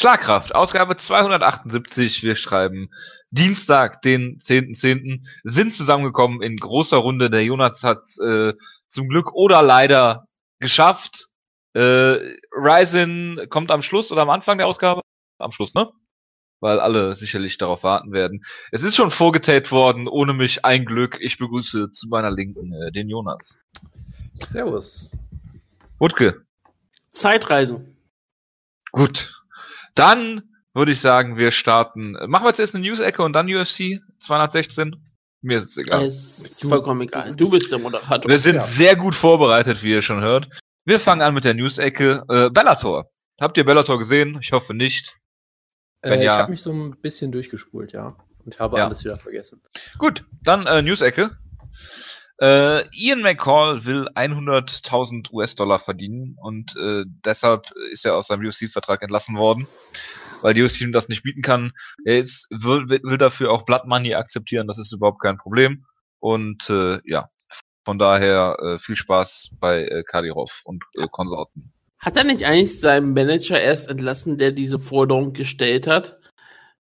Schlagkraft, Ausgabe 278. Wir schreiben Dienstag, den 10.10. sind zusammengekommen in großer Runde. Der Jonas hat äh, zum Glück oder leider geschafft. Äh, Ryzen kommt am Schluss oder am Anfang der Ausgabe? Am Schluss, ne? Weil alle sicherlich darauf warten werden. Es ist schon vorgetaped worden, ohne mich ein Glück. Ich begrüße zu meiner Linken äh, den Jonas. Servus. Wutke. Zeitreisen. Gut. Dann würde ich sagen, wir starten. Machen wir jetzt erst eine News-Ecke und dann UFC 216? Mir ist es egal. Ist vollkommen egal. Du bist der Moderator. Wir sind ja. sehr gut vorbereitet, wie ihr schon hört. Wir fangen an mit der News-Ecke. Äh, Bellator. Habt ihr Bellator gesehen? Ich hoffe nicht. Wenn Äh, ja- Ich habe mich so ein bisschen durchgespult, ja. Und habe Ja. alles wieder vergessen. Gut, dann äh, News-Ecke. Äh, Ian McCall will 100.000 US-Dollar verdienen und äh, deshalb ist er aus seinem UFC-Vertrag entlassen worden, weil die UFC ihm das nicht bieten kann. Er ist, will, will dafür auch Blood Money akzeptieren, das ist überhaupt kein Problem. Und äh, ja, von daher äh, viel Spaß bei äh, Kadirov und äh, Konsorten. Hat er nicht eigentlich seinen Manager erst entlassen, der diese Forderung gestellt hat?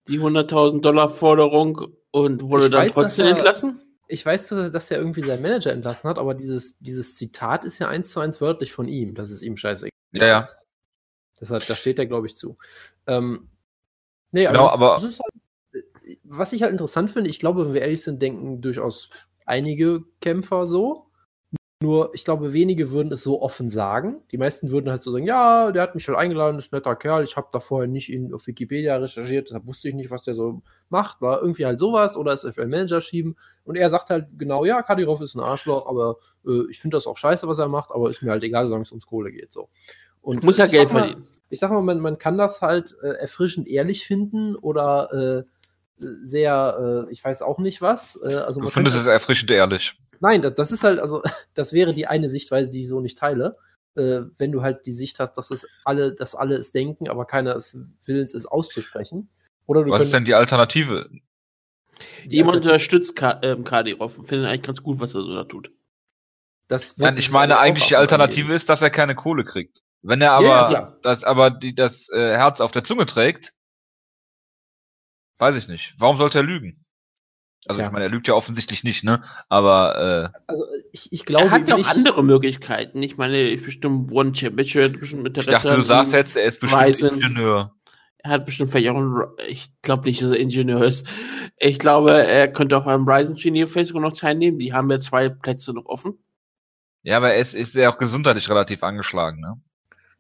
Die 100.000 Dollar Forderung und wurde Ich dann weiß, trotzdem er- entlassen? Ich weiß, dass, dass er irgendwie seinen Manager entlassen hat, aber dieses, dieses Zitat ist ja eins zu eins wörtlich von ihm, dass es ihm scheißegal Ja, ja. ist. Deshalb, da steht er, glaube ich, zu. Ähm, nee, Genau, aber- das ist halt, äh, was ich halt interessant finde, ich glaube, wenn wir ehrlich sind, denken durchaus einige Kämpfer so. Nur, ich glaube, wenige würden es so offen sagen. Die meisten würden halt so sagen, ja, der hat mich halt eingeladen, ist ein netter Kerl, ich habe da vorher nicht in, auf Wikipedia recherchiert, deshalb wusste ich nicht, was der so macht, war irgendwie halt sowas oder ist auf einen Manager schieben. Und er sagt halt genau, ja, Kadirov ist ein Arschloch, aber äh, ich finde das auch scheiße, was er macht, aber ist mir halt egal, solange es ums Kohle geht. So. Und Muss ja Geld verdienen. Ich sag mal, man, man kann das halt äh, erfrischend ehrlich finden oder äh, sehr, äh, ich weiß auch nicht was. Äh, also Du findest es erfrischend ehrlich. Nein, das, das ist halt, also, das wäre die eine Sichtweise, die ich so nicht teile. Äh, wenn du halt die Sicht hast, dass es alle, dass alle es denken, aber keiner es willens ist auszusprechen. Oder du Was ist denn die Alternative? Jemand unterstützt Ka ähm, Kadirov und findet eigentlich ganz gut, was er so da tut. Nein, ich meine eigentlich die Alternative ist, dass er keine Kohle kriegt. Wenn er aber ja, das aber die, das äh, Herz auf der Zunge trägt, weiß ich nicht. Warum sollte er lügen? Also Tja. ich meine, er lügt ja offensichtlich nicht, ne? Aber äh, Also ich, ich glaube, er hat ja auch andere Möglichkeiten. Ich meine, ich bestimmt One Championship, hat bestimmt ich Interesse. dachte, du sagst jetzt, er ist bestimmt Ryzen. Ingenieur. Er hat bestimmt vielleicht auch einen, ich glaube nicht, dass er Ingenieur ist. Ich glaube, er könnte auch am Ryzen vielleicht sogar noch teilnehmen. Die haben ja zwei Plätze noch offen. Ja, aber er ist, ist ja auch gesundheitlich relativ angeschlagen, ne?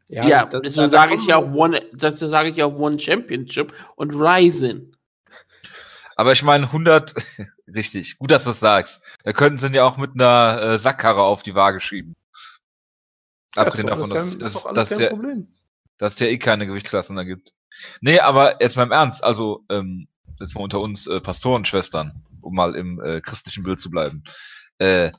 Ja, das- deswegen sage ich ja auch One, das sage ich ja auch One Championship und Ryzen. Aber ich meine, 100, richtig, gut, dass du das sagst. Da könnten sie ihn ja auch mit einer äh, Sackkarre auf die Waage schieben. Ja, Abgesehen davon, dass, dass, dass, ja, dass es ja eh keine Gewichtsklassen da gibt. Nee, aber jetzt mal im Ernst, also ähm, jetzt mal unter uns äh, Pastorenschwestern, um mal im äh, christlichen Bild zu bleiben. Äh,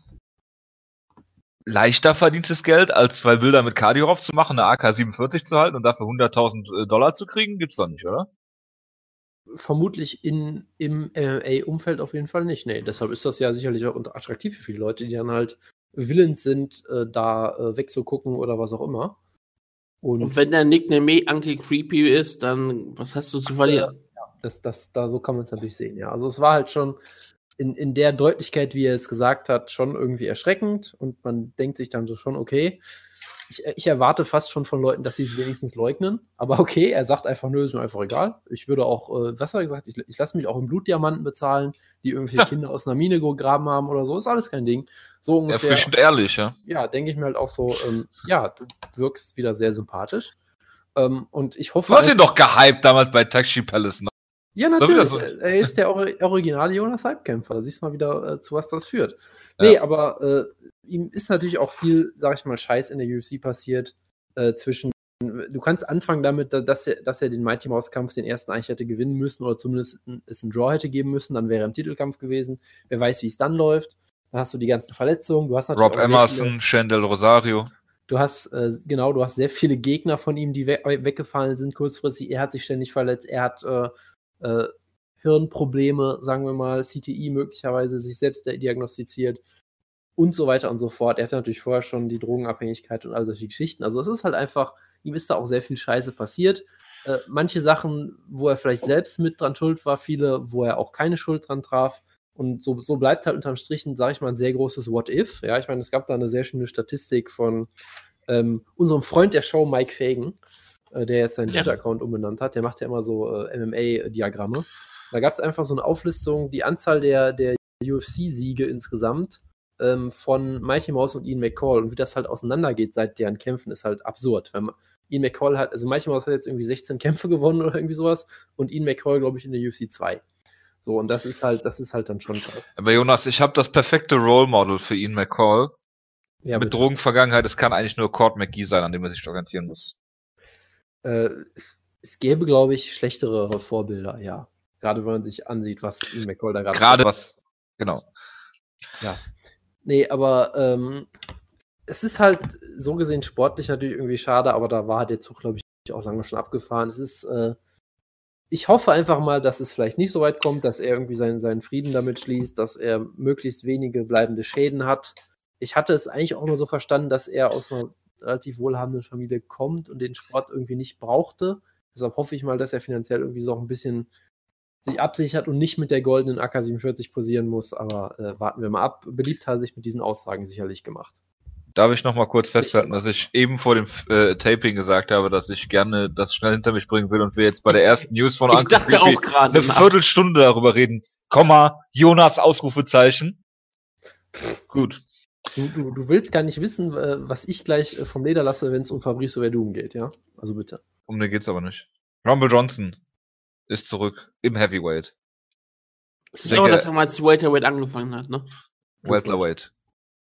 leichter verdientes Geld, als zwei Bilder mit Kadyrov zu machen, eine AK-47 zu halten und dafür 100.000 äh, Dollar zu kriegen, gibt's doch nicht, oder? Vermutlich in, im MMA-Umfeld auf jeden Fall nicht. Nee, deshalb ist das ja sicherlich auch attraktiv für viele Leute, die dann halt willens sind, äh, da äh, wegzugucken oder was auch immer. Und, Und wenn der Nickname Uncle Creepy ist, dann was hast du zu verlieren? das, das, da so kann man es natürlich sehen, ja. Also es war halt schon in, in der Deutlichkeit, wie er es gesagt hat, schon irgendwie erschreckend und man denkt sich dann so schon, okay, ich, ich erwarte fast schon von Leuten, dass sie es wenigstens leugnen, aber okay, er sagt einfach, nö, ist mir einfach egal. Ich würde auch, äh, was hat er gesagt, ich, ich lasse mich auch in Blutdiamanten bezahlen, die irgendwelche. Kinder aus einer Mine gegraben haben oder so, ist alles kein Ding. So ungefähr Erfrischend ehrlich, ja. ja, denke ich mir halt auch so, ähm, ja, du wirkst wieder sehr sympathisch. Ähm, und ich hoffe. Du hast ihn einfach- doch gehypt damals bei Taxi Palace. Ne? Ja, natürlich. so- Er ist der Ori originale Jonas Halbkämpfer. Da siehst du mal wieder, äh, zu was das führt. Ja. Nee, aber äh, ihm ist natürlich auch viel, sag ich mal, Scheiß in der UFC passiert. Äh, zwischen. Du kannst anfangen damit, da- dass er, dass er den Mighty Mouse Kampf den ersten eigentlich hätte gewinnen müssen oder zumindest es einen Draw hätte geben müssen, dann wäre er im Titelkampf gewesen. Wer weiß, wie es dann läuft. Dann hast du die ganzen Verletzungen. Du hast natürlich Rob Emerson, Shandel Rosario. Du hast, äh, genau, du hast sehr viele Gegner von ihm, die we weggefallen sind kurzfristig. Er hat sich ständig verletzt. Er hat äh, äh, Hirnprobleme, sagen wir mal, CTI möglicherweise sich selbst diagnostiziert und so weiter und so fort. Er hatte natürlich vorher schon die Drogenabhängigkeit und all solche Geschichten. Also es ist halt einfach, ihm ist da auch sehr viel Scheiße passiert. Äh, manche Sachen, wo er vielleicht selbst mit dran schuld war, viele, wo er auch keine Schuld dran traf. Und so, so bleibt halt unterm Strichen, sage ich mal, ein sehr großes What-If. Ja, ich meine, es gab da eine sehr schöne Statistik von ähm, unserem Freund der Show, Mike Fagan, äh, der jetzt seinen. Twitter-Account umbenannt hat. Der macht ja immer so äh, MMA-Diagramme. Da gab es einfach so eine Auflistung, die Anzahl der, der UFC-Siege insgesamt ähm, von Mighty Mouse und Ian McCall und wie das halt auseinandergeht seit deren Kämpfen, ist halt absurd. Wenn man, Ian McCall hat, also Mighty Mouse hat jetzt irgendwie 16 Kämpfe gewonnen oder irgendwie sowas und Ian McCall, glaube ich, in der UFC 2. So, und das ist halt, das ist halt dann schon krass. Aber Jonas, ich habe das perfekte Role Model für Ian McCall. Ja, Mit. Drogenvergangenheit, es kann eigentlich nur Cord McGee sein, an dem er sich orientieren muss. Äh, es gäbe, glaube ich, schlechtere Vorbilder, ja. Gerade wenn man sich ansieht, was McCall da gerade Gerade was, genau. Nee, aber ähm, es ist halt so gesehen sportlich natürlich irgendwie schade, aber da war der Zug, glaube ich, auch lange schon abgefahren. Es ist, äh, ich hoffe einfach mal, dass es vielleicht nicht so weit kommt, dass er irgendwie seinen, seinen Frieden damit schließt, dass er möglichst wenige bleibende Schäden hat. Ich hatte es eigentlich auch nur so verstanden, dass er aus einer relativ wohlhabenden Familie kommt und den Sport irgendwie nicht brauchte. Deshalb hoffe ich mal, dass er finanziell irgendwie so auch ein bisschen sich absichert und nicht mit der goldenen AK-47 posieren muss. Aber äh, warten wir mal ab. Beliebt hat er sich mit diesen Aussagen sicherlich gemacht. Darf ich noch mal kurz festhalten, dass ich eben vor dem äh, Taping gesagt habe, dass ich gerne das schnell hinter mich bringen will und wir jetzt bei der ersten News von Ich Uncle dachte Creepy auch gerade eine nach. Viertelstunde darüber reden. Komma, Jonas Ausrufezeichen. Gut. Du, du, du willst gar nicht wissen, äh, was ich gleich äh, vom Leder lasse, wenn es um Fabrice Verdum geht, ja? Also bitte. Um den geht's aber nicht. Rumble Johnson ist zurück im Heavyweight. Das ist denke- dass er mal als Welterweight angefangen hat, ne? Welterweight.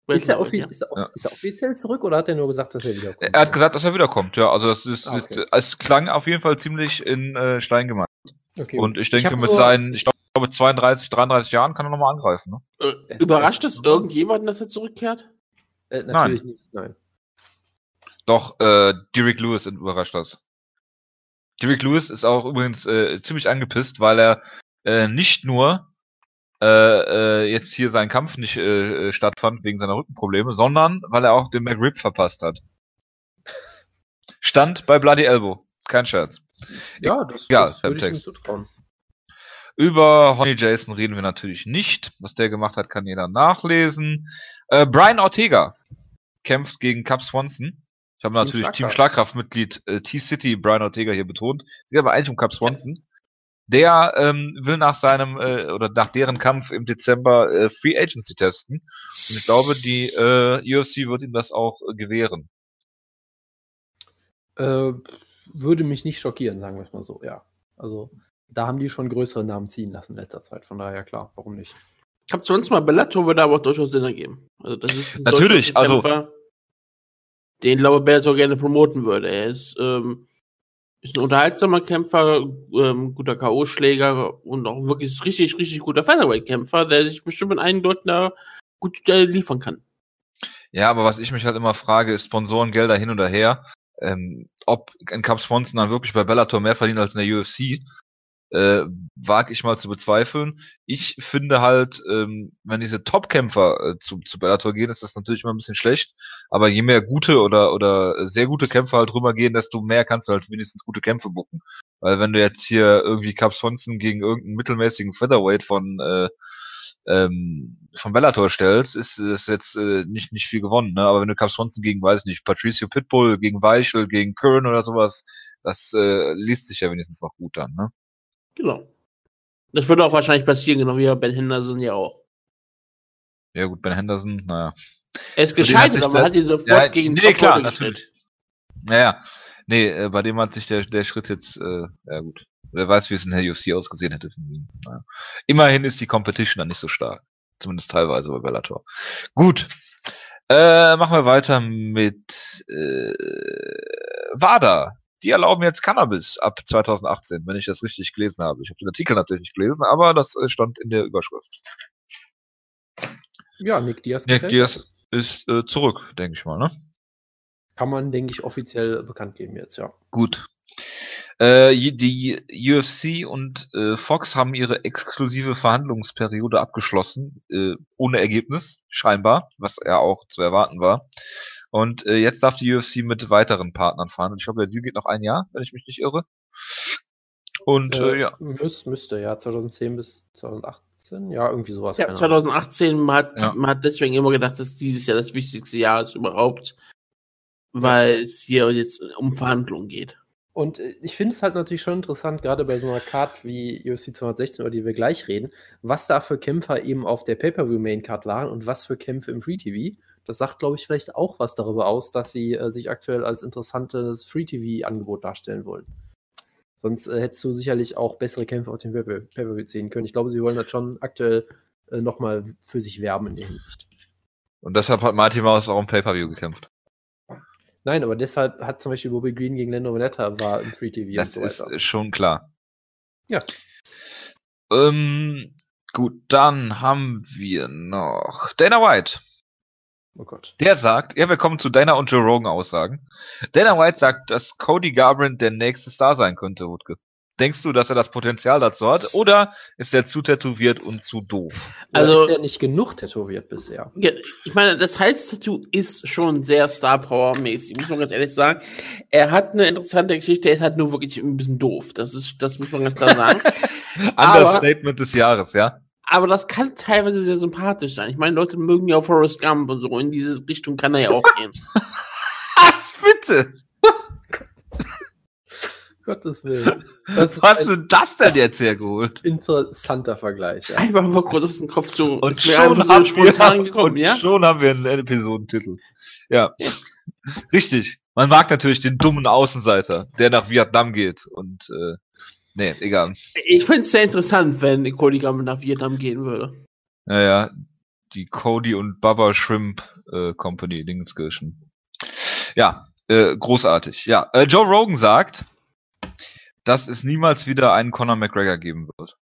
Ist er, ja. ist, er, ist er offiziell zurück oder hat er nur gesagt, dass er wiederkommt? Er hat gesagt, dass er wiederkommt, ja. Also das ist, Ah, okay. es klang auf jeden Fall ziemlich in äh, Stein gemeißelt. okay, Und ich denke, hab mit seinen, ich glaube, 32, 33 Jahren kann er nochmal angreifen. Ne? Äh, Überrascht es irgendjemanden, dass er zurückkehrt? Äh, natürlich nicht, nein. Doch, äh, Derek Lewis überrascht das. Derek Lewis ist auch übrigens äh, ziemlich angepisst, weil er äh, nicht nur äh, äh, jetzt hier seinen Kampf nicht äh, äh, stattfand wegen seiner Rückenprobleme, sondern weil er auch den McRib verpasst hat. Stand bei Bloody Elbow. Kein Scherz. Ja, das, Egal, das würde ich ihm Text. zutrauen. Über Honey Jason reden wir natürlich nicht. Was der gemacht hat, kann jeder nachlesen. Äh, Brian Ortega kämpft gegen Cap Swanson. Ich habe natürlich Team Schlagkraft. Schlagkraftmitglied äh, T-City Brian Ortega hier betont. Es geht aber eigentlich um Cap Swanson. Der ähm, will nach seinem äh, oder nach deren Kampf im Dezember äh, Free Agency testen. Und ich glaube, die äh, UFC wird ihm das auch äh, gewähren. Äh, würde mich nicht schockieren, sagen wir es mal so, ja. Also, da haben die schon größere Namen ziehen lassen in letzter Zeit. Von daher, klar, warum nicht? Ich habe sonst mal Bellator würde aber auch durchaus Sinn ergeben. Also das ist Natürlich, also- Kämpfer, den ich Bellator gerne promoten würde. Er ist, ähm, ist ein unterhaltsamer Kämpfer, ähm, guter K.O.-Schläger und auch wirklich richtig, richtig guter Featherweight-Kämpfer, der sich bestimmt in einigen Leuten da gut äh, liefern kann. Ja, aber was ich mich halt immer frage, ist Sponsorengelder hin oder her. Ähm, ob ein Cap Swanson dann wirklich bei Bellator mehr verdient als in der UFC, äh, wage ich mal zu bezweifeln. Ich finde halt, ähm, wenn diese Top-Kämpfer äh, zu, zu Bellator gehen, ist das natürlich immer ein bisschen schlecht. Aber je mehr gute oder, oder sehr gute Kämpfer halt rübergehen, desto mehr kannst du halt wenigstens gute Kämpfe bucken. Weil wenn du jetzt hier irgendwie Cap Swanson gegen irgendeinen mittelmäßigen Featherweight von äh, ähm, von Bellator stellst, ist es jetzt äh, nicht nicht viel gewonnen, ne? Aber wenn du Cap Swanson gegen, weiß ich nicht, Patricio Pitbull, gegen Weichel, gegen Curran oder sowas, das äh, liest sich ja wenigstens noch gut dann, ne? Genau. Das würde auch wahrscheinlich passieren, genau wie bei Ben Henderson ja auch. Ja gut, Ben Henderson, naja. Er ist gescheitert, aber der- man hat ihn sofort Ja, gegen nee, klar, natürlich. Naja, nee, äh, bei dem hat sich der, der Schritt jetzt, äh, ja gut. Wer weiß, wie es in der UFC ausgesehen hätte. von ihm. Naja. Immerhin ist die Competition dann nicht so stark. Zumindest teilweise bei Bellator. Gut. Äh, machen wir weiter mit äh, WADA. Die erlauben jetzt Cannabis ab 2018, wenn ich das richtig gelesen habe. Ich habe den Artikel natürlich nicht gelesen, aber das äh, stand in der Überschrift. Ja, Nick Diaz. Nick Diaz ist äh, zurück, denke ich mal, ne? Kann man, denke ich, offiziell bekannt geben jetzt, ja. Gut. Äh, die UFC und äh, Fox haben ihre exklusive Verhandlungsperiode abgeschlossen, äh, ohne Ergebnis, scheinbar, was ja auch zu erwarten war. Und äh, jetzt darf die UFC mit weiteren Partnern verhandeln. Ich glaube, der Deal geht noch ein Jahr, wenn ich mich nicht irre. Und äh, ja. Müß, müsste, ja, 2010 bis 2018, ja, irgendwie sowas. Ja, keine Ahnung. 2018, man hat, Ja. man hat deswegen immer gedacht, dass dieses Jahr das wichtigste Jahr ist überhaupt, weil es hier jetzt um Verhandlungen geht. Und äh, ich finde es halt natürlich schon interessant, gerade bei so einer Card wie UFC 216, über die wir gleich reden, was da für Kämpfer eben auf der Pay-Per-View-Main-Card waren und was für Kämpfe im Free-TV. Das sagt, glaube ich, vielleicht auch was darüber aus, dass sie äh, sich aktuell als interessantes Free-TV-Angebot darstellen wollen. Sonst äh, hättest du sicherlich auch bessere Kämpfe auf dem Pay- Pay-Per-View sehen können. Ich glaube, sie wollen das schon aktuell äh, nochmal für sich werben in der Hinsicht. Und deshalb hat Mighty Mouse auch im Pay-Per-View gekämpft. Nein, aber deshalb hat zum Beispiel Bobby Green gegen Lando Veneta war im Free-TV Das und ist so weiter. äh, schon klar. Ja. Ähm, gut, dann haben wir noch Dana White. Oh Gott. Der sagt, ja, wir kommen zu Dana und Joe Rogan Aussagen. Dana White sagt, dass Cody Garbrandt der nächste Star sein könnte, Wutke. Denkst du, dass er das Potenzial dazu hat? Oder ist er zu tätowiert und zu doof? Also Also- ist er nicht genug tätowiert bisher. Ja, ich meine, das Hals-Tattoo ist schon sehr Star Power-mäßig, muss man ganz ehrlich sagen. Er hat eine interessante Geschichte, er ist halt nur wirklich ein bisschen doof. Das ist, das muss man ganz klar sagen. Aber- Understatement des Jahres, ja? Aber das kann teilweise sehr sympathisch sein. Ich meine, Leute mögen ja auch Forrest Gump und so. In diese Richtung kann er ja auch gehen. Was bitte? Gottes Willen. Was ist ein denn das denn jetzt hergeholt? interessanter Vergleich. Ja. Einfach mal kurz aus dem Kopf zu. Und schon, so haben spontan wir, gekommen, und ja? schon haben wir einen Episodentitel. Ja. Richtig. Man mag natürlich den dummen Außenseiter, der nach Vietnam geht und äh, nee, egal. Ich finde es sehr interessant, wenn Cody Gump nach Vietnam gehen würde. Naja, die Cody und Baba Shrimp äh, Company Dingskirchen. Ja, äh, großartig. Ja, äh, Joe Rogan sagt, dass es niemals wieder einen Conor McGregor geben wird.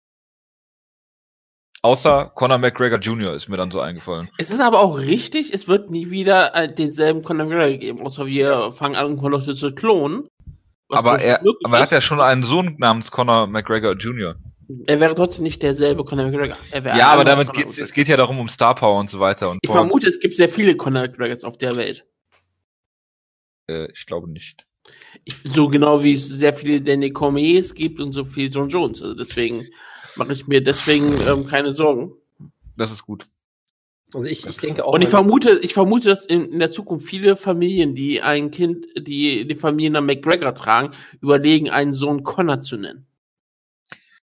Außer Conor McGregor Jr. ist mir dann so eingefallen. Es ist aber auch richtig, es wird nie wieder äh, denselben Conor McGregor geben, außer wir fangen an, Leute zu klonen. Was Aber er, aber er hat ja schon einen Sohn namens Conor McGregor Jr. Er wäre trotzdem nicht derselbe Conor McGregor. Er wäre Ja, aber damit Conor geht's, es geht ja darum um Star Power und so weiter. Und Ich Power- vermute, es gibt sehr viele Conor McGregors auf der Welt. äh, ich glaube nicht. Ich, so genau wie es sehr viele Danny Cormiers gibt und so viel John Jones. Also deswegen mache ich mir deswegen ähm, keine Sorgen. Das ist gut. Also ich, ich denke auch. Und ich vermute, ich vermute, dass in, in der Zukunft viele Familien, die ein Kind, die die Familiennamen McGregor tragen, überlegen, einen Sohn Connor zu nennen.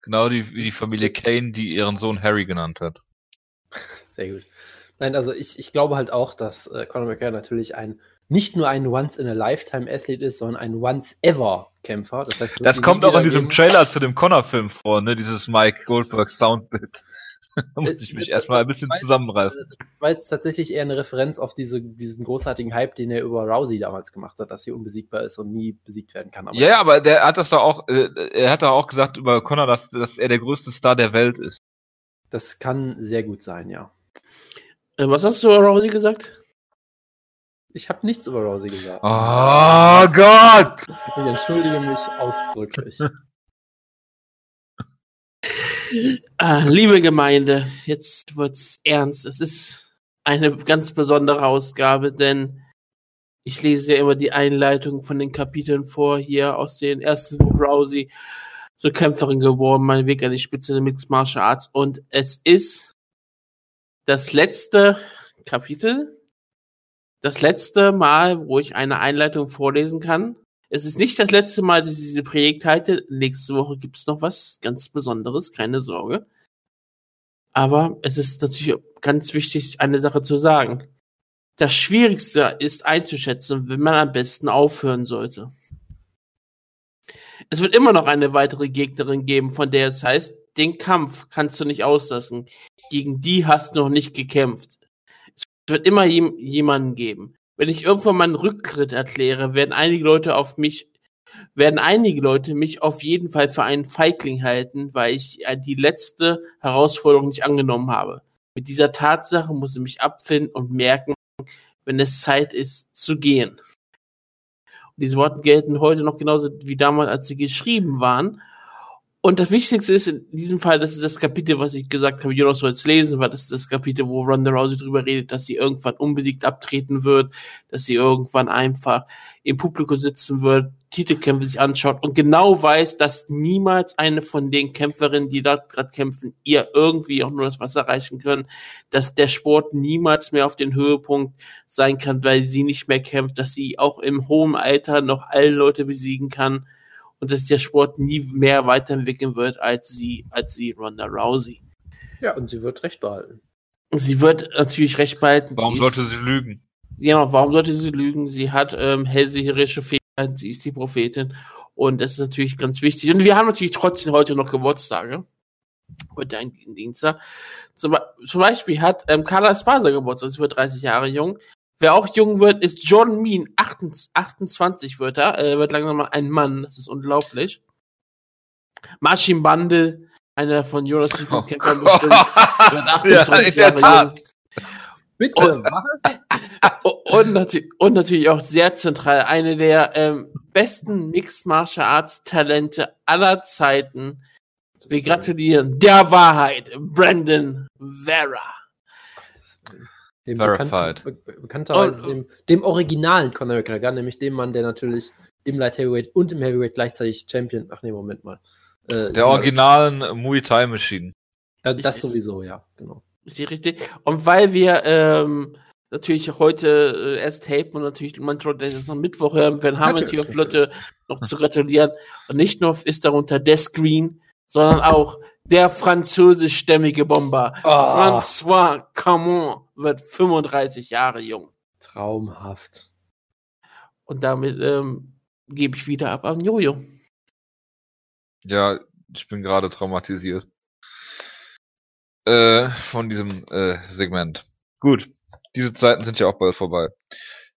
Genau die, wie die Familie Kane, die ihren Sohn Harry genannt hat. Sehr gut. Nein, also ich, ich glaube halt auch, dass äh, Conor McGregor natürlich ein nicht nur ein Once-in-a-Lifetime-Athlet ist, sondern ein Once-ever-Kämpfer. Das, heißt, Das kommt auch in diesem geben- Trailer zu dem Connor-Film vor, ne? Dieses Mike Goldberg Soundbit. da musste ich mich Das- erstmal ein bisschen zusammenreißen. Das war jetzt tatsächlich eher eine Referenz auf diese, diesen großartigen Hype, den er über Rousey damals gemacht hat, dass sie unbesiegbar ist und nie besiegt werden kann. Aber Ja, ja, aber der hat das doch auch, äh, er hat doch auch gesagt über Connor, dass, dass er der größte Star der Welt ist. das kann sehr gut sein, ja. Äh, was hast du, Rousey, gesagt? Ich habe nichts über Rousey gesagt. Oh Gott! Ich entschuldige mich ausdrücklich. Ah, liebe Gemeinde, jetzt wird's ernst. Es ist eine ganz besondere Ausgabe, denn ich lese ja immer die Einleitung von den Kapiteln vor, hier aus den ersten Buch Rousey zur Kämpferin geworden, mein Weg an die Spitze der Mixed Martial Arts. Und es ist das letzte Kapitel, das letzte Mal, wo ich eine Einleitung vorlesen kann. Es ist nicht das letzte Mal, dass ich diese Projekt halte. Nächste Woche gibt es noch was ganz Besonderes, keine Sorge. Aber es ist natürlich ganz wichtig, eine Sache zu sagen. Das Schwierigste ist einzuschätzen, wenn man am besten aufhören sollte. Es wird immer noch eine weitere Gegnerin geben, von der es heißt, den Kampf kannst du nicht auslassen. Gegen die hast du noch nicht gekämpft. Es wird immer jem jemanden geben. Wenn ich irgendwann meinen Rücktritt erkläre, werden einige Leute auf mich, werden einige Leute mich auf jeden Fall für einen Feigling halten, weil ich äh, die letzte Herausforderung nicht angenommen habe. Mit dieser Tatsache muss ich mich abfinden und merken, wenn es Zeit ist, zu gehen. Und diese Worte gelten heute noch genauso wie damals, als sie geschrieben waren. Und das Wichtigste ist in diesem Fall, das ist das Kapitel, was ich gesagt habe, Jonas soll es lesen, weil das ist das Kapitel, wo Ronda Rousey drüber redet, dass sie irgendwann unbesiegt abtreten wird, dass sie irgendwann einfach im Publikum sitzen wird, Titelkämpfe sich anschaut und genau weiß, dass niemals eine von den Kämpferinnen, die dort gerade kämpfen, ihr irgendwie auch nur das Wasser reichen können, dass der Sport niemals mehr auf den Höhepunkt sein kann, weil sie nicht mehr kämpft, dass sie auch im hohen Alter noch alle Leute besiegen kann und dass der Sport nie mehr weiterentwickeln wird als sie, als sie Ronda Rousey. Ja, und sie wird recht behalten. Sie wird natürlich recht behalten. Warum sie sollte ist, sie lügen? Genau, warum sollte sie lügen? Sie hat ähm, hellseherische Fähigkeiten, sie ist die Prophetin und das ist natürlich ganz wichtig. Und wir haben natürlich trotzdem heute noch Geburtstage. Heute ein Dienstag. Zum, zum Beispiel hat ähm, Carla Esparza Geburtstag, sie wird 30 Jahre jung. Wer auch jung wird, ist Jordan Mean. 28 wird er. Er wird langsam mal ein Mann. Das ist unglaublich. Marcin Bande, einer von Jonas Oh Kämpfern Gott. bestimmt, wird 28 Ja, Jahre jung. Bitte, was? Und, natü und natürlich auch sehr zentral, eine der ähm, besten Mixed Martial Arts Talente aller Zeiten. Wir gratulieren der Wahrheit, Brandon Vera. Dem Verified. bekannten- be bekannterweise Und- dem, dem originalen Conor McGregor, nämlich dem Mann, der natürlich im Light Heavyweight und im Heavyweight gleichzeitig Champion. Ach nee, Moment mal. Äh, Der originalen Muay Thai Machine. Das, das Richtig. sowieso, ja, genau. Ist die richtig? Und weil wir ähm, natürlich heute äh, erst tapen und natürlich Leute das am Mittwoch hören werden, haben wir Natürlich, natürlich auch Leute noch zu gratulieren. Und nicht nur ist darunter der Screen, sondern auch der französischstämmige Bomber. Ah. François Camon wird 35 Jahre jung. Traumhaft. Und damit ähm, gebe ich wieder ab an Jojo. Ja, ich bin gerade traumatisiert. Äh, von diesem äh, Segment. Gut, diese Zeiten sind ja auch bald vorbei.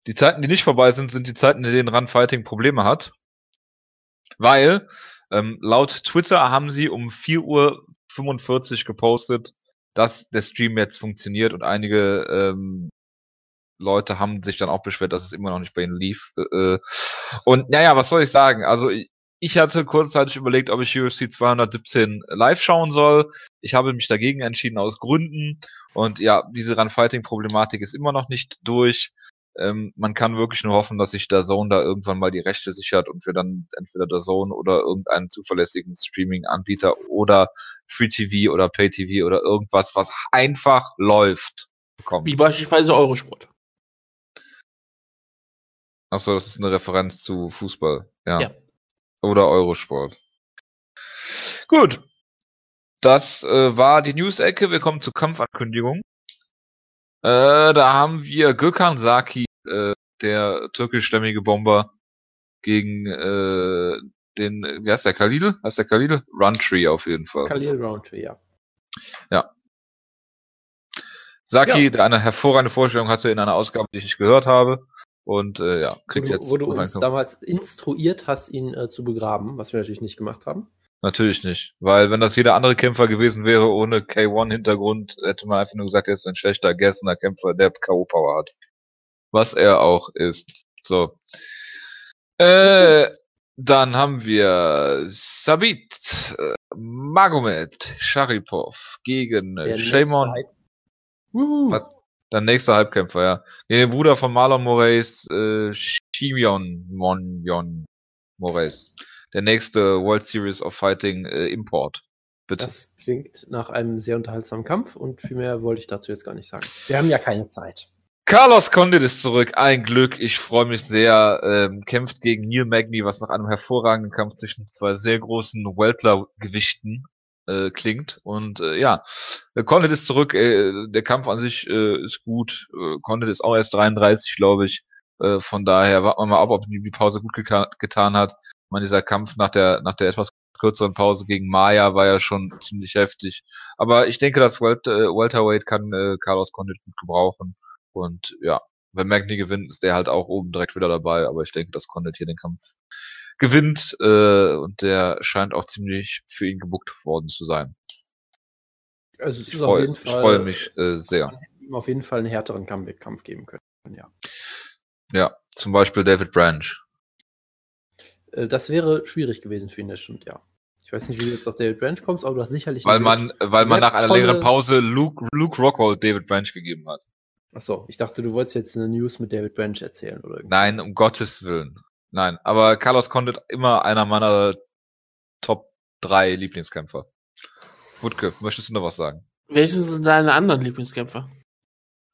Die Zeiten, die nicht vorbei sind, sind die Zeiten, in denen Run Fighting Probleme hat. Weil, ähm, laut Twitter haben sie um 4.45 Uhr gepostet, dass der Stream jetzt funktioniert und einige ähm, Leute haben sich dann auch beschwert, dass es immer noch nicht bei ihnen lief. Äh, und naja, was soll ich sagen? Also ich, ich hatte kurzzeitig überlegt, ob ich UFC 217 live schauen soll. Ich habe mich dagegen entschieden aus Gründen. Und ja, diese Run-Fighting-Problematik ist immer noch nicht durch. Ähm, man kann wirklich nur hoffen, dass sich der Zone da irgendwann mal die Rechte sichert und wir dann entweder der Zone oder irgendeinen zuverlässigen Streaming-Anbieter oder Free TV oder Pay TV oder irgendwas, was einfach läuft, bekommen. Wie beispielsweise Eurosport. Achso, das ist eine Referenz zu Fußball. Ja. Ja. Oder Eurosport. Gut. Das äh, war die News-Ecke. Wir kommen zur Kampfankündigung. Äh, da haben wir Gökhan Saki, äh, der türkischstämmige Bomber, gegen äh, den, wie heißt der, Khalil? Heißt der Khalil? Runtree auf jeden Fall. Khalil Roundtree, ja. Saki, Ja. der eine hervorragende Vorstellung hatte in einer Ausgabe, die ich nicht gehört habe. Und äh, ja, Wo kriegt du, jetzt wo du uns damals instruiert hast, ihn äh, zu begraben, was wir natürlich nicht gemacht haben. Natürlich nicht. Weil wenn das jeder andere Kämpfer gewesen wäre ohne K1-Hintergrund, hätte man einfach nur gesagt, er ist ein schlechter gegessener Kämpfer, der K.O.-Power hat. Was er auch ist. So. Äh, dann haben wir Sabit äh, Magomed Sharipov gegen äh, Der Shaymon. nächste Hype- Wuhu. Was? Der nächste Halbkämpfer, ja. Gegen den Bruder von Marlon Moraes, äh, Shimion Monyon Moraes. Der nächste World Series of Fighting äh, Import. Bitte. Das klingt nach einem sehr unterhaltsamen Kampf und viel mehr wollte ich dazu jetzt gar nicht sagen. Wir haben ja keine Zeit. Carlos Condit ist zurück. Ein Glück. Ich freue mich sehr. Ähm, kämpft gegen Neil Magny, was nach einem hervorragenden Kampf zwischen zwei sehr großen Weltler-Gewichten äh, klingt. Und äh, ja, äh, Condit ist zurück. Äh, der Kampf an sich äh, ist gut. Äh, Condit ist auch erst 33, glaube ich. Äh, von daher warten wir mal ab, ob ihm die Pause gut getan hat. Ich meine, dieser Kampf nach der, nach der etwas kürzeren Pause gegen Maya war ja schon ziemlich heftig. Aber ich denke, das Welt, äh, Welterweight kann äh, Carlos Condit gut gebrauchen. Und ja, wenn Magny gewinnt, ist der halt auch oben direkt wieder dabei. Aber ich denke, dass Condit hier den Kampf gewinnt. Äh, und der scheint auch ziemlich für ihn gebuckt worden zu sein. Also es Ich ist auf freue freue mich äh, sehr. man hätte ihm auf jeden Fall einen härteren Kampf, Kampf geben können. Ja. Ja, zum Beispiel David Branch. Äh, Das wäre schwierig gewesen für ihn, das stimmt, ja. Ich weiß nicht, wie du jetzt auf David Branch kommst, aber du hast sicherlich. Weil man, weil man nach einer tolle- längeren Pause Luke, Luke Rockhold David Branch gegeben hat. Achso, ich dachte, du wolltest jetzt eine News mit David Branch erzählen oder irgendwie. Nein, um Gottes Willen. Nein, aber Carlos Condit immer einer meiner Top 3 Lieblingskämpfer. Wutke, möchtest du noch was sagen? Welche sind deine anderen Lieblingskämpfer?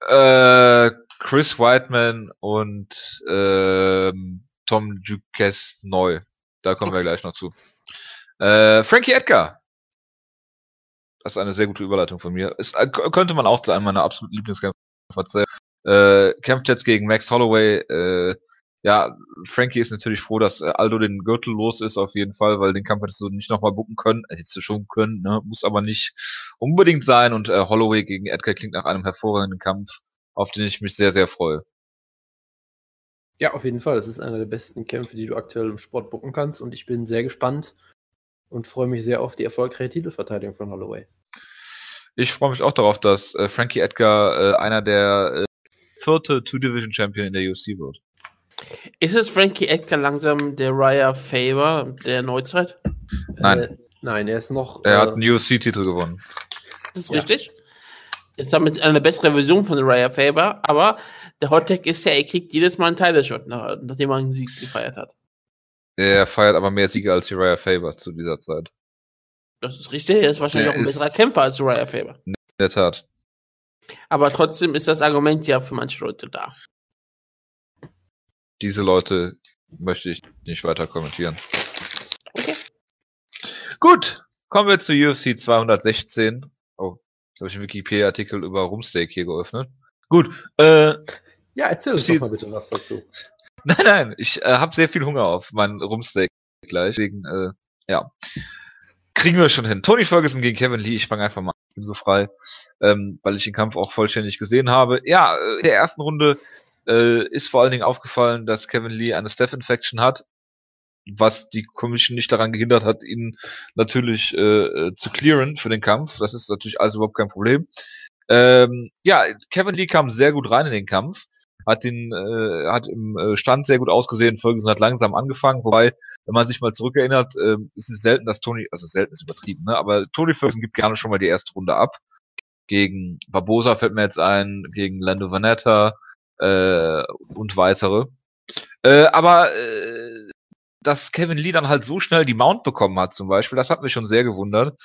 Äh, Chris Whiteman und ähm, Tom Duques neu. Da kommen wir gleich noch zu. Äh, Frankie Edgar. Das ist eine sehr gute Überleitung von mir. Ist, äh, könnte man auch zu einem meiner absoluten Lieblingskämpfer zählen. Äh, kämpft jetzt gegen Max Holloway. Äh, ja, Frankie ist natürlich froh, dass äh, Aldo den Gürtel los ist, auf jeden Fall, weil den Kampf hättest du nicht nochmal bucken können. Äh, Hättest du schon können, ne? muss aber nicht unbedingt sein. Und äh, Holloway gegen Edgar klingt nach einem hervorragenden Kampf, auf den ich mich sehr, sehr freue. Ja, auf jeden Fall. Das ist einer der besten Kämpfe, die du aktuell im Sport bucken kannst. Und ich bin sehr gespannt und freue mich sehr auf die erfolgreiche Titelverteidigung von Holloway. Ich freue mich auch darauf, dass äh, Frankie Edgar äh, einer der äh, vierte Two-Division-Champion in der UFC wird. Ist es Frankie Edgar langsam der Raya Faber der Neuzeit? Nein. Äh, nein, er ist noch. Er äh, hat einen UFC-Titel gewonnen. Das ist Ja. richtig. Jetzt haben wir eine bessere Version von Raya Faber, aber der Hot Tag ist ja, er kriegt jedes Mal einen Title-Shot, nach, nachdem er einen Sieg gefeiert hat. Er feiert aber mehr Siege als Uriah Faber zu dieser Zeit. Das ist richtig, er ist wahrscheinlich Der auch ein besserer Kämpfer als Raya Faber. In der Tat. Aber trotzdem ist das Argument ja für manche Leute da. Diese Leute möchte ich nicht weiter kommentieren. Okay. Gut, kommen wir zu UFC 216. Oh, jetzt habe ich einen Wikipedia-Artikel über Rumsteak hier geöffnet. Gut, äh, ja, erzähl uns doch mal bitte was dazu. Nein, nein, ich äh, habe sehr viel Hunger auf meinen Rumsteak gleich. Deswegen, äh, ja. Kriegen wir schon hin. Tony Ferguson gegen Kevin Lee, ich fange einfach mal an, ich bin so frei, ähm, weil ich den Kampf auch vollständig gesehen habe. Ja, äh, in der ersten Runde äh, ist vor allen Dingen aufgefallen, dass Kevin Lee eine Staph-Infection hat, was die Commission nicht daran gehindert hat, ihn natürlich äh, äh, zu clearen für den Kampf. Das ist natürlich alles überhaupt kein Problem. Ähm, ja, Kevin Lee kam sehr gut rein in den Kampf hat den äh, hat im äh, Stand sehr gut ausgesehen. Ferguson hat langsam angefangen, wobei, wenn man sich mal zurückerinnert, äh, ist es selten, dass Tony, also selten ist übertrieben, ne? Aber Tony Ferguson gibt gerne schon mal die erste Runde ab. Gegen Barbosa fällt mir jetzt ein, gegen Lando Vanetta äh, und weitere. Äh, aber äh, dass Kevin Lee dann halt so schnell die Mount bekommen hat, zum Beispiel, das hat mich schon sehr gewundert.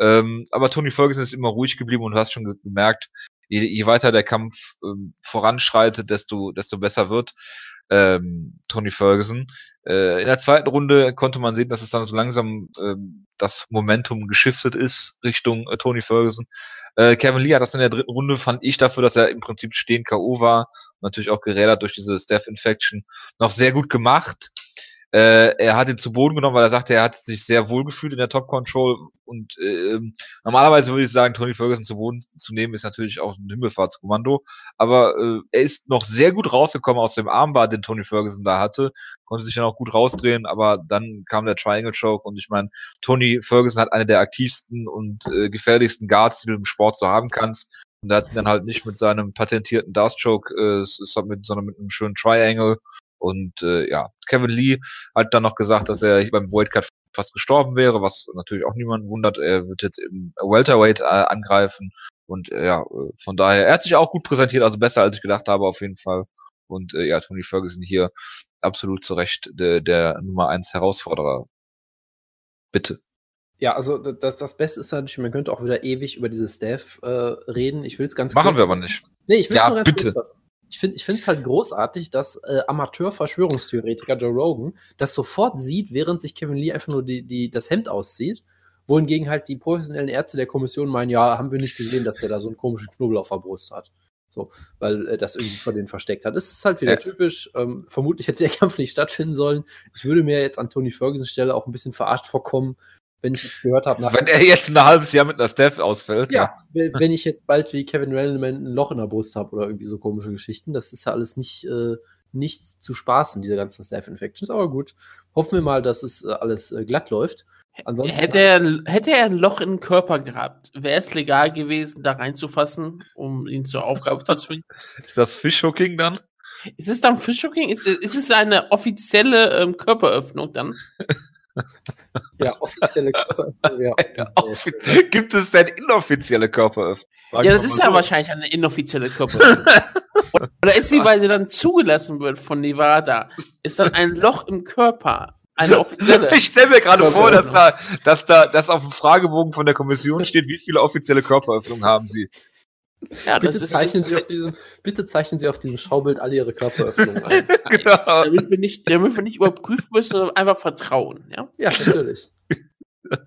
Ähm, aber Tony Ferguson ist immer ruhig geblieben und du hast schon ge gemerkt, je, je weiter der Kampf ähm, voranschreitet, desto, desto besser wird ähm, Tony Ferguson. Äh, in der zweiten Runde konnte man sehen, dass es dann so langsam ähm, das Momentum geschiftet ist Richtung äh, Tony Ferguson. Äh, Kevin Lee hat das in der dritten Runde, fand ich dafür, dass er im Prinzip stehen K.O. war, natürlich auch gerädert durch diese Staph-Infection, noch sehr gut gemacht. Äh, er hat ihn zu Boden genommen, weil er sagte, er hat sich sehr wohl gefühlt in der Top Control und ähm, normalerweise würde ich sagen, Tony Ferguson zu Boden zu nehmen ist natürlich auch ein Himmelfahrtskommando, aber äh, er ist noch sehr gut rausgekommen aus dem Armbar, den Tony Ferguson da hatte, konnte sich dann auch gut rausdrehen, aber dann kam der Triangle Choke und ich meine, Tony Ferguson hat eine der aktivsten und äh, gefährlichsten Guards, die du im Sport so haben kannst. Und er hat ihn dann halt nicht mit seinem patentierten Dust Choke, äh, halt sondern mit einem schönen Triangle. Und äh, ja, Kevin Lee hat dann noch gesagt, dass er hier beim World Cup fast gestorben wäre, was natürlich auch niemanden wundert. Er wird jetzt im Welterweight äh, angreifen. Und äh, ja, äh, von daher, er hat sich auch gut präsentiert, also besser als ich gedacht habe auf jeden Fall. Und äh, ja, Tony Ferguson hier absolut zu Recht der, der Nummer eins Herausforderer. Bitte. Ja, also das, das Beste ist natürlich, man könnte auch wieder ewig über diese Staff äh, reden. Ich will es ganz Machen kurz wir aber nicht. Nee, ich will es Ja, nur ganz bitte. kurz fassen. Ich finde es halt großartig, dass äh, Amateur-Verschwörungstheoretiker Joe Rogan das sofort sieht, während sich Kevin Lee einfach nur die, die, das Hemd auszieht. Wohingegen halt die professionellen Ärzte der Kommission meinen, ja, haben wir nicht gesehen, dass der da so einen komischen Knubbel auf der Brust hat. So, weil äh, das irgendwie vor denen versteckt hat. Es ist halt wieder Ja. typisch. Ähm, vermutlich hätte der Kampf nicht stattfinden sollen. Ich würde mir jetzt an Tony Ferguson Stelle auch ein bisschen verarscht vorkommen, wenn ich jetzt gehört habe, nach Wenn er jetzt ein halbes Jahr mit einer Staff ausfällt, ja, we- wenn ich jetzt bald wie Kevin Randleman ein Loch in der Brust habe oder irgendwie so komische Geschichten, das ist ja alles nicht, äh, nicht zu spaßen, diese ganzen Staph-Infections. Aber gut, hoffen wir mal, dass es äh, alles äh, glatt läuft. Ansonsten, Hätte er, hätte er ein Loch im Körper gehabt, wäre es legal gewesen, da reinzufassen, um ihn zur Aufgabe zu zwingen? ist das Fishhooking dann? Ist es dann Fishhooking? Ist, ist es eine offizielle ähm, Körperöffnung dann? Ja, offizielle Körperöffnung Offiziell- Gibt es denn inoffizielle Körperöffnung? Ja, das ist ja wahrscheinlich eine inoffizielle Körperöffnung. Oder ist sie, weil sie dann zugelassen wird von Nevada, ist dann ein Loch im Körper eine offizielle? Ich stelle mir gerade vor, dass da, dass da, dass auf dem Fragebogen von der Kommission steht, wie viele offizielle Körperöffnungen haben Sie? Ja, das Bitte ist, zeichnen, Sie auf diesem, bitte zeichnen Sie auf diesem Schaubild alle Ihre Körperöffnungen ein. genau. damit wir nicht, damit wir nicht überprüfen müssen, sondern einfach vertrauen, ja? Ja, natürlich.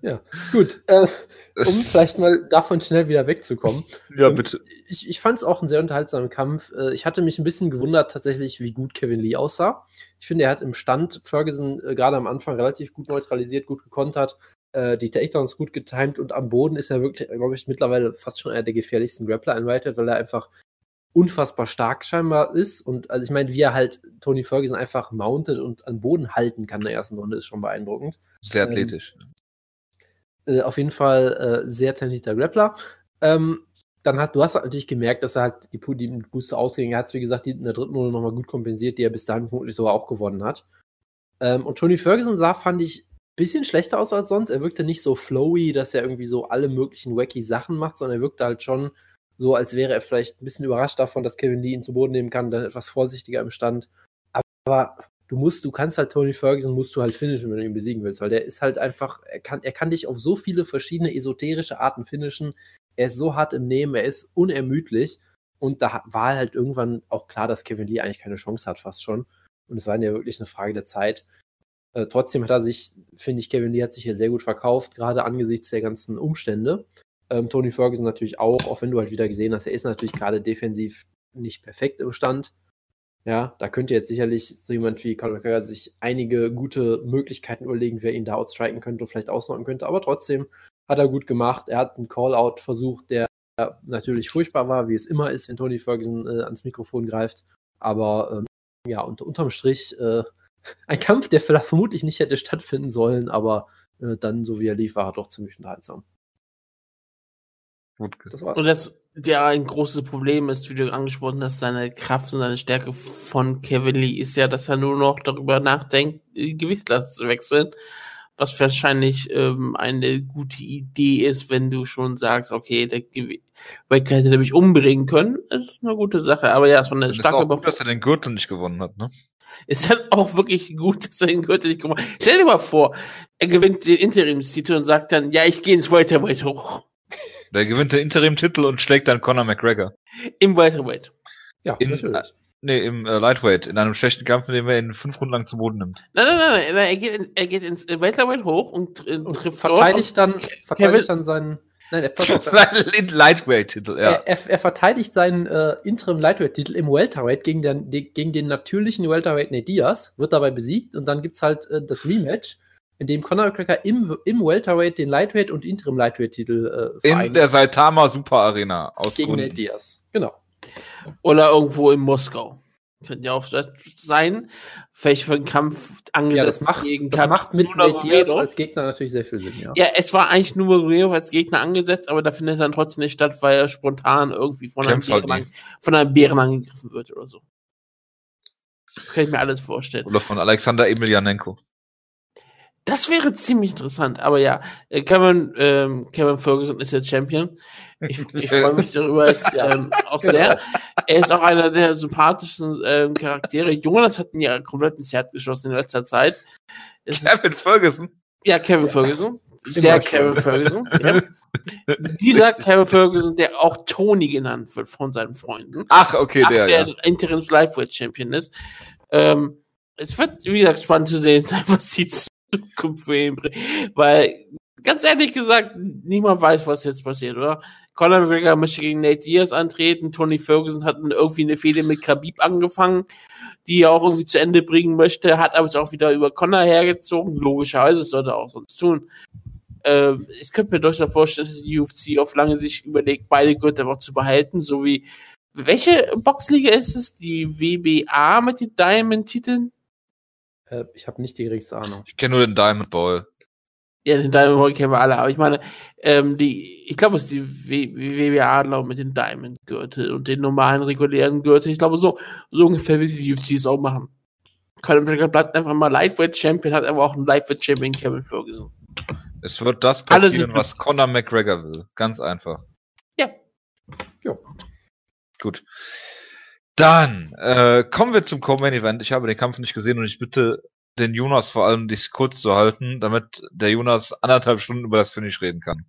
Ja, gut. Äh, um vielleicht mal davon schnell wieder wegzukommen. Ja, bitte. Ich, ich fand es auch einen sehr unterhaltsamen Kampf. Äh, Ich hatte mich ein bisschen gewundert tatsächlich, wie gut Kevin Lee aussah. Ich finde, er hat im Stand Ferguson äh, gerade am Anfang relativ gut neutralisiert, gut gekontert, äh, die Takedowns gut getimed und am Boden ist er wirklich, glaube ich, mittlerweile fast schon einer der gefährlichsten Grappler in Whitehead, weil er einfach unfassbar stark scheinbar ist. Und also ich meine, wie er halt Tony Ferguson einfach mountet und an Boden halten kann in der ersten Runde, ist schon beeindruckend. Sehr Ähm, athletisch. Äh, auf jeden Fall äh, sehr talentierter Grappler. Ähm, dann hast du hast halt natürlich gemerkt, dass er halt die, die Booster ausgegangen hat, wie gesagt, die in der dritten Runde nochmal gut kompensiert, die er bis dahin vermutlich sogar auch gewonnen hat. Ähm, und Tony Ferguson sah, fand ich, bisschen schlechter aus als sonst. Er wirkte nicht so flowy, dass er irgendwie so alle möglichen wacky Sachen macht, sondern er wirkte halt schon so, als wäre er vielleicht ein bisschen überrascht davon, dass Kevin Lee ihn zu Boden nehmen kann, dann etwas vorsichtiger im Stand. Aber du musst, du kannst halt Tony Ferguson musst du halt finishen, wenn du ihn besiegen willst, weil der ist halt einfach, er kann, er kann dich auf so viele verschiedene esoterische Arten finishen. Er ist so hart im Nehmen, er ist unermüdlich. Und da war halt irgendwann auch klar, dass Kevin Lee eigentlich keine Chance hat, fast schon. Und es war ja wirklich eine Frage der Zeit. Äh, trotzdem hat er sich, finde ich, Kevin Lee hat sich hier sehr gut verkauft, gerade angesichts der ganzen Umstände. Ähm, Tony Ferguson natürlich auch, auch wenn du halt wieder gesehen hast, er ist natürlich gerade defensiv nicht perfekt im Stand. Ja, da könnte jetzt sicherlich so jemand wie Conor McGregor sich einige gute Möglichkeiten überlegen, wer ihn da outstriken könnte und vielleicht ausnocken könnte. Aber trotzdem hat er gut gemacht. Er hat einen Call-out versucht, der natürlich furchtbar war, wie es immer ist, wenn Tony Ferguson äh, ans Mikrofon greift. Aber ähm, ja, unter, unterm Strich äh, ein Kampf, der vielleicht vermutlich nicht hätte stattfinden sollen, aber äh, dann, so wie er lief, war er doch ziemlich unterhaltsam. Gut. Das war's. Und das, der ein großes Problem ist, wie du angesprochen hast, seine Kraft und seine Stärke von Kevin Lee ist ja, dass er nur noch darüber nachdenkt, die Gewichtslast zu wechseln. Was wahrscheinlich ähm, eine gute Idee ist, wenn du schon sagst, okay, der Wecker hätte mich umbringen können. Das ist eine gute Sache. Aber ja, es war eine Und ist starke auch gut, dass er den Gürtel nicht gewonnen hat, ne? Ist dann auch wirklich gut, dass er den Gürtel nicht gemacht hat. Stell dir mal vor, er gewinnt den Interimstitel und sagt dann, ja, ich gehe ins Welterweight hoch. Der gewinnt den Interim-Titel und schlägt dann Conor McGregor. Im Welterweight. ja, in- natürlich. Nee, im äh, Lightweight, in einem schlechten Kampf, in dem er ihn fünf Runden lang zu Boden nimmt. Nein, nein, nein, nein, er geht, in, er geht ins Welterweight hoch und, äh, Und trifft verteidigt dann, Kevin- verteidigt dann seinen. Nein, er, pass auf, Lightweight-Titel, ja. er, er, er verteidigt seinen äh, Interim Lightweight-Titel im Welterweight gegen den, die, gegen den natürlichen Welterweight Nate Diaz, wird dabei besiegt und dann gibt's halt äh, das Rematch, in dem Conor McGregor im, im Welterweight den Lightweight und Interim Lightweight-Titel äh, In der Saitama Super Arena aus gegen Nate Gründen. Diaz. Genau. Oder irgendwo in Moskau. Könnte ja auch sein. Vielleicht für einen Kampf angesetzt Ja, das macht, gegen das macht mit Romero. als Gegner natürlich sehr viel Sinn, ja. Ja, es war eigentlich nur Guerrero als Gegner angesetzt, aber da findet er dann trotzdem nicht statt, weil er spontan irgendwie von einem, halt Bären, an, von einem Bären angegriffen wird oder so. Das kann ich mir alles vorstellen. Oder von Alexander Emelianenko. Das wäre ziemlich interessant, aber ja, äh, Kevin, ähm, Kevin Ferguson ist jetzt Champion. Ich, ich freue mich darüber jetzt, ähm, auch sehr. Er ist auch einer der sympathischsten ähm, Charaktere. Jonas hat mir ja komplett ins Herz geschossen in letzter Zeit. Es ist, Kevin Ferguson. ja, Kevin Ferguson. Immer Der. Kevin Ferguson. Ja. Dieser Kevin Ferguson, der auch Tony genannt wird von seinen Freunden. Ach, okay, Ach, der, der ja. Interims Lightweight Champion ist. Ähm, es wird, wie gesagt, spannend zu sehen sein, was die Zukunft für ihn bringt. Weil, ganz ehrlich gesagt, niemand weiß, was jetzt passiert, oder? Conor McGregor möchte gegen Nate Diaz antreten. Tony Ferguson hat irgendwie eine Fehde mit Khabib angefangen, die er auch irgendwie zu Ende bringen möchte, hat aber jetzt auch wieder über Conor hergezogen. Logischerweise, sollte er auch sonst tun. Ähm, ich könnte mir durchaus vorstellen, dass die UFC auf lange Sicht überlegt, beide Gürtel einfach zu behalten, so wie welche Boxliga ist es? Die WBA mit den Diamond-Titeln? Äh, ich habe nicht die geringste Ahnung. Ich kenne nur den Diamond Ball. Ja, den Diamond Ball kennen wir alle, aber ich meine, ähm, die, ich glaube, es ist die w WBA, glaube mit den Diamond-Gürtel und den normalen regulären Gürtel. Ich glaube, so, so ungefähr will die UFC es auch machen. Conor McGregor bleibt einfach mal Lightweight Champion, hat aber auch einen Lightweight Champion Kevin Ferguson. Es wird das passieren, was Conor McGregor will. Ganz einfach. Ja. Ja. Gut. Dann äh, kommen wir zum Co-Main Event. Ich habe den Kampf nicht gesehen und ich bitte den Jonas vor allem, dich kurz zu halten, damit der Jonas anderthalb Stunden über das Finish reden kann.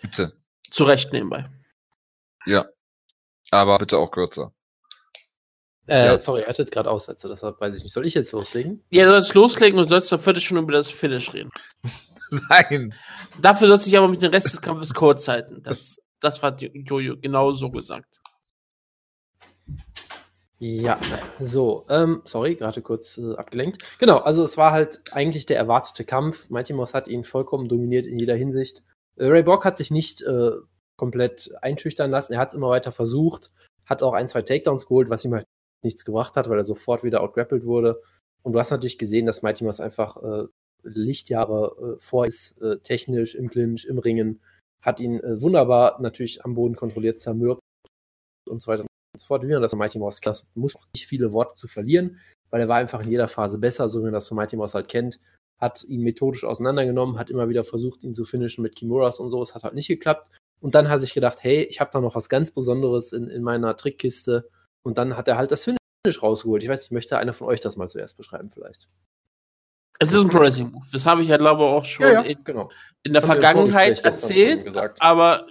Bitte. Zu Recht nebenbei. Ja. Aber bitte auch kürzer. Äh, Ja. sorry, er hattet gerade Aussätze, deshalb weiß ich nicht. Soll ich jetzt loslegen? Ja, du sollst loslegen und sollst eine Viertelstunde über das Finish reden. Nein. Dafür sollst du dich aber mit dem Rest des Kampfes kurz halten. Das, das hat Jojo genau so gesagt. Ja, so, ähm, sorry, gerade kurz äh, abgelenkt. Genau, also es war halt eigentlich der erwartete Kampf. Mighty Mouse hat ihn vollkommen dominiert in jeder Hinsicht. Äh, Ray Borg hat sich nicht äh, komplett einschüchtern lassen. Er hat es immer weiter versucht, hat auch ein, zwei Takedowns geholt, was ihm halt nichts gebracht hat, weil er sofort wieder outgrappelt wurde. Und du hast natürlich gesehen, dass Mighty Mouse einfach äh, Lichtjahre äh, vor ist, äh, technisch, im Clinch, im Ringen. Hat ihn äh, wunderbar natürlich am Boden kontrolliert, zermürbt und so weiter und so fort. Wie man das von Mighty Mouse kennt, muss nicht viele Worte zu verlieren, weil er war einfach in jeder Phase besser, so wie man das von Mighty Mouse halt kennt. Hat ihn methodisch auseinandergenommen, hat immer wieder versucht, ihn zu finishen mit Kimuras und so. Es hat halt nicht geklappt. Und dann hat sich gedacht, hey, ich habe da noch was ganz Besonderes in, in meiner Trickkiste. Und dann hat er halt das Finish rausgeholt. Ich weiß nicht, möchte einer von euch das mal zuerst beschreiben, vielleicht? Es ist ein Pro Wrestling Move. Das habe ich ja, glaube ich, auch schon in, genau. in der Das Vergangenheit erzählt. Aber,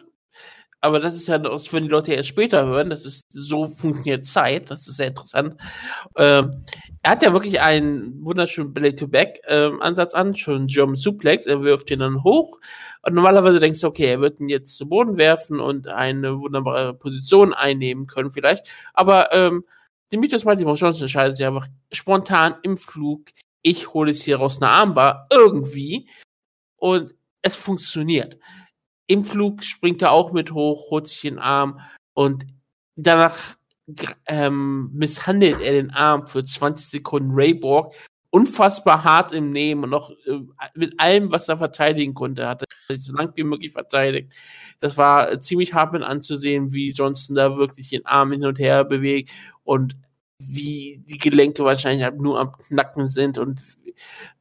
aber das ist ja, das würden die Leute ja erst später hören. Das ist, so funktioniert Zeit. Das ist sehr interessant. Ähm, er hat ja wirklich einen wunderschönen Belly-to-Back-Ansatz an, schon German Suplex. Er wirft ihn dann hoch. Und normalerweise denkst du, okay, er wird ihn jetzt zu Boden werfen und eine wunderbare Position einnehmen können, vielleicht. Aber ähm, Demetrius Mouse Johnson entscheidet sich einfach spontan im Flug. Ich hole es hier raus eine Armbar irgendwie. Und es funktioniert. Im Flug springt er auch mit hoch, holt sich den Arm und danach ähm, misshandelt er den Arm für 20 Sekunden Ray Borg. Unfassbar hart im Nehmen und noch äh, mit allem, was er verteidigen konnte, hat er sich so lang wie möglich verteidigt. Das war äh, ziemlich hart mit anzusehen, wie Johnson da wirklich den Arm hin und her bewegt und wie die Gelenke wahrscheinlich halt nur am Knacken sind und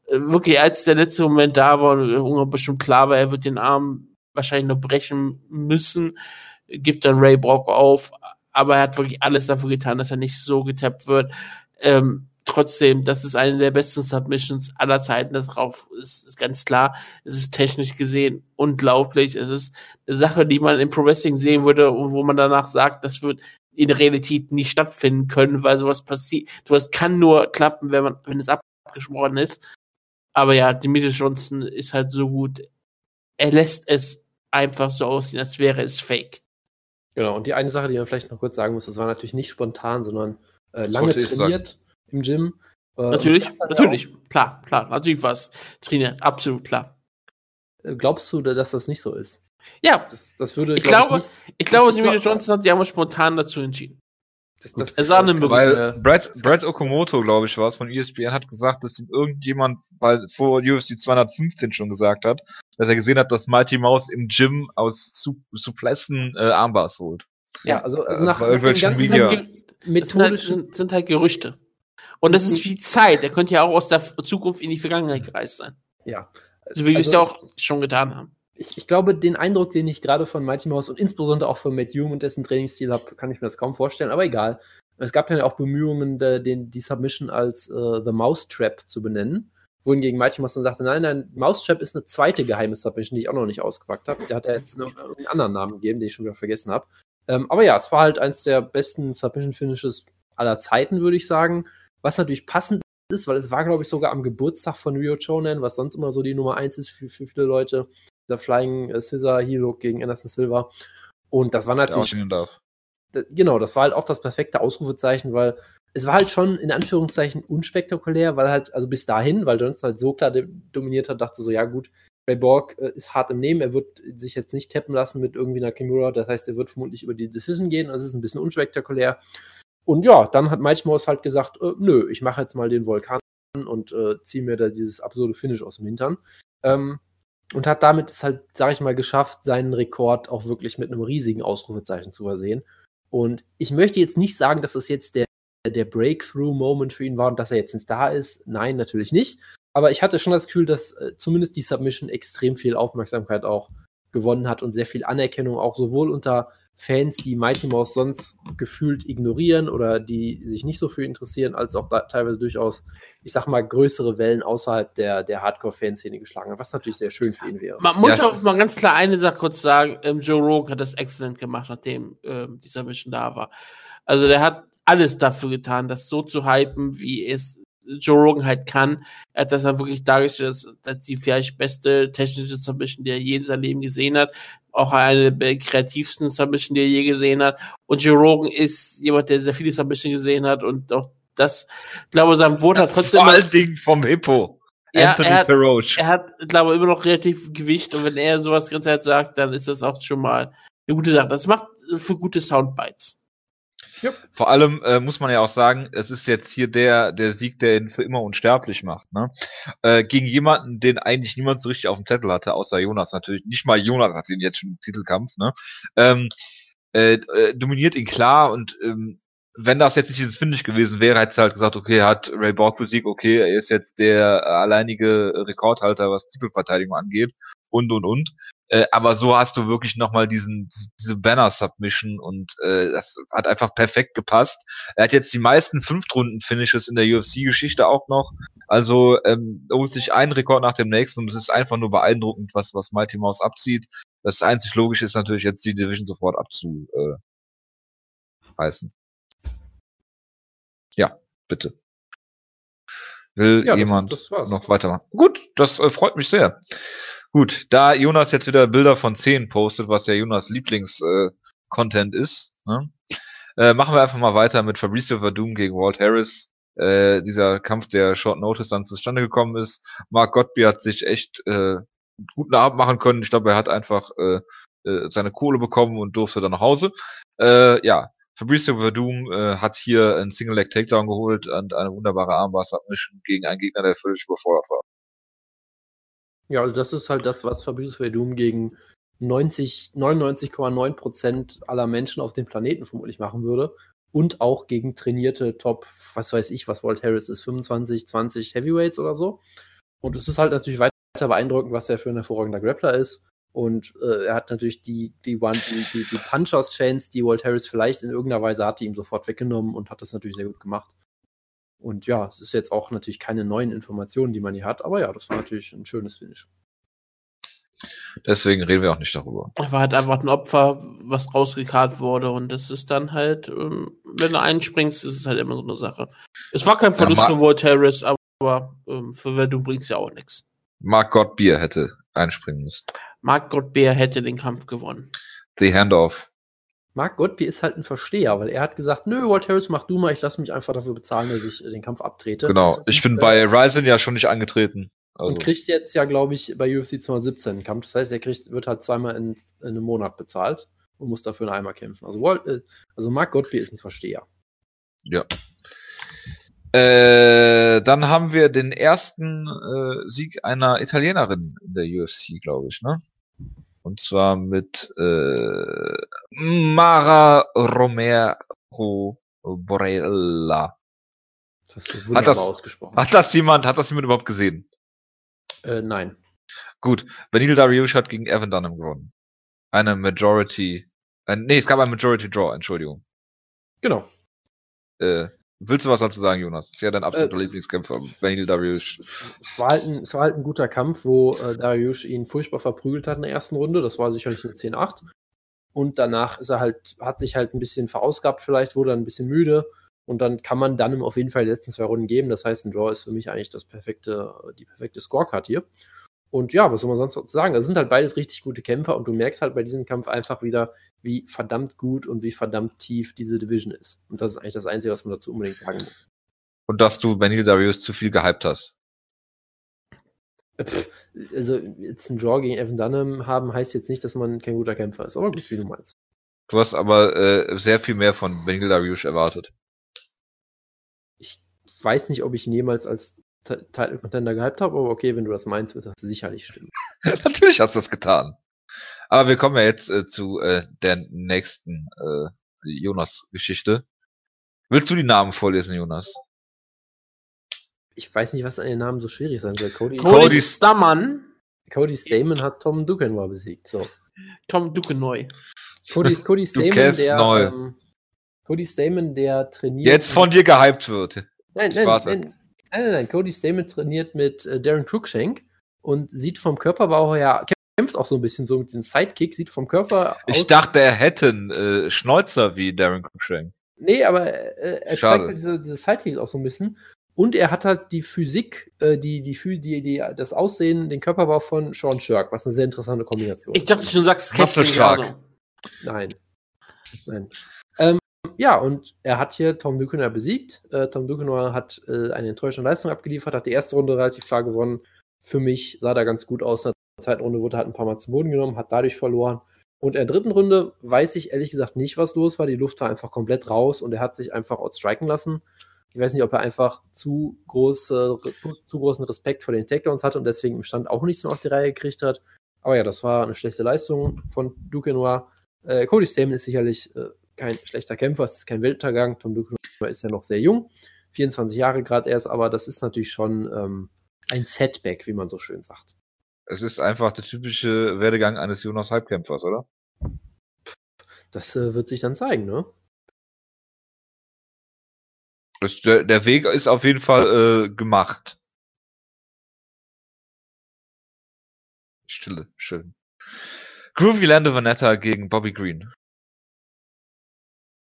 äh, wirklich, als der letzte Moment da war, und bestimmt klar war, er wird den Arm wahrscheinlich noch brechen müssen, gibt dann Ray Brock auf, aber er hat wirklich alles dafür getan, dass er nicht so getappt wird. Ähm, trotzdem, das ist eine der besten Submissions aller Zeiten, das drauf ist, ist ganz klar. Es ist technisch gesehen unglaublich. Es ist eine Sache, die man im Pro Wrestling sehen würde und wo man danach sagt, das wird in der Realität nicht stattfinden können, weil sowas passiert. Sowas kann nur klappen, wenn man, wenn es abgesprochen ist. Aber ja, Demetrius Johnson ist halt so gut. Er lässt es einfach so aussehen, als wäre es fake. Genau, und die eine Sache, die man vielleicht noch kurz sagen muss, das war natürlich nicht spontan, sondern äh, lange trainiert im Gym. Äh, Natürlich, halt natürlich, klar, klar, natürlich war es trainiert, absolut klar. Äh, glaubst du, dass das nicht so ist? Ja, Das, das würde, Ich glaub glaube- nicht, ich glaube, Ich Demetrius glaub- Johnson hat sich einfach spontan dazu entschieden. das, das, Es war eine. Weil Brad, Brad Okamoto, glaube ich, war es von ESPN, hat gesagt, dass ihm irgendjemand bei, vor UFC 215 schon gesagt hat, dass er gesehen hat, dass Mighty Mouse im Gym aus Su Suplessen äh, Armbars holt. Ja, also, also Äh, nach, bei nach den irgendwelchen. Das sind halt, sind, sind halt Gerüchte. Und das ist wie Zeit. Er könnte ja auch aus der Zukunft in die Vergangenheit gereist sein. Ja. So wie wir es Also ja auch schon getan haben. Ich, ich glaube, den Eindruck, den ich gerade von Mighty Mouse und insbesondere auch von Matt Hume und dessen Trainingsstil habe, kann ich mir das kaum vorstellen, aber egal. Es gab ja auch Bemühungen, de, den, die Submission als äh, The Mouse Trap zu benennen. Wohingegen Mighty Mouse dann sagte, nein, nein, Mouse Trap ist eine zweite geheime Submission, die ich auch noch nicht ausgepackt habe. Der hat ja jetzt noch einen anderen Namen gegeben, den ich schon wieder vergessen habe. Ähm, aber ja, es war halt eins der besten Submission-Finishes aller Zeiten, würde ich sagen. Was natürlich passend ist, weil es war, glaube ich, sogar am Geburtstag von Rio Chonan, was sonst immer so die Nummer eins ist für, für viele Leute. Dieser Flying äh, Scissor Heel gegen Anderson Silva. Und das war Der natürlich, d- genau, das war halt auch das perfekte Ausrufezeichen, weil es war halt schon in Anführungszeichen unspektakulär, weil halt, also bis dahin, weil Johnson halt so klar dominiert hat, dachte so, ja gut, Ray Borg äh, ist hart im Nehmen, er wird sich jetzt nicht tappen lassen mit irgendwie einer Kimura, das heißt, er wird vermutlich über die Decision gehen, das ist ein bisschen unspektakulär. Und ja, dann hat Mighty Mouse halt gesagt, äh, nö, ich mache jetzt mal den Vulkan und äh, ziehe mir da dieses absurde Finish aus dem Hintern. Ähm, und hat damit es halt, sag ich mal, geschafft, seinen Rekord auch wirklich mit einem riesigen Ausrufezeichen zu versehen. Und ich möchte jetzt nicht sagen, dass das jetzt der der Breakthrough-Moment für ihn war und dass er jetzt ein Star ist. Nein, natürlich nicht. Aber ich hatte schon das Gefühl, dass äh, zumindest die Submission extrem viel Aufmerksamkeit auch gewonnen hat und sehr viel Anerkennung auch sowohl unter Fans, die Mighty Mouse sonst gefühlt ignorieren oder die sich nicht so für interessieren, als auch teilweise durchaus, ich sag mal, größere Wellen außerhalb der, der Hardcore-Fanszene geschlagen hat, was natürlich sehr schön für ihn wäre. Man muss ja. auch mal ganz klar eine Sache kurz sagen, ähm, Joe Rogan hat das exzellent gemacht, nachdem ähm, dieser Mission da war. Also der hat alles dafür getan, das so zu hypen, wie es Joe Rogan halt kann. Er hat das dann wirklich dargestellt, dass, dass die vielleicht beste technische Submission, die er je in seinem Leben gesehen hat. Auch eine der kreativsten Submission, die er je gesehen hat. Und Joe Rogan ist jemand, der sehr viele Submission gesehen hat und auch das, glaube ich, sein Wort hat trotzdem. Vor allen Dingen vom Hippo. Ja, Anthony er hat, er hat, glaube ich, immer noch relativ Gewicht und wenn er sowas die ganze Zeit sagt, dann ist das auch schon mal eine gute Sache. Das macht für gute Soundbites. Ja. Vor allem äh, muss man ja auch sagen, es ist jetzt hier der, der Sieg, der ihn für immer unsterblich macht. Ne? Äh, gegen jemanden, den eigentlich niemand so richtig auf dem Zettel hatte, außer Jonas natürlich. Nicht mal Jonas hat ihn jetzt schon im Titelkampf. Ne? Ähm, äh, äh, dominiert ihn klar und ähm, wenn das jetzt nicht dieses Finish gewesen wäre, hätte es halt gesagt, okay, er hat Ray Borg besiegt, okay, er ist jetzt der alleinige Rekordhalter, was Titelverteidigung angeht und und und. Äh, aber so hast du wirklich nochmal diesen, diese Banner-Submission und äh, das hat einfach perfekt gepasst. Er hat jetzt die meisten Fünftrunden-Finishes in der UFC-Geschichte auch noch. Also ähm, holt sich einen Rekord nach dem nächsten und es ist einfach nur beeindruckend, was, was Mighty Mouse abzieht. Das einzig Logische ist natürlich jetzt die Division sofort abzureißen. Äh, ja, bitte. Will ja, jemand das, das noch weitermachen? Gut, das äh, freut mich sehr. Gut, da Jonas jetzt wieder Bilder von 10 postet, was ja Jonas Lieblings-Content äh, ist, ne? äh, machen wir einfach mal weiter mit Fabrizio Verdum gegen Walt Harris. Äh, dieser Kampf, der Short Notice dann zustande gekommen ist. Mark Godby hat sich echt äh, guten Abend machen können. Ich glaube, er hat einfach äh, äh, seine Kohle bekommen und durfte dann nach Hause. Äh, ja, Fabrizio Verdum äh, hat hier einen Single Leg Takedown geholt und eine wunderbare Armbar Submission gegen einen Gegner, der völlig überfordert war. Ja, also das ist halt das, was Fabrice Verdum gegen 90, 99,9% aller Menschen auf dem Planeten vermutlich machen würde. Und auch gegen trainierte Top, was weiß ich, was Walt Harris ist, 25, 20 Heavyweights oder so. Und es ist halt natürlich weiter beeindruckend, was er für ein hervorragender Grappler ist. Und äh, er hat natürlich die, die, die, die, Punchers-Fans, die Walt Harris vielleicht in irgendeiner Weise hatte, ihm sofort weggenommen und hat das natürlich sehr gut gemacht. Und ja, es ist jetzt auch natürlich keine neuen Informationen, die man hier hat, aber ja, das war natürlich ein schönes Finish. Deswegen reden wir auch nicht darüber. Er war halt einfach ein Opfer, was rausgekarrt wurde und das ist dann halt, ähm, wenn du einspringst, ist es halt immer so eine Sache. Es war kein Verlust ja, für Walt Harris, aber ähm, bringt es ja auch nichts. Mark Gottbier hätte einspringen müssen. Mark Gottbier hätte den Kampf gewonnen. The Handoff. Mark Godby ist halt ein Versteher, weil er hat gesagt, nö, Walt Harris, mach du mal, ich lasse mich einfach dafür bezahlen, dass ich äh, den Kampf abtrete. Genau, ich bin und, bei Ryzen ja schon nicht angetreten. Also. Und kriegt jetzt ja, glaube ich, bei UFC 217 einen Kampf. Das heißt, er kriegt, wird halt zweimal in, in einem Monat bezahlt und muss dafür einmal kämpfen. Also, Walt, äh, also Mark Godby ist ein Versteher. Ja. Äh, dann haben wir den ersten äh, Sieg einer Italienerin in der UFC, glaube ich, ne? Und zwar mit äh, Mara Romero Borella. Das hast du hat das, ausgesprochen. Hat das jemand, hat das jemand überhaupt gesehen? Äh, nein. Gut, Benil Dariush hat gegen Evan Dunham gewonnen. Eine Majority, äh, nee, es gab ein Majority Draw, Entschuldigung. Genau. Äh, Willst du was dazu sagen, Jonas? Das ist ja dein absoluter äh, Lieblingskämpfer, Benil Dariush. Es war, halt ein, es war halt ein guter Kampf, wo äh, Dariush ihn furchtbar verprügelt hat in der ersten Runde. Das war sicherlich eine 10-8. Und danach ist er halt, hat sich halt ein bisschen verausgabt, vielleicht wurde er ein bisschen müde. Und dann kann man dann auf jeden Fall die letzten zwei Runden geben. Das heißt, ein Draw ist für mich eigentlich das perfekte, die perfekte Scorecard hier. Und ja, was soll man sonst sagen? Es sind halt beides richtig gute Kämpfer und du merkst halt bei diesem Kampf einfach wieder, wie verdammt gut und wie verdammt tief diese Division ist. Und das ist eigentlich das Einzige, was man dazu unbedingt sagen muss. Und dass du Benil Darius zu viel gehypt hast. Pff, also jetzt ein Draw gegen Evan Dunham haben, heißt jetzt nicht, dass man kein guter Kämpfer ist. Aber gut, wie du meinst. Du hast aber äh, sehr viel mehr von Benil Darius erwartet. Ich weiß nicht, ob ich ihn jemals als Title Contender gehypt habe, aber okay, wenn du das meinst, wird das sicherlich stimmen. Natürlich hast du das getan. Aber wir kommen ja jetzt äh, zu äh, der nächsten äh, Jonas-Geschichte. Willst du die Namen vorlesen, Jonas? Ich weiß nicht, was an den Namen so schwierig sein soll. Cody, Cody, Cody- Stammann, Cody Stamen hat Tom Duquesnoy besiegt. So. Tom Duquesnoy. Cody, Cody Stamen, der. neu. Ähm, Cody Stamen, der trainiert. Jetzt von dir gehypt wird. Nein, nein, nein, nein, nein, nein. Cody Stamen trainiert mit äh, Darren Cruikshank und sieht vom Körperbau her, kämpft auch so ein bisschen so mit den Sidekick, sieht vom Körper Ich aus. dachte, er hätte einen äh, Schnäuzer wie Darren Cruikshank. Nee, aber äh, er Schade. zeigt halt diese, diese Sidekicks auch so ein bisschen. Und er hat halt die Physik, äh, die, die, die, die, das Aussehen, den Körperbau von Sean Shirk, was eine sehr interessante Kombination Ich dachte schon, du sagst Kätzchen Shark? Nein. Nein. Ähm, ja, und er hat hier Tom Duquesnoy besiegt. Äh, Tom Duquesnoy hat äh, eine enttäuschende Leistung abgeliefert, hat die erste Runde relativ klar gewonnen. Für mich sah da ganz gut aus. In der zweiten Runde wurde er halt ein paar Mal zu Boden genommen, hat dadurch verloren. Und in der dritten Runde weiß ich ehrlich gesagt nicht, was los war. Die Luft war einfach komplett raus und er hat sich einfach outstriken lassen. Ich weiß nicht, ob er einfach zu, große, zu großen Respekt vor den Takedowns hatte und deswegen im Stand auch nichts mehr auf die Reihe gekriegt hat. Aber ja, das war eine schlechte Leistung von Duquesnoy. Äh, Cody Stamen ist sicherlich äh, kein schlechter Kämpfer, es ist kein Weltuntergang. Tom Duquesnoy ist ja noch sehr jung, 24 Jahre gerade erst, aber das ist natürlich schon ähm, ein Setback, wie man so schön sagt. Es ist einfach der typische Werdegang eines Jonas Halbkämpfers, oder? Das äh, wird sich dann zeigen, ne? Das, der, der Weg ist auf jeden Fall äh, gemacht. Stille, schön. Groovy Lando Vanetta gegen Bobby Green.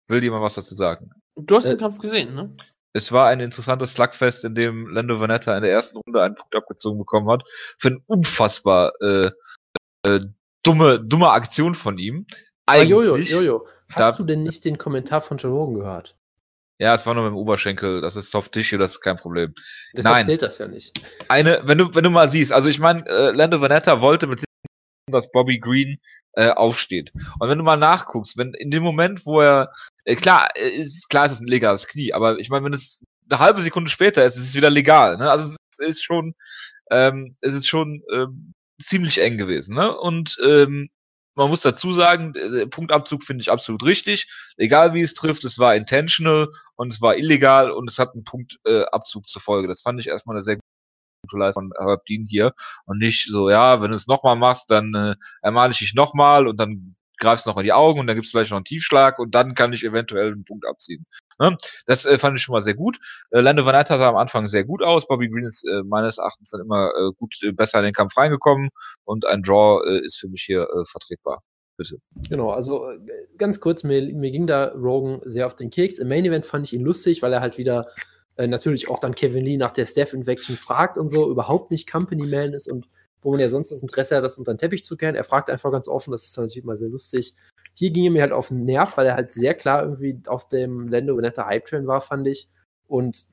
Will jemand was dazu sagen? Du hast Äh, den Kampf gesehen, ne? Es war ein interessantes Slugfest, in dem Lando Vanetta in der ersten Runde einen Punkt abgezogen bekommen hat. Für eine unfassbar äh, äh, dumme, dumme Aktion von ihm. Aber Jojo, Eigentlich. Jojo, hast da- du denn nicht den Kommentar von Joe Rogan gehört? Ja, es war nur mit dem Oberschenkel. Das ist Soft Tissue, das ist kein Problem. Deshalb Nein. zählt das ja nicht. eine, wenn du, wenn du mal siehst, also ich meine, äh, Lando Vanetta wollte mit dass Bobby Green äh, aufsteht. Und wenn du mal nachguckst, wenn in dem Moment, wo er, äh, klar, äh, ist, klar ist es ein legales Knie, aber ich meine, wenn es eine halbe Sekunde später ist, ist es wieder legal. Ne? Also es ist schon, ähm, es ist schon ähm, ziemlich eng gewesen. Ne? Und ähm, man muss dazu sagen, Punktabzug finde ich absolut richtig. Egal wie es trifft, es war intentional und es war illegal und es hat einen Punktabzug äh, zur Folge. Das fand ich erstmal eine sehr gute Leistung von Herb hier und nicht so, ja, wenn du es nochmal machst, dann äh, ermahne ich dich nochmal und dann greifst noch in die Augen und dann gibt's vielleicht noch einen Tiefschlag und dann kann ich eventuell einen Punkt abziehen. Ne? Das äh, fand ich schon mal sehr gut. Äh, Lando Vanetta sah am Anfang sehr gut aus. Bobby Green ist äh, meines Erachtens dann immer äh, gut äh, besser in den Kampf reingekommen und ein Draw äh, ist für mich hier äh, vertretbar. Bitte. Genau, also äh, ganz kurz, mir, mir ging da Rogan sehr auf den Keks. Im Main Event fand ich ihn lustig, weil er halt wieder äh, natürlich auch dann Kevin Lee nach der Steph Infection fragt und so, überhaupt nicht Company Man ist und wo man ja sonst das Interesse hat, das unter den Teppich zu kehren. Er fragt einfach ganz offen, das ist dann natürlich mal sehr lustig. Hier ging er mir halt auf den Nerv, weil er halt sehr klar irgendwie auf dem Lando Veneta Hype Train war, fand ich. Und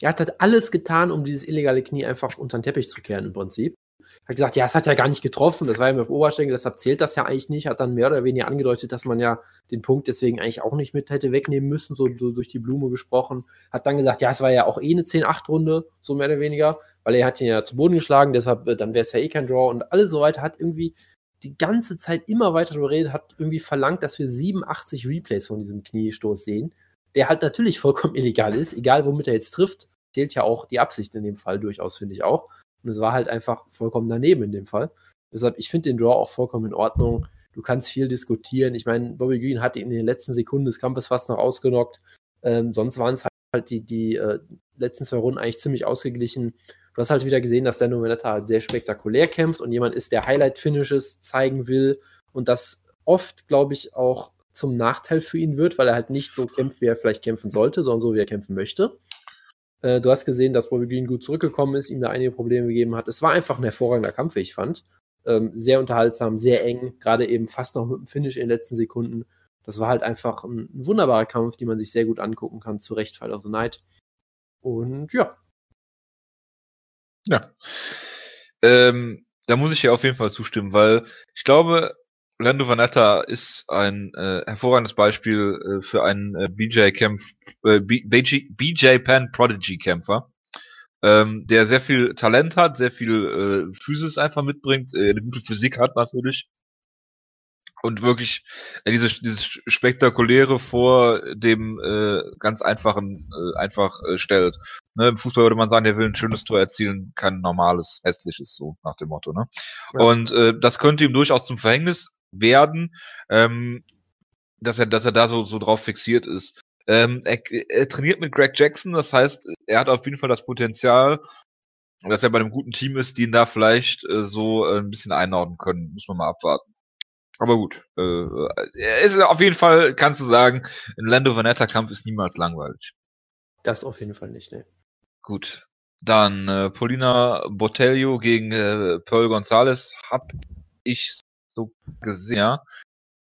er hat halt alles getan, um dieses illegale Knie einfach unter den Teppich zu kehren im Prinzip. Hat gesagt, ja, es hat ja gar nicht getroffen, das war ja mit dem Oberschenkel, deshalb zählt das ja eigentlich nicht. Hat dann mehr oder weniger angedeutet, dass man ja den Punkt deswegen eigentlich auch nicht mit hätte wegnehmen müssen, so, so durch die Blume gesprochen. Hat dann gesagt, ja, es war ja auch eh eine 10-8-Runde, so mehr oder weniger, weil er hat ihn ja zu Boden geschlagen, deshalb, äh, dann wäre es ja eh kein Draw und alles so weiter. Hat irgendwie die ganze Zeit immer weiter darüber redet, hat irgendwie verlangt, dass wir 87 Replays von diesem Kniestoß sehen, der halt natürlich vollkommen illegal ist, egal womit er jetzt trifft, zählt ja auch die Absicht in dem Fall durchaus, finde ich auch. Und es war halt einfach vollkommen daneben in dem Fall. Deshalb, ich finde den Draw auch vollkommen in Ordnung. Du kannst viel diskutieren. Ich meine, Bobby Green hat ihn in den letzten Sekunden des Kampfes fast noch ausgenockt. Ähm, sonst waren es halt die, die äh, letzten zwei Runden eigentlich ziemlich ausgeglichen. Du hast halt wieder gesehen, dass Dano Veneta halt sehr spektakulär kämpft und jemand ist, der Highlight-Finishes zeigen will und das oft, glaube ich, auch zum Nachteil für ihn wird, weil er halt nicht so kämpft, wie er vielleicht kämpfen sollte, sondern so, wie er kämpfen möchte. Äh, du hast gesehen, dass Bobby Green gut zurückgekommen ist, ihm da einige Probleme gegeben hat. Es war einfach ein hervorragender Kampf, wie ich fand. Ähm, sehr unterhaltsam, sehr eng, gerade eben fast noch mit dem Finish in den letzten Sekunden. Das war halt einfach ein, ein wunderbarer Kampf, den man sich sehr gut angucken kann. Zu Recht Fight of the Night. Und ja, Ja. Ähm, da muss ich ja auf jeden Fall zustimmen, weil ich glaube, Lando Vanetta ist ein äh, hervorragendes Beispiel äh, für einen äh, BJ-Kämpf, äh, B- BJ, BJ Penn Prodigy-Kämpfer, ähm, der sehr viel Talent hat, sehr viel äh, Physis einfach mitbringt, äh, eine gute Physik hat natürlich. und wirklich äh, diese, dieses spektakuläre vor dem äh, ganz einfachen äh, einfach äh, stellt. Ne, Im Fußball würde man sagen, der will ein schönes Tor erzielen, kein normales, hässliches, so nach dem Motto. Ne? Ja. Und äh, das könnte ihm durchaus zum Verhängnis werden, ähm, dass er, dass er da so, so drauf fixiert ist. Ähm, er, er trainiert mit Greg Jackson, das heißt, er hat auf jeden Fall das Potenzial, dass er bei einem guten Team ist, die ihn da vielleicht äh, so äh, ein bisschen einordnen können. Muss man mal abwarten. Aber gut, äh, er ist auf jeden Fall, kannst du sagen, ein Lando Vanetta Kampf ist niemals langweilig. Das auf jeden Fall nicht, ne. Gut. Dann äh, Polina Botello gegen äh, Pearl Gonzalez hab ich so gesehen, ja.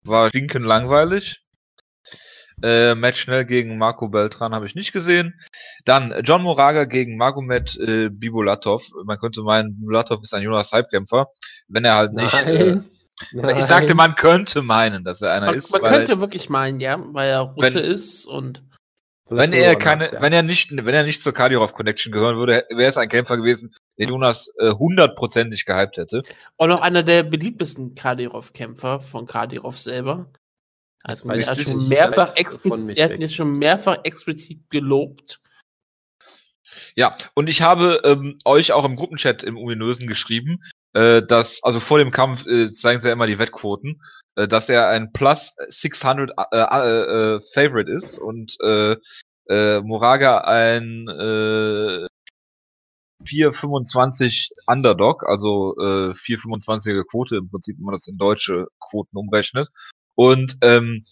War stinken langweilig. Äh, Match schnell gegen Marco Beltran habe ich nicht gesehen. Dann John Moraga gegen Magomed äh, Bibulatov. Man könnte meinen, Bibulatov ist ein Jonas Hype-Kämpfer, wenn er halt nicht. Äh, ich sagte, man könnte meinen, dass er einer man, ist. Man könnte wirklich meinen, ja, weil er Russe wenn, ist und. Wenn er keine, ja. wenn er nicht, wenn er nicht zur Kardiorov Connection gehören würde, wäre es ein Kämpfer gewesen, den Jonas hundertprozentig äh, gehypt hätte. Und auch einer der beliebtesten Kardiorov-Kämpfer von Kardiorov selber. Also, er, hat schon mehrfach explizit, er hat jetzt schon mehrfach explizit gelobt. Ja, und ich habe ähm, euch auch im Gruppenchat im Ominösen geschrieben, äh, dass, also vor dem Kampf äh, zeigen sie ja immer die Wettquoten, äh, dass er ein Plus 600 äh, äh, äh, Favorite ist und äh, äh, Moraga ein äh, 4,25 Underdog, also äh, 4,25er Quote im Prinzip, wenn man das in deutsche Quoten umrechnet. Und ähm,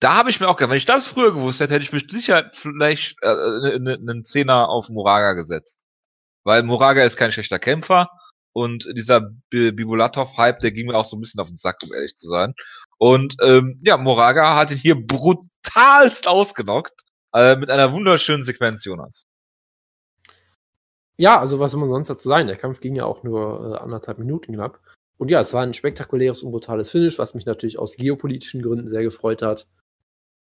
da habe ich mir auch gedacht, wenn ich das früher gewusst hätte, hätte ich mich sicher vielleicht äh, einen äh, ne, Zehner auf Moraga gesetzt. Weil Moraga ist kein schlechter Kämpfer und dieser Bibulatov-Hype, der ging mir auch so ein bisschen auf den Sack, um ehrlich zu sein. Und ähm, ja, Moraga hat ihn hier brutalst ausgenockt äh, mit einer wunderschönen Sequenz, Jonas. Ja, also was soll man sonst dazu sagen? Der Kampf ging ja auch nur äh, anderthalb Minuten knapp. Und ja, es war ein spektakuläres und brutales Finish, was mich natürlich aus geopolitischen Gründen sehr gefreut hat.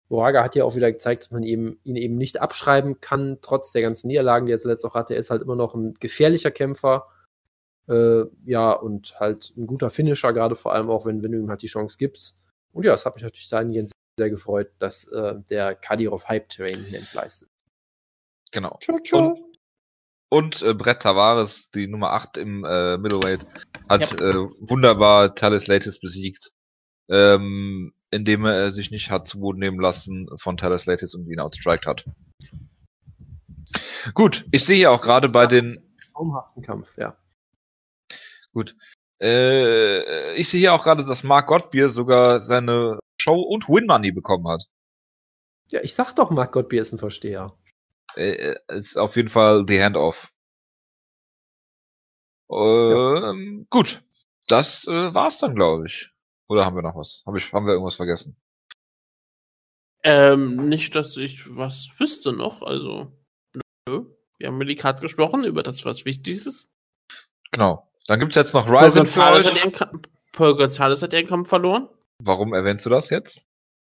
Moraga hat ja auch wieder gezeigt, dass man eben, ihn eben nicht abschreiben kann, trotz der ganzen Niederlagen, die er zuletzt auch hatte. Er ist halt immer noch ein gefährlicher Kämpfer. Äh, ja, und halt ein guter Finisher, gerade vor allem auch, wenn, wenn du ihm halt die Chance gibst. Und ja, es hat mich natürlich dahingehend sehr gefreut, dass äh, der Kadirov Hype Train ihn entgleistet. Genau. Ciao, ciao. Und und äh, Brett Tavares, die Nummer 8 im äh, Middleweight, hat ja. äh, wunderbar Talis Latis besiegt, ähm, indem er sich nicht hat zu Boden nehmen lassen von Talis Latis und ihn outstriked hat. Gut, ich sehe hier auch gerade bei den traumhaften Kampf, ja. Gut. Äh, ich sehe hier auch gerade, dass Mark Gottbier sogar seine Show und Win Money bekommen hat. Ja, ich sag doch, Mark Gottbier ist ein Versteher äh, ist auf jeden Fall The Handoff. Ähm, ja. Gut, das äh, war's dann, glaube ich. Oder haben wir noch was? Hab ich, haben wir irgendwas vergessen? Ähm, nicht, dass ich was wüsste noch. Also, nö. Wir haben mit die Karte gesprochen über das, was wichtig ist. Genau. Dann gibt's jetzt noch Ryzen Paul Gonzalez hat ihren Kampf verloren. Warum erwähnst du das jetzt?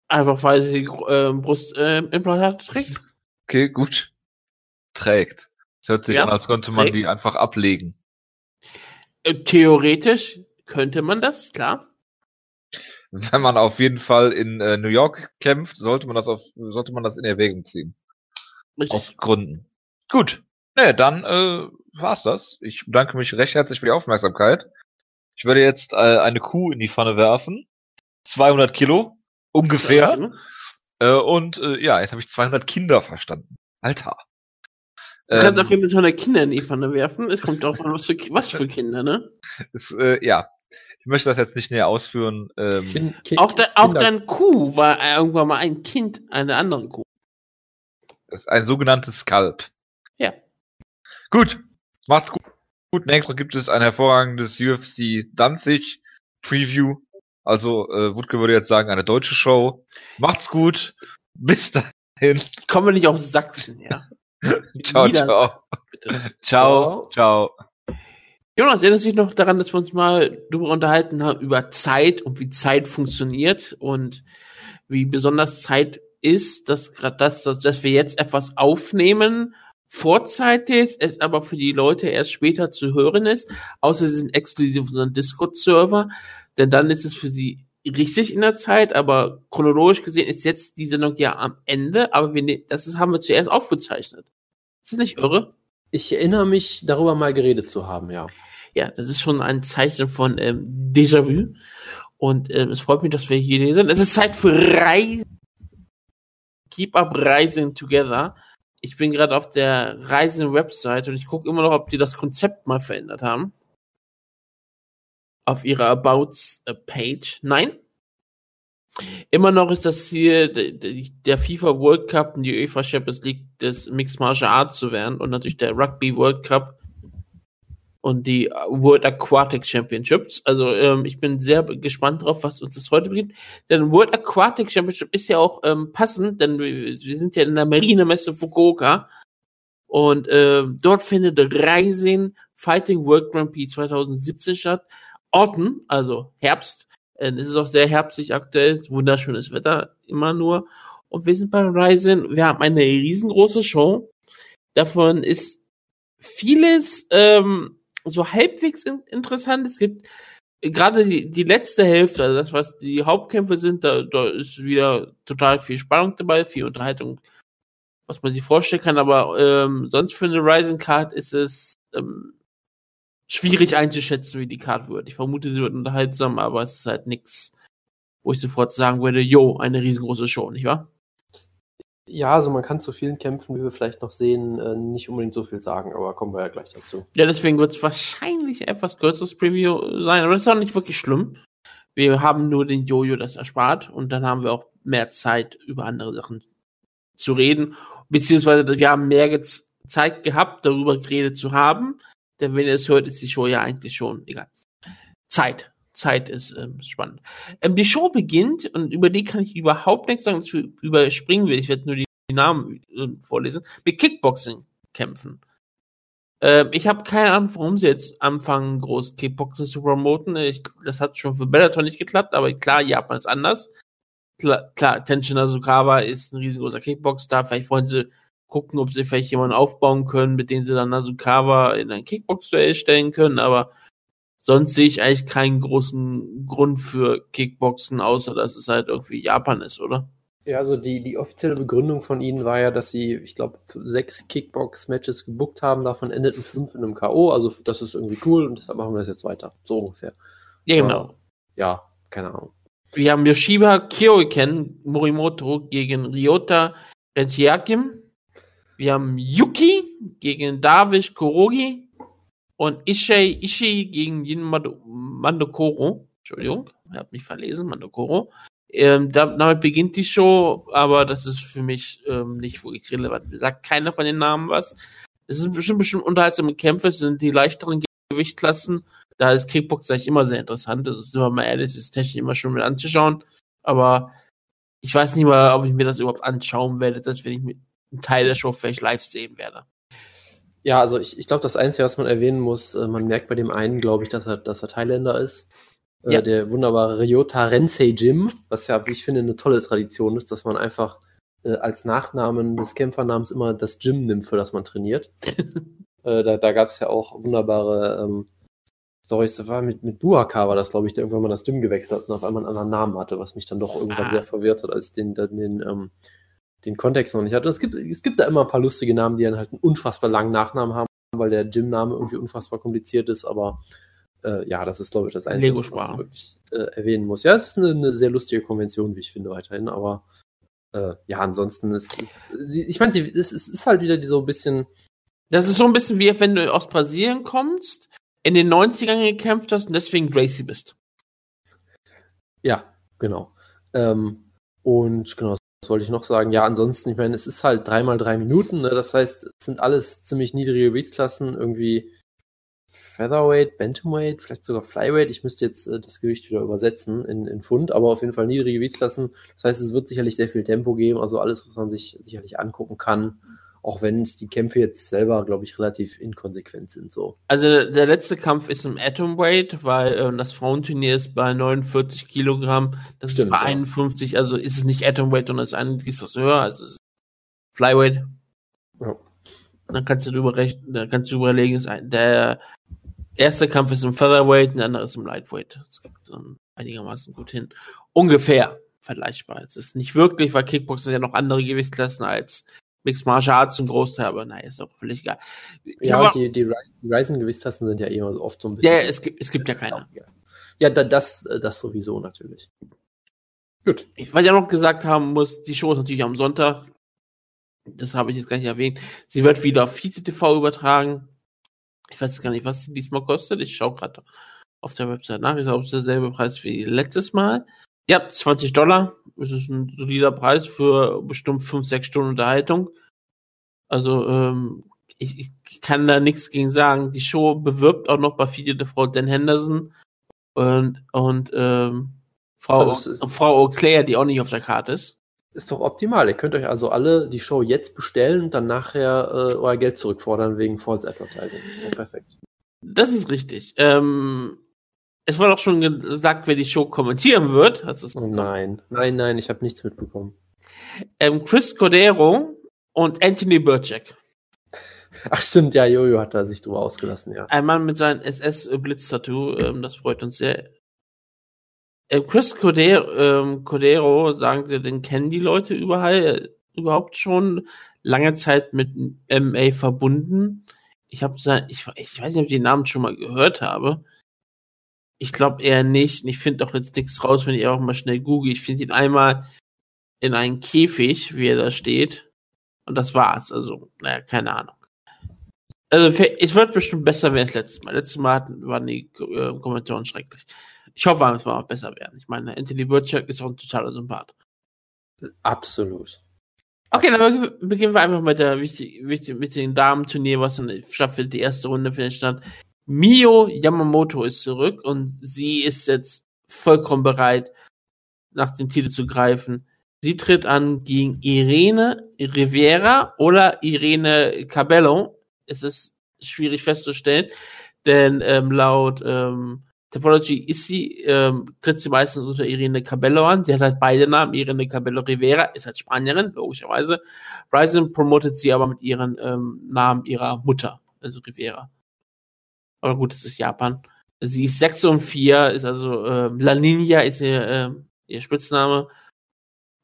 Einfach weil sie äh, Brustimplantate äh, trägt. Okay, gut trägt. Es hört sich ja, an, als könnte man die einfach ablegen. Äh, theoretisch könnte man das, klar. Wenn man auf jeden Fall in äh, New York kämpft, sollte man das auf, sollte man das in Erwägung ziehen. Richtig. Aus Gründen. Gut. Ne, dann äh, war's das. Ich bedanke mich recht herzlich für die Aufmerksamkeit. Ich werde jetzt äh, eine Kuh in die Pfanne werfen. 200 Kilo. Ungefähr. Äh, und äh, ja, jetzt habe ich 200 Kinder verstanden. Alter. Du kannst ähm, auch mit so einer Kinder in die Pfanne werfen. Es kommt auch an, was für, was für Kinder, ne? Ist, äh, ja. Ich möchte das jetzt nicht näher ausführen. Ähm, kind, kind, auch, de, auch dein Kuh war irgendwann mal ein Kind einer anderen Kuh. Das ist ein sogenanntes Skalp. Ja. Gut. Macht's gut. Gut, nächstes Mal gibt es ein hervorragendes UFC Danzig Preview. Also, äh, Wutke würde jetzt sagen, eine deutsche Show. Macht's gut. Bis dahin. Kommen wir nicht aus Sachsen, ja. ciao, ciao. Bitte. Ciao, ciao. Jonas, erinnert sich noch daran, dass wir uns mal darüber unterhalten haben, über Zeit und wie Zeit funktioniert und wie besonders Zeit ist, dass gerade das, dass, dass wir jetzt etwas aufnehmen, vorzeitig, es aber für die Leute erst später zu hören ist, außer sie sind exklusiv auf unserem Discord-Server, denn dann ist es für sie richtig in der Zeit, aber chronologisch gesehen ist jetzt die Sendung ja am Ende, aber wir, ne- das ist, haben wir zuerst aufgezeichnet. Ist das nicht irre? Ich erinnere mich, darüber mal geredet zu haben, ja. Ja, das ist schon ein Zeichen von ähm, Déjà-vu. Und ähm, es freut mich, dass wir hier sind. Es ist Zeit für Reisen. Keep up Rising Together. Ich bin gerade auf der Reisen-Website und ich gucke immer noch, ob die das Konzept mal verändert haben. Auf ihrer About-Page. Nein. Immer noch ist das hier der FIFA World Cup und die UEFA Champions League des Mixed Martial Arts zu werden und natürlich der Rugby World Cup und die World Aquatic Championships. Also ähm, ich bin sehr gespannt drauf, was uns das heute bringt. Denn World Aquatic Championship ist ja auch ähm, passend, denn wir, wir sind ja in der Marinemesse Fukuoka und ähm, dort findet Rising Fighting World Grand Prix 2017 statt. Autumn, also Herbst. Äh, Es ist auch sehr herbstlich aktuell, wunderschönes Wetter immer nur. Und wir sind bei Ryzen. Wir haben eine riesengroße Show. Davon ist vieles ähm, so halbwegs in interessant. Es gibt gerade die, die letzte Hälfte, also das, was die Hauptkämpfe sind, da, da ist wieder total viel Spannung dabei, viel Unterhaltung, was man sich vorstellen kann. Aber ähm, sonst für eine Ryzen Card ist es ähm, schwierig einzuschätzen, wie die Card wird. Ich vermute, sie wird unterhaltsam, aber es ist halt nix, wo ich sofort sagen würde, yo, eine riesengroße Show, nicht wahr? Ja, also man kann zu vielen Kämpfen, wie wir vielleicht noch sehen, äh, nicht unbedingt so viel sagen, aber kommen wir ja gleich dazu. Ja, deswegen wird es wahrscheinlich etwas kürzeres Preview sein, aber das ist auch nicht wirklich schlimm. Wir haben nur den Jojo das erspart und dann haben wir auch mehr Zeit, über andere Sachen zu reden. Beziehungsweise wir haben mehr Gez- Zeit gehabt, darüber geredet zu haben. Denn wenn ihr es hört, ist die Show ja eigentlich schon egal. Zeit. Zeit ist ähm, spannend. Ähm, die Show beginnt und über die kann ich überhaupt nichts sagen, dass ich überspringen will. Ich werde nur die Namen äh, vorlesen. Mit Kickboxing kämpfen. Ähm, ich habe keine Ahnung, warum sie jetzt anfangen, groß Kickboxen zu promoten. Ich, das hat schon für Bellator nicht geklappt, aber klar, Japan ist anders. Klar, klar Tenshin Nasukawa ist ein riesengroßer Kickbox-Star. Vielleicht wollen sie gucken, ob sie vielleicht jemanden aufbauen können, mit dem sie dann Nasukawa in ein Kickbox-Duell stellen können, aber sonst sehe ich eigentlich keinen großen Grund für Kickboxen, außer dass es halt irgendwie Japan ist, oder? Ja, also die, die offizielle Begründung von ihnen war ja, dass sie, ich glaube, sechs Kickbox-Matches gebuckt haben, davon endeten fünf in einem K.O., also das ist irgendwie cool und deshalb machen wir das jetzt weiter. So ungefähr. Ja, genau. Ja, keine Ahnung. Wir haben Yoshiba Kyoiken Morimoto gegen Ryota Retsuyakim. Wir haben Yuki gegen Davish Kurogi und Ishii Ishii gegen Jin Mandokoro. Entschuldigung, ich habe mich verlesen, Mandokoro. Ähm, da, damit beginnt die Show, aber das ist für mich ähm, nicht wirklich relevant. Sagt keiner von den Namen was. Es sind bestimmt, bestimmt unterhaltsame Kämpfe, es sind die leichteren Gewichtklassen. Da ist Kickbox eigentlich immer sehr interessant. Also, sind wir mal ehrlich, es ist technisch immer schon mit anzuschauen. Aber ich weiß nicht mal, ob ich mir das überhaupt anschauen werde, dass wenn ich einen Teil der Show vielleicht live sehen werde. Ja, also ich, ich glaube, das Einzige, was man erwähnen muss, äh, man merkt bei dem einen, glaube ich, dass er, dass er Thailänder ist. Äh, Ja. Der wunderbare Ryota Rensei Jim, was ja, wie ich finde, eine tolle Tradition ist, dass man einfach äh, als Nachnamen des Kämpfernamens immer das Gym nimmt, für das man trainiert. äh, da da gab es ja auch wunderbare ähm, Storys. Das war mit, mit Buaka war das, glaube ich, der irgendwann mal das Gym gewechselt hat und auf einmal einen anderen Namen hatte, was mich dann doch irgendwann Ah. sehr verwirrt hat, als den, den, den, ähm, den Kontext noch nicht hatte. Es gibt, es gibt da immer ein paar lustige Namen, die dann halt einen unfassbar langen Nachnamen haben, weil der Gym-Name irgendwie unfassbar kompliziert ist, aber äh, ja, das ist, glaube ich, das Einzige, was man wirklich äh, erwähnen muss. Ja, es ist eine, eine sehr lustige Konvention, wie ich finde, weiterhin, aber äh, ja, ansonsten ist, ist sie, ich meine, sie- es, es ist halt wieder die so ein bisschen, Das ist so ein bisschen wie wenn du aus Brasilien kommst, in den 90ern gekämpft hast und deswegen Gracie bist. ja, genau. Ähm, und genau, wollte ich noch sagen? Ja, ansonsten, ich meine, es ist halt dreimal drei Minuten, ne? das heißt, es sind alles ziemlich niedrige Gewichtsklassen, irgendwie Featherweight, Bantamweight, vielleicht sogar Flyweight. Ich müsste jetzt äh, das Gewicht wieder übersetzen in, in Pfund, aber auf jeden Fall niedrige Gewichtsklassen. Das heißt, es wird sicherlich sehr viel Tempo geben, also alles, was man sich sicherlich angucken kann, auch wenn es die Kämpfe jetzt selber, glaube ich, relativ inkonsequent sind. So. Also der letzte Kampf ist im Atomweight, weil äh, das Frauenturnier ist bei 49 Kilogramm, das Stimmt, ist bei ja. 51, also ist es nicht Atomweight, sondern es ist ein was höher, also es ist Flyweight. Ja. Dann kannst du drüber rechnen, dann kannst du überlegen, ist ein, der erste Kampf ist im Featherweight, der andere ist im Lightweight. Das kriegt so einigermaßen gut hin. Ungefähr vergleichbar. Es ist nicht wirklich, weil Kickboxen ja noch andere Gewichtsklassen als Mixed Martial Arts im Großteil, aber naja, ist auch völlig egal. Ich Ja, hab- die, die Ryzen-Gewichtstasten sind ja immer so oft so ein bisschen. ja, es gibt, es gibt ja keine. Ja, da- das, äh, das sowieso natürlich. Gut. Ich, was ich auch noch gesagt haben muss, die Show ist natürlich am Sonntag. Das habe ich jetzt gar nicht erwähnt. Sie wird wieder auf Fiete TV übertragen. Ich weiß gar nicht, was die diesmal kostet. Ich schaue gerade auf der Website nach. Ich glaube, es ist derselbe Preis wie letztes Mal. Ja, 20 Dollar. Das ist ein solider Preis für bestimmt 5, 6 Stunden Unterhaltung. Also, ähm, ich, ich kann da nichts gegen sagen. Die Show bewirbt auch noch bei Fiete TV Dan Henderson und, und ähm, Frau, Also ist- Frau Auclair, die auch nicht auf der Karte ist. Ist doch optimal. Ihr könnt euch also alle die Show jetzt bestellen und dann nachher äh, euer Geld zurückfordern wegen False Advertising. Ist doch perfekt. Das ist richtig. Ähm, es wurde auch schon gesagt, wer die Show kommentieren wird. Oh nein. Nein, nein, ich habe nichts mitbekommen. ähm, Chris Cordero und Anthony Burchak. Ach stimmt, ja, Jojo hat da sich drüber ausgelassen, ja. Ein Mann mit seinem SS-Blitz-Tattoo. Ähm, das freut uns sehr. Ähm, Chris Cordero, ähm, Cordero, sagen sie, den kennen die Leute überall, überhaupt schon lange Zeit mit MA verbunden. Ich habe ich, ich weiß nicht, ob ich den Namen schon mal gehört habe. Ich glaube eher nicht. Und ich finde auch jetzt nichts raus, wenn ich auch mal schnell google. Ich finde ihn einmal in einen Käfig, wie er da steht. Und das war's. Also, naja, keine Ahnung. Also, es wird bestimmt besser werden als letztes Mal. Letztes Mal waren die äh, Kommentare schrecklich. Ich hoffe, es wird auch besser werden. Ich meine, Anthony Burchak ist auch ein totaler Sympath. Absolut. Okay, dann beg- beginnen wir einfach mit der wichtig, wichtig, mit dem Damenturnier, was dann stattfindet, die erste Runde findet statt. Mio Yamamoto ist zurück und sie ist jetzt vollkommen bereit, nach dem Titel zu greifen. Sie tritt an gegen Irene Rivera oder Irene Cabello. Es ist schwierig festzustellen, denn ähm, laut ähm, Topology ist sie, ähm, tritt sie meistens unter Irene Cabello an. Sie hat halt beide Namen. Irene Cabello Rivera ist halt Spanierin, logischerweise. Ryzen promotet sie aber mit ihren ähm, Namen ihrer Mutter, also Rivera. Aber gut, das ist Japan. Sie ist 6 und 4, ist also ähm, La Ninja ist ihr, ähm, ihr Spitzname.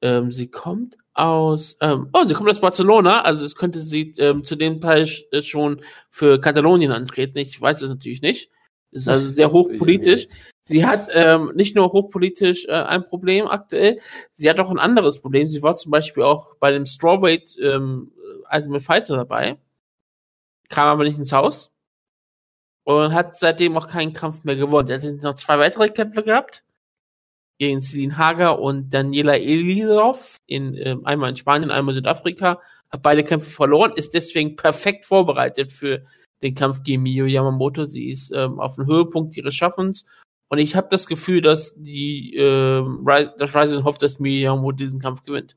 Ähm, sie kommt aus, ähm, oh, sie kommt aus Barcelona, also es könnte sie ähm, zu dem Teil äh, schon für Katalonien antreten. Ich weiß es natürlich nicht. Ist also sehr hochpolitisch. Sie hat ähm, nicht nur hochpolitisch äh, ein Problem aktuell, sie hat auch ein anderes Problem. Sie war zum Beispiel auch bei dem Strawweight ähm, Ultimate Fighter dabei, kam aber nicht ins Haus und hat seitdem auch keinen Kampf mehr gewonnen. Sie hat noch zwei weitere Kämpfe gehabt gegen Celine Hager und Daniela Elisov, in, ähm, einmal in Spanien, einmal in Südafrika, hat beide Kämpfe verloren, ist deswegen perfekt vorbereitet für den Kampf gegen Miyo Yamamoto. Sie ist ähm, auf dem Höhepunkt ihres Schaffens und ich habe das Gefühl, dass die ähm, Rise, dass Ryzen hofft, dass Miyo Yamamoto diesen Kampf gewinnt.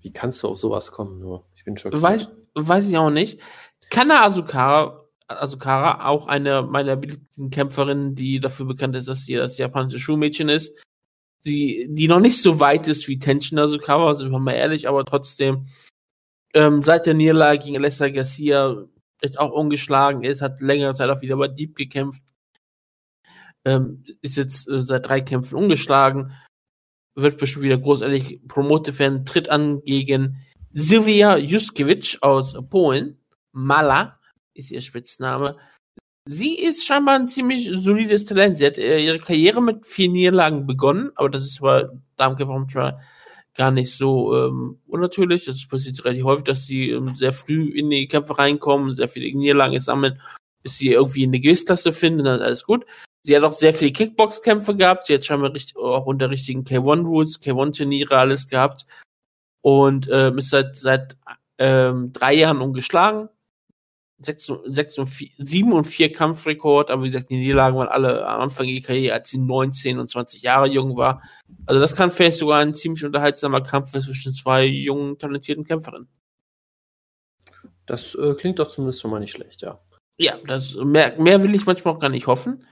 Wie kannst du auf sowas kommen, nur? Ich bin schockiert. Weiß, weiß ich auch nicht. Kana Asukara, Asukara, auch eine meiner beliebten Kämpferinnen, die dafür bekannt ist, dass sie das japanische Schulmädchen ist. Sie, die noch nicht so weit ist wie Tenshin Asukara, sind wir mal ehrlich, aber trotzdem, ähm, seit der Niederlage gegen Alessa Garcia jetzt auch ungeschlagen ist, hat längere Zeit auch wieder bei Deep gekämpft, ähm, ist jetzt äh, seit drei Kämpfen ungeschlagen, wird bestimmt wieder großartig promotet werden, tritt an gegen Sylwia Juskiewicz aus Polen. Mala ist ihr Spitzname. Sie ist scheinbar ein ziemlich solides Talent. Sie hat äh, ihre Karriere mit vier Niederlagen begonnen, aber das ist bei Damenkämpfer gar nicht so ähm, unnatürlich. Das passiert relativ häufig, dass sie ähm, sehr früh in die Kämpfe reinkommen, sehr viele Niederlagen sammeln, bis sie irgendwie in eine Gewichtsklasse finden, dann ist alles gut. Sie hat auch sehr viele Kickbox-Kämpfe gehabt. Sie hat scheinbar richtig, auch unter richtigen K1-Rules, K1-Turniere alles gehabt. Und ähm, ist seit, seit ähm, drei Jahren ungeschlagen. Sechs, und- sechs und vier, sieben und vier Kampfrekord, aber wie gesagt, die Niederlagen waren alle am Anfang ihrer Karriere, als sie 19 und 20 Jahre jung war. Also das kann vielleicht sogar ein ziemlich unterhaltsamer Kampf zwischen zwei jungen, talentierten Kämpferinnen. Das äh, klingt doch zumindest schon mal nicht schlecht, ja. Ja, das mehr, mehr will ich manchmal auch gar nicht hoffen.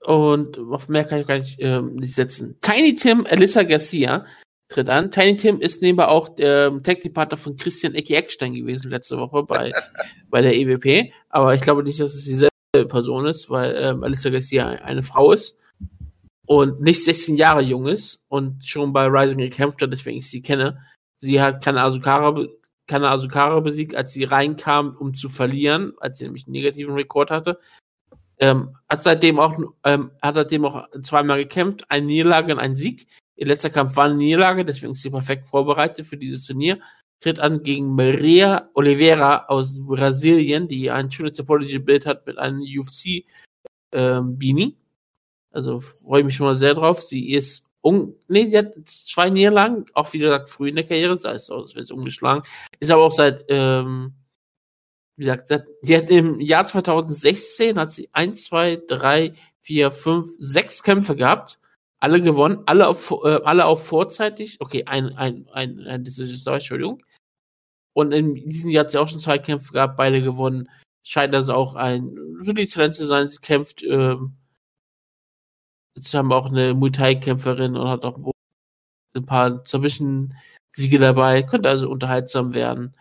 Und auf mehr kann ich gar nicht, ähm, nicht setzen. Tiny Tim, Alyssa Garcia tritt an. Tiny Tim ist nebenbei auch der ähm, Tag-Team-Partner von Christian Ecki Eckstein gewesen letzte Woche bei, bei der EWP. Aber ich glaube nicht, dass es dieselbe Person ist, weil ähm, Alicia Garcia eine Frau ist und nicht 16 Jahre jung ist und schon bei Rising gekämpft hat, deswegen ich sie kenne. Sie hat keine Asukara, keine Asukara besiegt, als sie reinkam, um zu verlieren, als sie nämlich einen negativen Rekord hatte. Ähm, hat seitdem auch, ähm, hat seitdem auch zweimal gekämpft, eine Niederlage und einen Sieg. Ihr letzter Kampf war eine Niederlage, deswegen ist sie perfekt vorbereitet für dieses Turnier. Tritt an gegen Maria Oliveira aus Brasilien, die ein schönes Topology-Bild hat mit einem UFC ähm, Beanie. Also freue ich mich schon mal sehr drauf. Sie ist un nee, sie hat zwei Niederlagen, auch wie gesagt früh in der Karriere, heißt, es wird umgeschlagen. Ist aber auch seit, ähm, wie gesagt, seit, sie hat im Jahr 2016 hat sie eins, zwei, drei, vier, fünf, sechs Kämpfe gehabt, alle gewonnen, alle auf, äh, alle auch vorzeitig. Okay, ein, ein, ein, ein Decision, Entschuldigung. Und in diesem Jahr hat sie auch schon zwei Kämpfe gehabt, beide gewonnen. Scheint also auch ein wirklich Talent zu sein. Sie kämpft, ähm, jetzt haben wir auch eine Muay Thai-Kämpferin und hat auch ein paar Submission-Siege dabei. Könnte also unterhaltsam werden.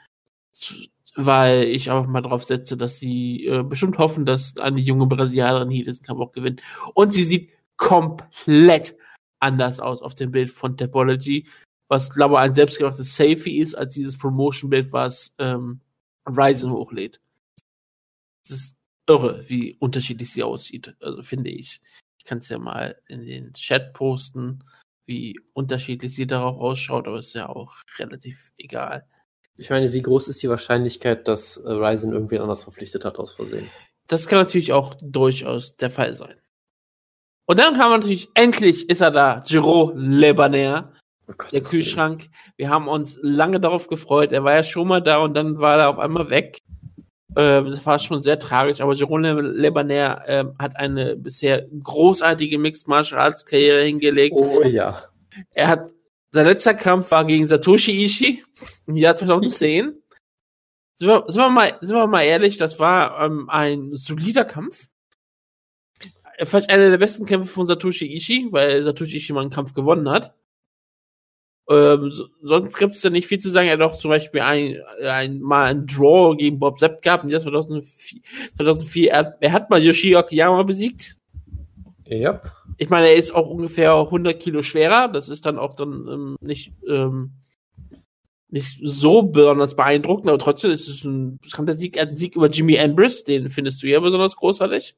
Weil ich einfach mal drauf setze, dass sie äh, bestimmt hoffen, dass eine junge Brasilianerin hier diesen Kampf auch gewinnt. Und sie sieht komplett anders aus auf dem Bild von Topology was glaube ich ein selbstgemachtes Safety ist, als dieses Promotion-Bild, was ähm, Ryzen hochlädt. Das ist irre, wie unterschiedlich sie aussieht, also finde ich. Ich kann es ja mal in den Chat posten, wie unterschiedlich sie darauf ausschaut, aber ist ja auch relativ egal. Ich meine, wie groß ist die Wahrscheinlichkeit, dass äh, Ryzen irgendwen anders verpflichtet hat aus Versehen? Das kann natürlich auch durchaus der Fall sein. Und dann haben wir natürlich, endlich ist er da, Giro Lebaner, Oh Gott, der Kühlschrank. Wir haben uns lange darauf gefreut. Er war ja schon mal da und dann war er auf einmal weg. Ähm, das war schon sehr tragisch, aber Jerome Lebaner ähm, hat eine bisher großartige Mixed Martial Arts Karriere hingelegt. Oh ja. Er hat, sein letzter Kampf war gegen Satoshi Ishii im Jahr 2010. sind, wir, sind, wir mal, sind wir mal ehrlich, das war ähm, ein solider Kampf. Vielleicht einer der besten Kämpfe von Satoshi Ishii, weil Satoshi Ishii mal einen Kampf gewonnen hat. Ähm, so, sonst gibt es ja nicht viel zu sagen. Er hat auch zum Beispiel ein, ein, mal ein Draw gegen Bob Sepp gehabt, im Jahr 2004. 2004 er, er, hat mal Yoshi Okayama besiegt. Ja. Ich meine, er ist auch ungefähr 100 Kilo schwerer. Das ist dann auch dann ähm, nicht, ähm, nicht so besonders beeindruckend, aber trotzdem ist es ein bekannter Sieg. Er hat einen Sieg über Jimmy Ambrose, den findest du ja besonders großartig.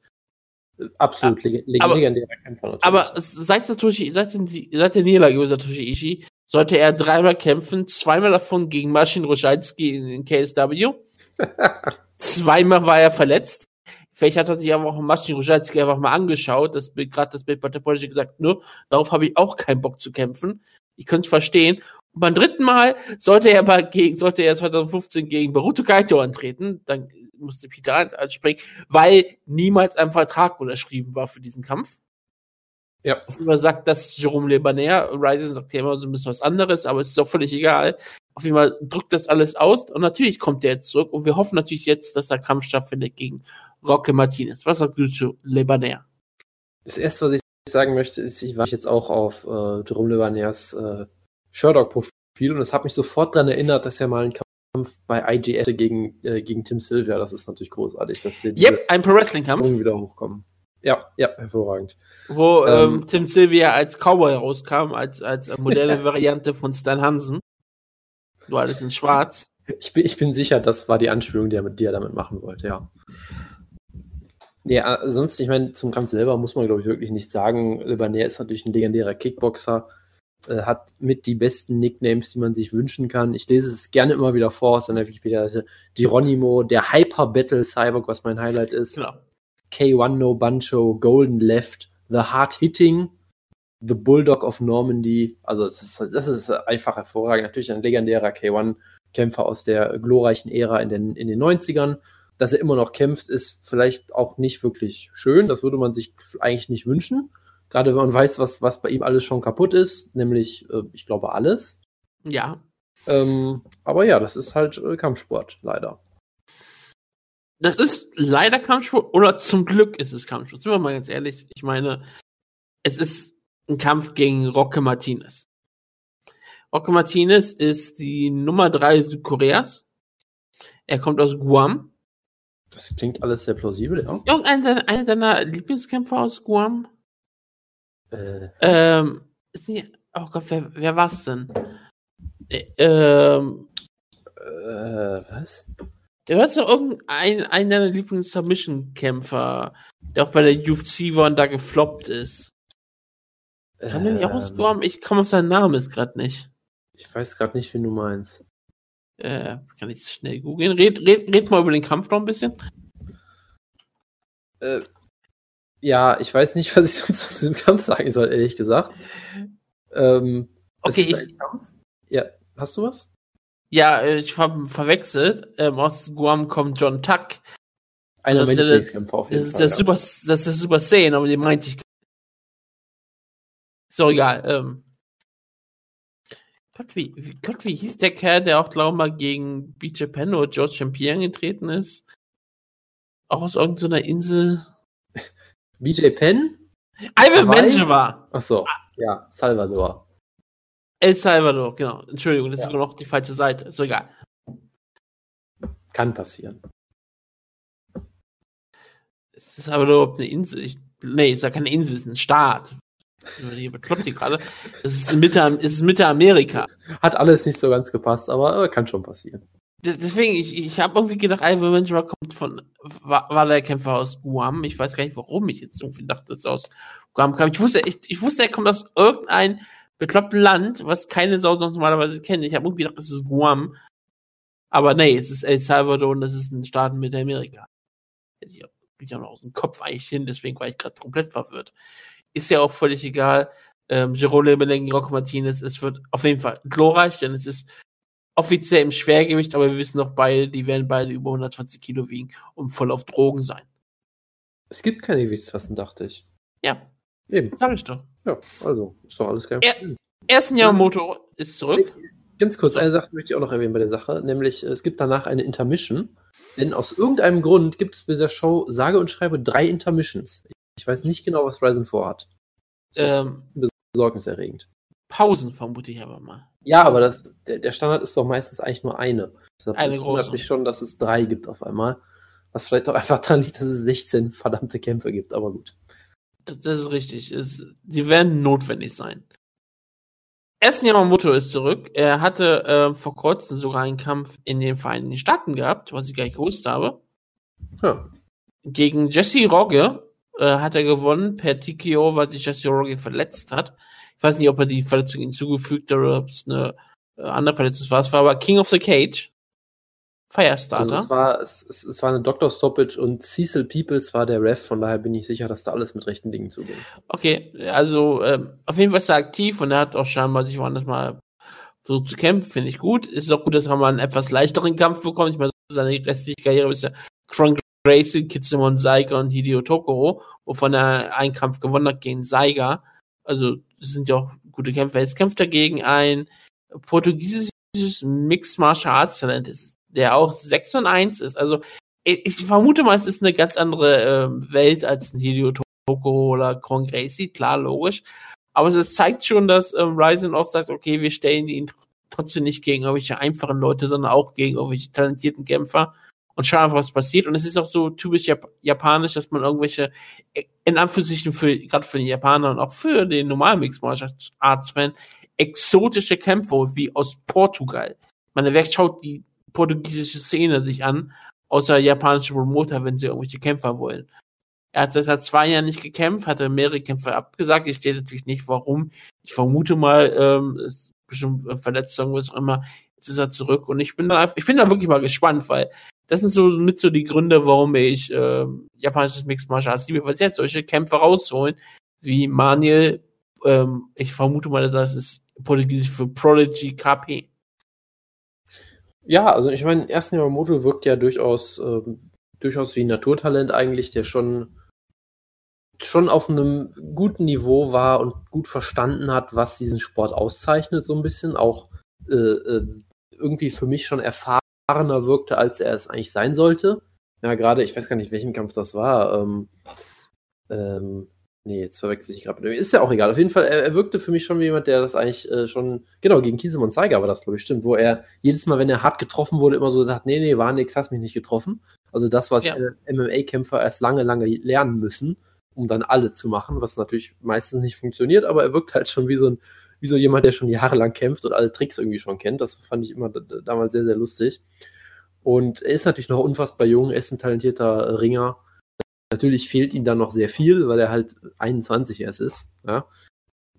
Absolut, leg legendärer Kämpfer natürlich. Aber seit Satoshi, seit, den, seit der Niederlage Satoshi Ishii sollte er dreimal kämpfen, zweimal davon gegen Maschin Roschalski in KSW. zweimal war er verletzt. Vielleicht hat er sich aber auch Maschin Roschalski einfach mal angeschaut, das gerade das Bild bei der Politik gesagt, nur, darauf habe ich auch keinen Bock zu kämpfen. Ich könnte es verstehen. Beim dritten Mal sollte er aber gegen, sollte er 2015 gegen Baruto Kaito antreten, dann musste Peter anspringen, weil niemals ein Vertrag unterschrieben war für diesen Kampf. Ja. Auf jeden Fall sagt das Jerome Lebaner. Ryzen sagt ja immer so ein bisschen was anderes, aber es ist auch völlig egal. Auf jeden Fall drückt das alles aus und natürlich kommt der jetzt zurück und wir hoffen natürlich jetzt, dass der Kampf stattfindet gegen Roque Martinez. Was sagt du zu Lebaner? Das erste, was ich sagen möchte, ist, ich war jetzt auch auf äh, Jerome Lebaners äh, Sherdog-Profil und es hat mich sofort daran erinnert, dass er mal einen Kampf bei IGS gegen, äh, gegen Tim Sylvia, das ist natürlich großartig, dass hier yep, ein Pro-Wrestling-Kampf wieder hochkommen. Ja, ja, hervorragend. Wo ähm, ähm, Tim Sylvia als Cowboy rauskam, als, als moderne Variante von Stan Hansen. Du alles in schwarz. Ich bin, ich bin sicher, das war die Anspielung, die er, die er damit machen wollte, ja. Nee, sonst, ich meine, zum Kampf selber muss man, glaube ich, wirklich nicht sagen. Lebaner ist natürlich ein legendärer Kickboxer, äh, hat mit die besten Nicknames, die man sich wünschen kann. Ich lese es gerne immer wieder vor aus seiner Wikipedia-Seite. Geronimo, der Hyper Battle Cyborg, was mein Highlight ist. Genau. K1 No Bancho, Golden Left, The Hard Hitting, The Bulldog of Normandy. Also das ist, das ist einfach hervorragend. Natürlich ein legendärer K1-Kämpfer aus der glorreichen Ära in den, in den 90ern. Dass er immer noch kämpft, ist vielleicht auch nicht wirklich schön. Das würde man sich eigentlich nicht wünschen. Gerade wenn man weiß, was, was bei ihm alles schon kaputt ist, nämlich, äh, ich glaube, alles. Ja. Ähm, aber ja, das ist halt äh, Kampfsport, leider das ist leider Kampfsport oder zum Glück ist es Kampfsport. Sind wir mal ganz ehrlich. Ich meine, es ist ein Kampf gegen Roque Martinez. Roque Martinez ist die Nummer drei Südkoreas. Er kommt aus Guam. Das klingt alles sehr plausibel, ja. Irgendeiner deiner, einer deiner Lieblingskämpfer aus Guam? Äh, Ähm, ist oh Gott, wer, wer war's denn? Äh, Ähm, äh, was? du hast doch irgendeinen einen deiner Lieblings-Submission-Kämpfer, der auch bei der UFC war und da gefloppt ist. Kann der nicht aus Ähm? Ich komme auf seinen Namen jetzt gerade nicht. Ich weiß gerade nicht, wen du meinst. Äh, kann ich schnell googeln. Red, red, red mal über den Kampf noch ein bisschen. Äh, ja, ich weiß nicht, was ich sonst zu diesem Kampf sagen soll, ehrlich gesagt. Ähm, Okay, ist ich. Ja, hast du was? ja, äh, ich habe verwechselt. Ähm, aus Guam kommt John Tuck. Einer Das meiner ist der- Lieblingskämpfer auf Das jeden ist Fall. der ja. Super, das ist der Super Saiyan, aber den meinte ich. Ist doch egal. Ähm. Gott, wie, wie, Gott, wie hieß der Kerl, der auch, glaube ich, mal gegen BJ Penn oder George Champion getreten ist? Auch aus irgendeiner Insel. BJ Penn? Ivan Hawaii? Menjivar. Ach so, ja, Salvador. El Salvador, genau. Entschuldigung, das Ja. ist sogar noch die falsche Seite. Ist egal. Kann passieren. Es ist aber überhaupt eine Insel. Ich, nee, es ist ja keine Insel, es ist ein Staat. Hier bekloppt die gerade. Es ist Mitte, es ist Mitte Amerika. Hat alles nicht so ganz gepasst, aber kann schon passieren. Deswegen, ich, ich habe irgendwie gedacht, Ivan Ventura kommt von, war, war der Kämpfer aus Guam. Ich weiß gar nicht, warum ich jetzt irgendwie dachte, dass er aus Guam kam. Ich wusste, ich, ich wusste, er kommt aus irgendein bekloppten Land, was keine Sau sonst normalerweise kennt. Ich habe irgendwie gedacht, das ist Guam. Aber nee, es ist El Salvador und das ist ein Staat in Mittelamerika. Hätte ich auch- ich auch noch aus dem Kopf eigentlich hin, deswegen war ich gerade komplett verwirrt. Ist ja auch völlig egal. Ähm, Jerome gegen Rock Martinez, es wird auf jeden Fall glorreich, denn es ist offiziell im Schwergewicht, aber wir wissen doch beide, die werden beide über 120 Kilo wiegen und voll auf Drogen sein. Es gibt keine Gewichtsklassen, dachte ich. Ja, Eben. sag ich doch. Ja, also, ist doch alles Ja. Problem. Ersten Yamamoto ist zurück. Ganz kurz, eine Sache möchte ich auch noch erwähnen bei der Sache, nämlich äh, es gibt danach eine Intermission, denn aus irgendeinem Grund gibt es bei dieser Show sage und schreibe drei Intermissions. Ich weiß nicht genau, was Ryzen vorhat. Das ist Ähm, besorgniserregend. Pausen vermute ich aber mal. Ja, aber das, der, der Standard ist doch meistens eigentlich nur eine. Deshalb Eine wundert mich schon, dass es drei gibt auf einmal. Was vielleicht auch einfach daran liegt, dass es 16 verdammte Kämpfe gibt, aber gut. Das, das ist richtig. Es, die werden notwendig sein. Ersten Yamamoto ist zurück. Er hatte äh, vor kurzem sogar einen Kampf in den Vereinigten Staaten gehabt, was ich gar nicht gewusst habe. Ja. Gegen Jesse Rogge äh, hat er gewonnen per TKO, weil sich Jesse Rogge verletzt hat. Ich weiß nicht, ob er die Verletzung hinzugefügt hat oder ob es eine äh, andere Verletzung war. Es war aber King of the Cage. Firestarter. Also es war, es, es, es war eine Doctor Stoppage und Cecil Peoples war der Ref, von daher bin ich sicher, dass da alles mit rechten Dingen zugeht. Okay, also ähm, auf jeden Fall ist er aktiv und er hat auch scheinbar sich woanders mal versucht zu kämpfen, finde ich gut. Es ist auch gut, dass er mal einen etwas leichteren Kampf bekommt. Ich meine, seine restliche Karriere ist ja Kron Gracie, Kitsimon Saiga und Hideo Tokoro, wovon er einen Kampf gewonnen hat gegen Saiga. Also, das sind ja auch gute Kämpfer. Jetzt kämpft er gegen ein portugiesisches Mixed Martial Arts Talent, der auch 6 und 1 ist. Also, ich, vermute mal, es ist eine ganz andere ähm, Welt als ein Hideo Tokoro oder Kron Gracie, klar, logisch. Aber es zeigt schon, dass ähm, Ryzen auch sagt, okay, wir stellen ihn tr- trotzdem nicht gegen irgendwelche einfachen Leute, sondern auch gegen irgendwelche talentierten Kämpfer und schauen einfach, was passiert. Und es ist auch so typisch Jap japanisch, dass man irgendwelche, in Anführungsstrichen für, gerade für den Japaner und auch für den normalen Mixed Martial Arts Fan, exotische Kämpfer wie aus Portugal. Man schaut die portugiesische Szene sich an, außer japanische Promoter, wenn sie irgendwelche Kämpfer wollen. Er hat seit zwei Jahren nicht gekämpft, hatte mehrere Kämpfe abgesagt. Ich stehe natürlich nicht, warum. Ich vermute mal, ähm, ist bestimmt äh, Verletzung, was auch immer. Ist er zurück und ich bin da, ich bin da wirklich mal gespannt, weil das sind so mit so die Gründe, warum ich ähm, japanisches Mixed Martial Arts liebe, weil sie halt solche Kämpfe rausholen, wie Maniel, ähm, ich vermute mal, das ist portugiesisch für Prodigy KP. Ja, also ich meine, ersten Yamamoto wirkt ja durchaus, ähm, durchaus wie ein Naturtalent eigentlich, der schon, schon auf einem guten Niveau war und gut verstanden hat, was diesen Sport auszeichnet, so ein bisschen. Auch äh, äh, irgendwie für mich schon erfahrener wirkte, als er es eigentlich sein sollte. Ja, gerade, ich weiß gar nicht, welchen Kampf das war. Ähm, ähm, Nee, jetzt verwechsel ich gerade. Ist ja auch egal. Auf jeden Fall, er, er, wirkte für mich schon wie jemand, der das eigentlich äh, schon, genau, gegen Kiesemon Zeiger war das, glaube ich, stimmt, wo er jedes Mal, wenn er hart getroffen wurde, immer so sagt, nee, nee, war nix, hast mich nicht getroffen. Also das, was ja. MMA-Kämpfer erst lange, lange lernen müssen, um dann alle zu machen, was natürlich meistens nicht funktioniert, aber er wirkt halt schon wie so ein, wie so jemand, der schon jahrelang kämpft und alle Tricks irgendwie schon kennt. Das fand ich immer damals sehr, sehr lustig. Und er ist natürlich noch unfassbar jung, er ist ein talentierter Ringer Natürlich fehlt ihm dann noch sehr viel, weil er halt 21 erst ist. Ja?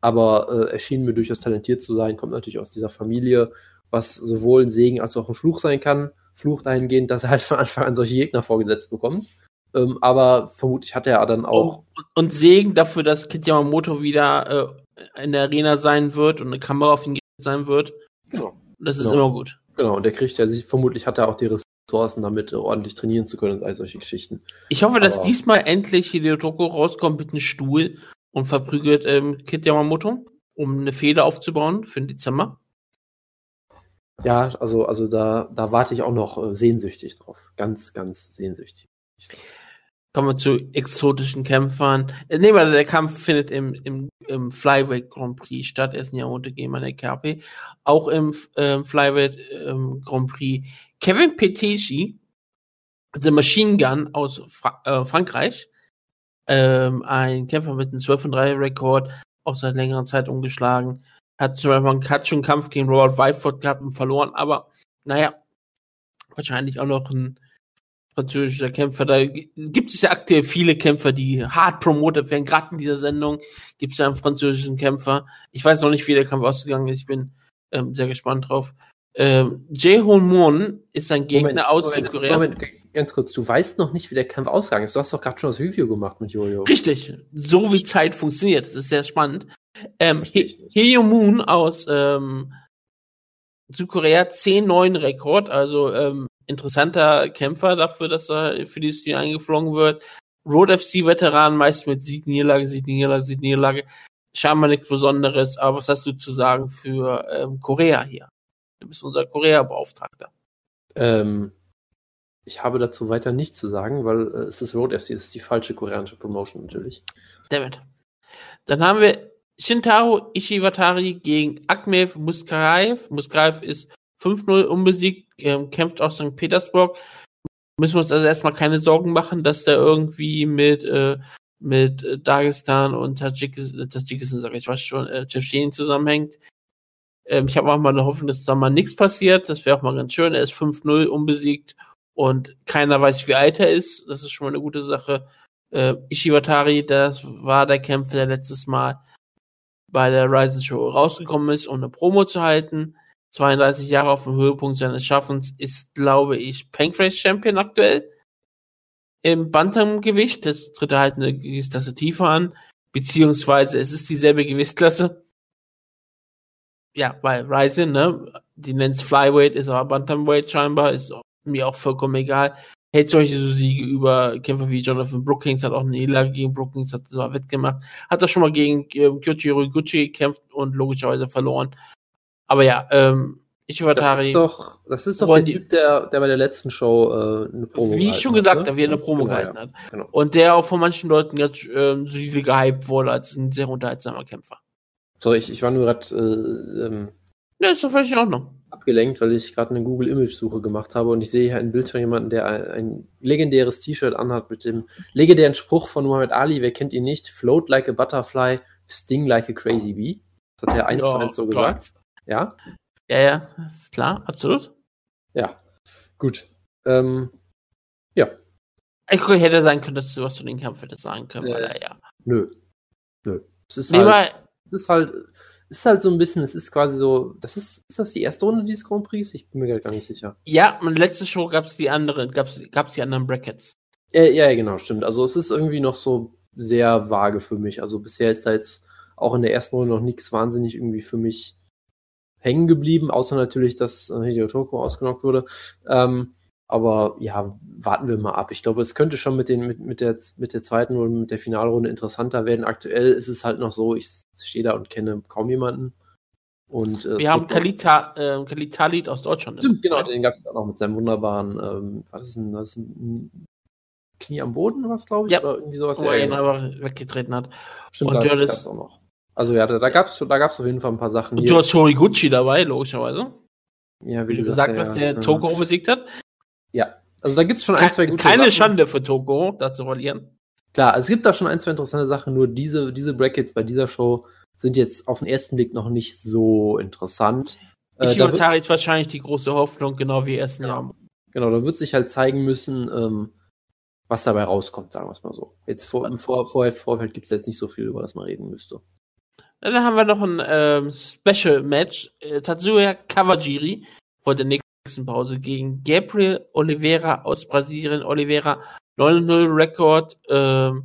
Aber äh, er schien mir durchaus talentiert zu sein, kommt natürlich aus dieser Familie, was sowohl ein Segen als auch ein Fluch sein kann. Fluch dahingehend, dass er halt von Anfang an solche Gegner vorgesetzt bekommt. Ähm, aber vermutlich hat er dann auch. Und, und Segen dafür, dass Kit Yamamoto wieder äh, in der Arena sein wird und eine Kamera auf ihn sein wird. Genau. Das ist genau. immer gut. Genau, und der kriegt ja sich, vermutlich hat er auch die Ressourcen, damit ordentlich trainieren zu können und all solche Geschichten. Ich hoffe, dass Aber diesmal endlich Hideo Toko rauskommt mit einem Stuhl und verprügelt ähm, Kit Yamamoto, um eine Fehde aufzubauen für den Dezember. Ja, also, also da, da warte ich auch noch äh, sehnsüchtig drauf. Ganz, ganz sehnsüchtig. Kommen wir zu exotischen Kämpfern. Äh, nehmen wir, der Kampf findet im, im, im Flyweight Grand Prix statt. Er ist ein Jahrhundert gegen eine KP. Auch im ähm, Flyweight ähm, Grand Prix. Kevin Peteschi, The Machine Gun aus Fra äh, Frankreich, ähm, ein Kämpfer mit einem 12 3 Rekord, auch seit längerer Zeit umgeschlagen. Hat zum Beispiel einen, hat schon einen Kampf gegen Robert Whiteford gehabt und verloren, aber naja, wahrscheinlich auch noch ein französischer Kämpfer. Da gibt es ja aktuell viele Kämpfer, die hart promotet werden. Gerade in dieser Sendung gibt es ja einen französischen Kämpfer. Ich weiß noch nicht, wie der Kampf ausgegangen ist. Ich bin ähm, sehr gespannt drauf. Ähm, Jae-Hoon Moon ist ein Gegner Moment, aus Moment, Südkorea. Moment, ganz kurz, du weißt noch nicht, wie der Kampf ausgegangen ist. Du hast doch gerade schon das Review gemacht mit Jojo. Richtig, so wie Zeit funktioniert. Das ist sehr spannend. Ähm, Heo Moon aus ähm, Südkorea 10-9 Rekord, also ähm, interessanter Kämpfer dafür, dass er für dieses Team eingeflogen wird. Road FC Veteran, meist mit Sieg, Niederlage, Sieg, Niederlage, Sieg, Niederlage. Scheinbar nichts Besonderes, aber was hast du zu sagen für ähm, Korea hier? Du bist unser Korea-Beauftragter. Ähm, ich habe dazu weiter nichts zu sagen, weil äh, es ist Road FC, es ist die falsche koreanische Promotion natürlich. Damit. Dann haben wir Shintaro Ishiwatari gegen Akmev Muskaev. Muskaev ist 5-0 unbesiegt, ähm, kämpft aus St. Petersburg. Müssen wir uns also erstmal keine Sorgen machen, dass der irgendwie mit, äh, mit Dagestan und Tadschikistan, Tadschikistan sag ich was schon, äh, zusammenhängt. Ähm, ich habe auch mal eine Hoffnung, dass da mal nichts passiert. Das wäre auch mal ganz schön. Er ist 5-0 unbesiegt und keiner weiß, wie alt er ist. Das ist schon mal eine gute Sache. Äh, Ishiwatari, das war der Kämpfer, der letztes Mal bei der Ryzen Show rausgekommen ist, um eine Promo zu halten. 32 Jahre auf dem Höhepunkt seines Schaffens ist, glaube ich, Pancrase Champion aktuell. Im Bantamgewicht, das tritt er halt eine Gewichtsklasse tiefer an, beziehungsweise es ist dieselbe Gewichtsklasse. Ja, weil Ryzen, ne, die nennt's Flyweight, ist aber Bantamweight scheinbar, ist mir auch vollkommen egal. Hält solche so Siege über Kämpfer wie Jonathan Brookings, hat auch eine Niederlage gegen Brookings, hat so wettgemacht, hat er schon mal gegen äh, Kyoji Gucci gekämpft und logischerweise verloren. Aber ja, ähm, ich Das ist doch, das ist doch der Typ, der, der bei der letzten Show äh, eine Promo Wie ich schon gesagt habe, ne? wie er eine Promo genau, gehalten ja. hat. Genau. Und der auch von manchen Leuten jetzt ähm, so gehypt wurde als ein sehr unterhaltsamer Kämpfer. Sorry, ich, ich war nur gerade äh, ähm, ja, ist doch völlig in Ordnung. abgelenkt, weil ich gerade eine Google Image Suche gemacht habe und ich sehe hier ein Bild von jemandem, der ein, ein legendäres T-Shirt anhat mit dem legendären Spruch von Muhammad Ali, wer kennt ihn nicht? Float like a butterfly, sting like a crazy bee. Das hat er eins zu eins so gesagt. Ja? Ja, ja, ist klar, absolut. Ja, gut. Ähm, ja. Ich hätte sein können, dass du was zu den Kampf hättest sagen können, äh, weil, ja. Nö. Nö. Es ist, nee, halt, es ist halt, es ist halt so ein bisschen, es ist quasi so, das ist, ist das die erste Runde dieses Grand Prix? Ich bin mir gar nicht sicher. Ja, und letzte Show gab es die anderen, gab es die anderen Brackets. Äh, ja, genau, stimmt. Also es ist irgendwie noch so sehr vage für mich. Also bisher ist da jetzt auch in der ersten Runde noch nichts wahnsinnig irgendwie für mich hängen geblieben, außer natürlich, dass äh, Hideo Toko ausgenockt wurde. Ähm, aber ja, warten wir mal ab. Ich glaube, es könnte schon mit, den, mit, mit, der, mit der zweiten und mit der Finalrunde interessanter werden. Aktuell ist es halt noch so, ich stehe da und kenne kaum jemanden. Und, äh, wir haben Kalita, äh, Kalitalit aus Deutschland. Stimmt, genau, den gab es auch noch mit seinem wunderbaren, ähm, was ist denn das? Ein Knie am Boden, was glaube ich, Ja. oder irgendwie sowas. Wo er ihn genau. aber weggetreten hat. Stimmt, und da Dirlis- gab's auch noch. Also ja, da, da gab es da gab's auf jeden Fall ein paar Sachen Und du hast Horiguchi dabei, logischerweise. ja, Wie du gesagt hast, der ja. Toko besiegt hat. Ja, also da gibt es schon ein, zwei gute Keine Sachen. Schande für Toko, da zu verlieren. Klar, es gibt da schon ein, zwei interessante Sachen, nur diese, diese Brackets bei dieser Show sind jetzt auf den ersten Blick noch nicht so interessant. Äh, Ich übertrage jetzt wahrscheinlich die große Hoffnung, genau wie ersten Ja. Jahr. Genau, da wird sich halt zeigen müssen, ähm, was dabei rauskommt, sagen wir es mal so. Jetzt vor, im Vor Vor Vorfeld gibt es jetzt nicht so viel, über das man reden müsste. Dann haben wir noch ein ähm, Special Match. Äh, Tatsuya Kawajiri vor der nächsten Pause gegen Gabriel Oliveira aus Brasilien. Oliveira 9-0 Rekord. Ähm,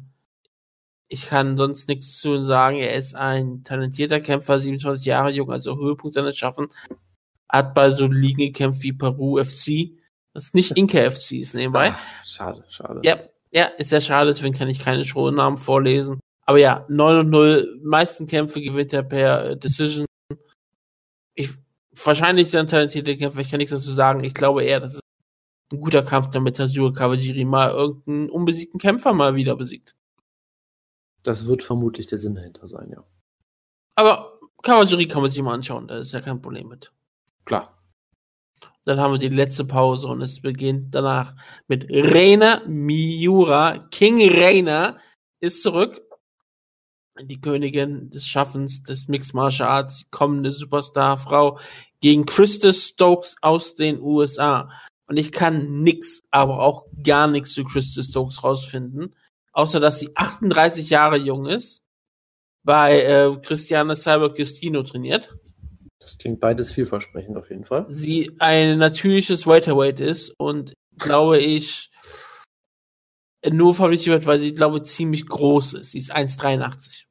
ich kann sonst nichts zu ihm sagen. Er ist ein talentierter Kämpfer, 27 Jahre jung, also Höhepunkt seines Schaffens. Hat bei so Ligen gekämpft wie Peru FC. Das nicht Inca FC ist nebenbei. Ah, schade, schade. Ja, ja, ist sehr schade, deswegen kann ich keine Shownamen vorlesen. Aber ja, 9 und 0, meisten Kämpfe gewinnt er per äh, Decision. Ich, wahrscheinlich ist ein talentierter Kämpfer, ich kann nichts dazu sagen. Ich glaube eher, das ist ein guter Kampf, damit Tatsuya Kawajiri mal irgendeinen unbesiegten Kämpfer mal wieder besiegt. Das wird vermutlich der Sinn dahinter sein, ja. Aber Kawajiri kann man sich mal anschauen, da ist ja kein Problem mit. Klar. Dann haben wir die letzte Pause und es beginnt danach mit Reina Miura. King Reina ist zurück. Die Königin des Schaffens, des Mixed Martial Arts, die kommende Superstar-Frau gegen Krista Stokes aus den USA. Und ich kann nix, aber auch gar nichts zu Krista Stokes rausfinden. Außer, dass sie 38 Jahre jung ist, bei äh, Christiane Cyber Christino trainiert Das klingt beides vielversprechend auf jeden Fall. sie ein natürliches Welterweight ist und glaube ich nur verpflichtet wird, weil sie glaube ich ziemlich groß ist. Sie ist 1,83.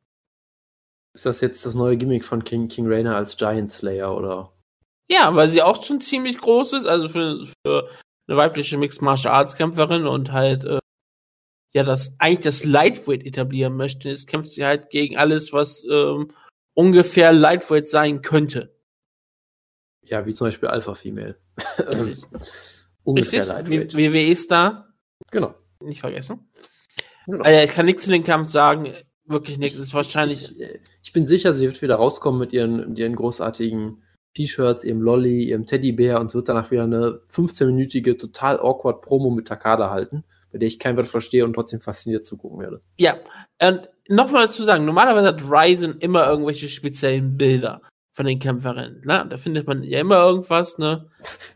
Ist das jetzt das neue Gimmick von King, King Rainer als Giant Slayer oder? Ja, weil sie auch schon ziemlich groß ist, also für, für eine weibliche Mixed Martial Arts Kämpferin und halt äh, ja das eigentlich das Lightweight etablieren möchte, ist kämpft sie halt gegen alles, was ähm, ungefähr Lightweight sein könnte. Ja, wie zum Beispiel Alpha Female. Richtig. Ungefähr Richtig? Lightweight. WWE ist da, Genau. nicht vergessen. genau. Also ich kann nichts zu dem Kampf sagen, wirklich nichts. Ist wahrscheinlich. Ich, bin sicher, sie wird wieder rauskommen mit ihren, ihren großartigen T-Shirts, ihrem Lolly, ihrem Teddybär und wird danach wieder eine 15-minütige, total awkward Promo mit Takada halten, bei der ich kein Wort verstehe und trotzdem fasziniert zugucken werde. Ja. Und nochmal was zu sagen. Normalerweise hat Ryzen immer irgendwelche speziellen Bilder von den Kämpferinnen. Ne? Da findet man ja immer irgendwas, ne?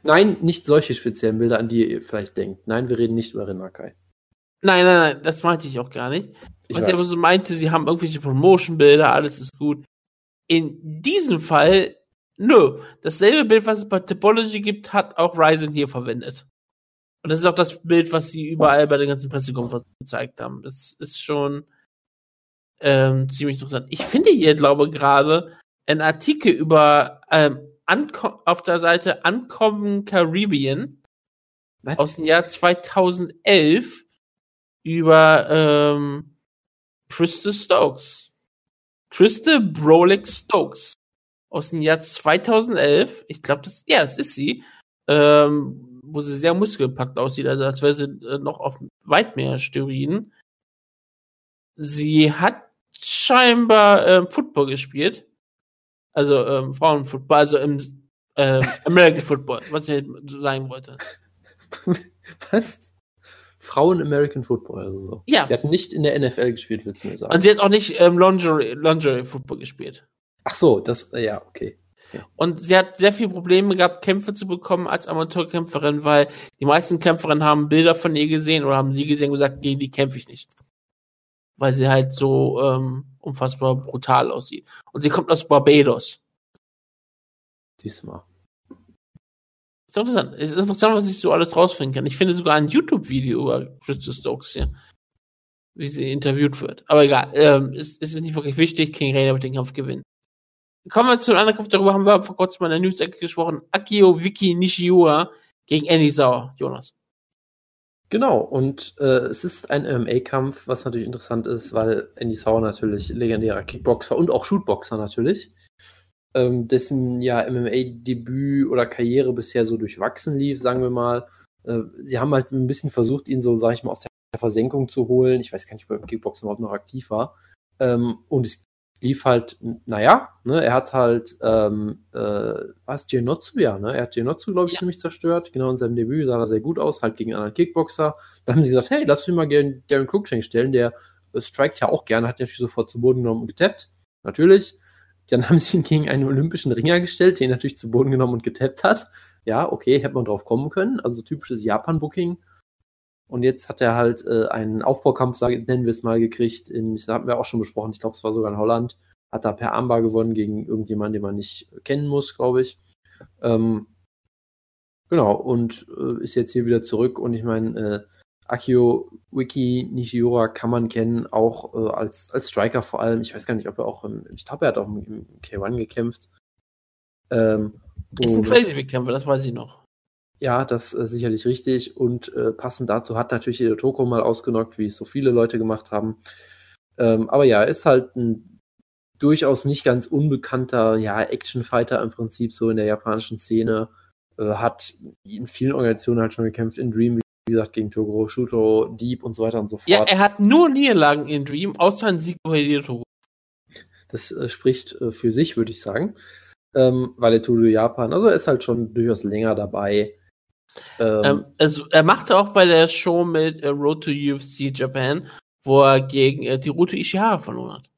Nein, nicht solche speziellen Bilder, an die ihr vielleicht denkt. Nein, wir reden nicht über Rinmakai. Nein, nein, nein, das meinte ich auch gar nicht. Ich was ich weiß. aber so meinte, sie haben irgendwelche Promotion-Bilder, alles ist gut. In diesem Fall, nö. Dasselbe Bild, was es bei Topology gibt, hat auch Ryzen hier verwendet. Und das ist auch das Bild, was sie überall bei den ganzen Pressekonferenzen gezeigt haben. Das ist schon ähm, ziemlich interessant. Ich finde hier, glaube gerade, einen Artikel über ähm, auf der Seite Ankommen Caribbean Was? aus dem Jahr 2011 über ähm, Krista Stokes. Krista Brolick Stokes aus dem Jahr 2011. Ich glaube, das, ja, das ist sie. Ähm, wo sie sehr muskelpackt aussieht, also als wäre sie äh, noch auf weit mehr Steroiden. Sie hat scheinbar ähm, Football gespielt. Also ähm, Frauenfootball, also im ähm, American Football, was ich sagen wollte. Was? Frauen American Football, also so. Ja. Sie hat nicht in der NFL gespielt, willst du mir sagen? Und sie hat auch nicht ähm, Lingerie, Lingerie Football gespielt. Ach so, das, äh, ja, okay. Und sie hat sehr viele Probleme gehabt, Kämpfe zu bekommen als Amateurkämpferin, weil die meisten Kämpferinnen haben Bilder von ihr gesehen oder haben sie gesehen und gesagt, gegen die kämpfe ich nicht. Weil sie halt so ähm, unfassbar brutal aussieht. Und sie kommt aus Barbados. Diesmal. Ist doch interessant. Es ist interessant, was ich so alles rausfinden kann. Ich finde sogar ein YouTube-Video über Krista Stokes hier. Wie sie interviewt wird. Aber egal. Ähm, ist, ist nicht wirklich wichtig. King Rainer wird den Kampf gewinnen. Kommen wir zu einem anderen Kampf. Darüber haben wir vor kurzem in der News-Ecke gesprochen. Akio Wiki Nishiura gegen Andy Sauer. Jonas. Genau, und äh, es ist ein MMA-Kampf, was natürlich interessant ist, weil Andy Sauer natürlich legendärer Kickboxer und auch Shootboxer natürlich, ähm, dessen ja MMA-Debüt oder Karriere bisher so durchwachsen lief, sagen wir mal. Äh, sie haben halt ein bisschen versucht, ihn so, sag ich mal, aus der Versenkung zu holen. Ich weiß gar nicht, ob er im Kickboxen überhaupt noch aktiv war. Ähm, und es lief halt, naja, ne, er hat halt, ähm, äh, was, Genotsu, ja, ne? Er hat Genotsu, glaube ich, Ja. ziemlich zerstört. Genau in seinem Debüt sah er sehr gut aus, halt gegen einen anderen Kickboxer. Da haben sie gesagt, hey, lass uns mal Darren, Darren Cruikshank stellen, der äh, strikt ja auch gerne, hat ja natürlich sofort zu Boden genommen und getappt. Natürlich. Dann haben sie ihn gegen einen olympischen Ringer gestellt, den natürlich zu Boden genommen und getappt hat. Ja, okay, hätte man drauf kommen können. Also typisches Japan-Booking. Und jetzt hat er halt äh, einen Aufbaukampf, nennen wir es mal, gekriegt. In, das haben wir auch schon besprochen. Ich glaube, es war sogar in Holland. Hat da per Armbar gewonnen gegen irgendjemanden, den man nicht kennen muss, glaube ich. Ähm, genau, und äh, ist jetzt hier wieder zurück. Und ich meine, äh, Akio Wiki Nishiura kann man kennen, auch äh, als, als Striker vor allem. Ich weiß gar nicht, ob er auch im, ich glaube, er hat auch im, im K1 gekämpft. Ähm, Ist ein Crazy-Kämpfer, das weiß ich noch. ja, das äh, sicherlich richtig. Und äh, passend dazu hat natürlich Hideo Toko mal ausgenockt, wie es so viele Leute gemacht haben. Ähm, aber ja, ist halt ein durchaus nicht ganz unbekannter ja, Actionfighter im Prinzip so in der japanischen Szene. Äh, hat in vielen Organisationen halt schon gekämpft, in Dream, wie gesagt, gegen Toguro, Shuto, Deep und so weiter und so fort. Ja, er hat nur Niederlagen in Dream, außer ein Sieg über Hideo Das äh, spricht äh, für sich, würde ich sagen. Ähm, weil der Tudo Japan, also er ist halt schon durchaus länger dabei. Ähm, Ähm, also, er machte auch bei der Show mit äh, Road to UFC Japan, wo er gegen äh, Hiroto Ishihara verloren hat.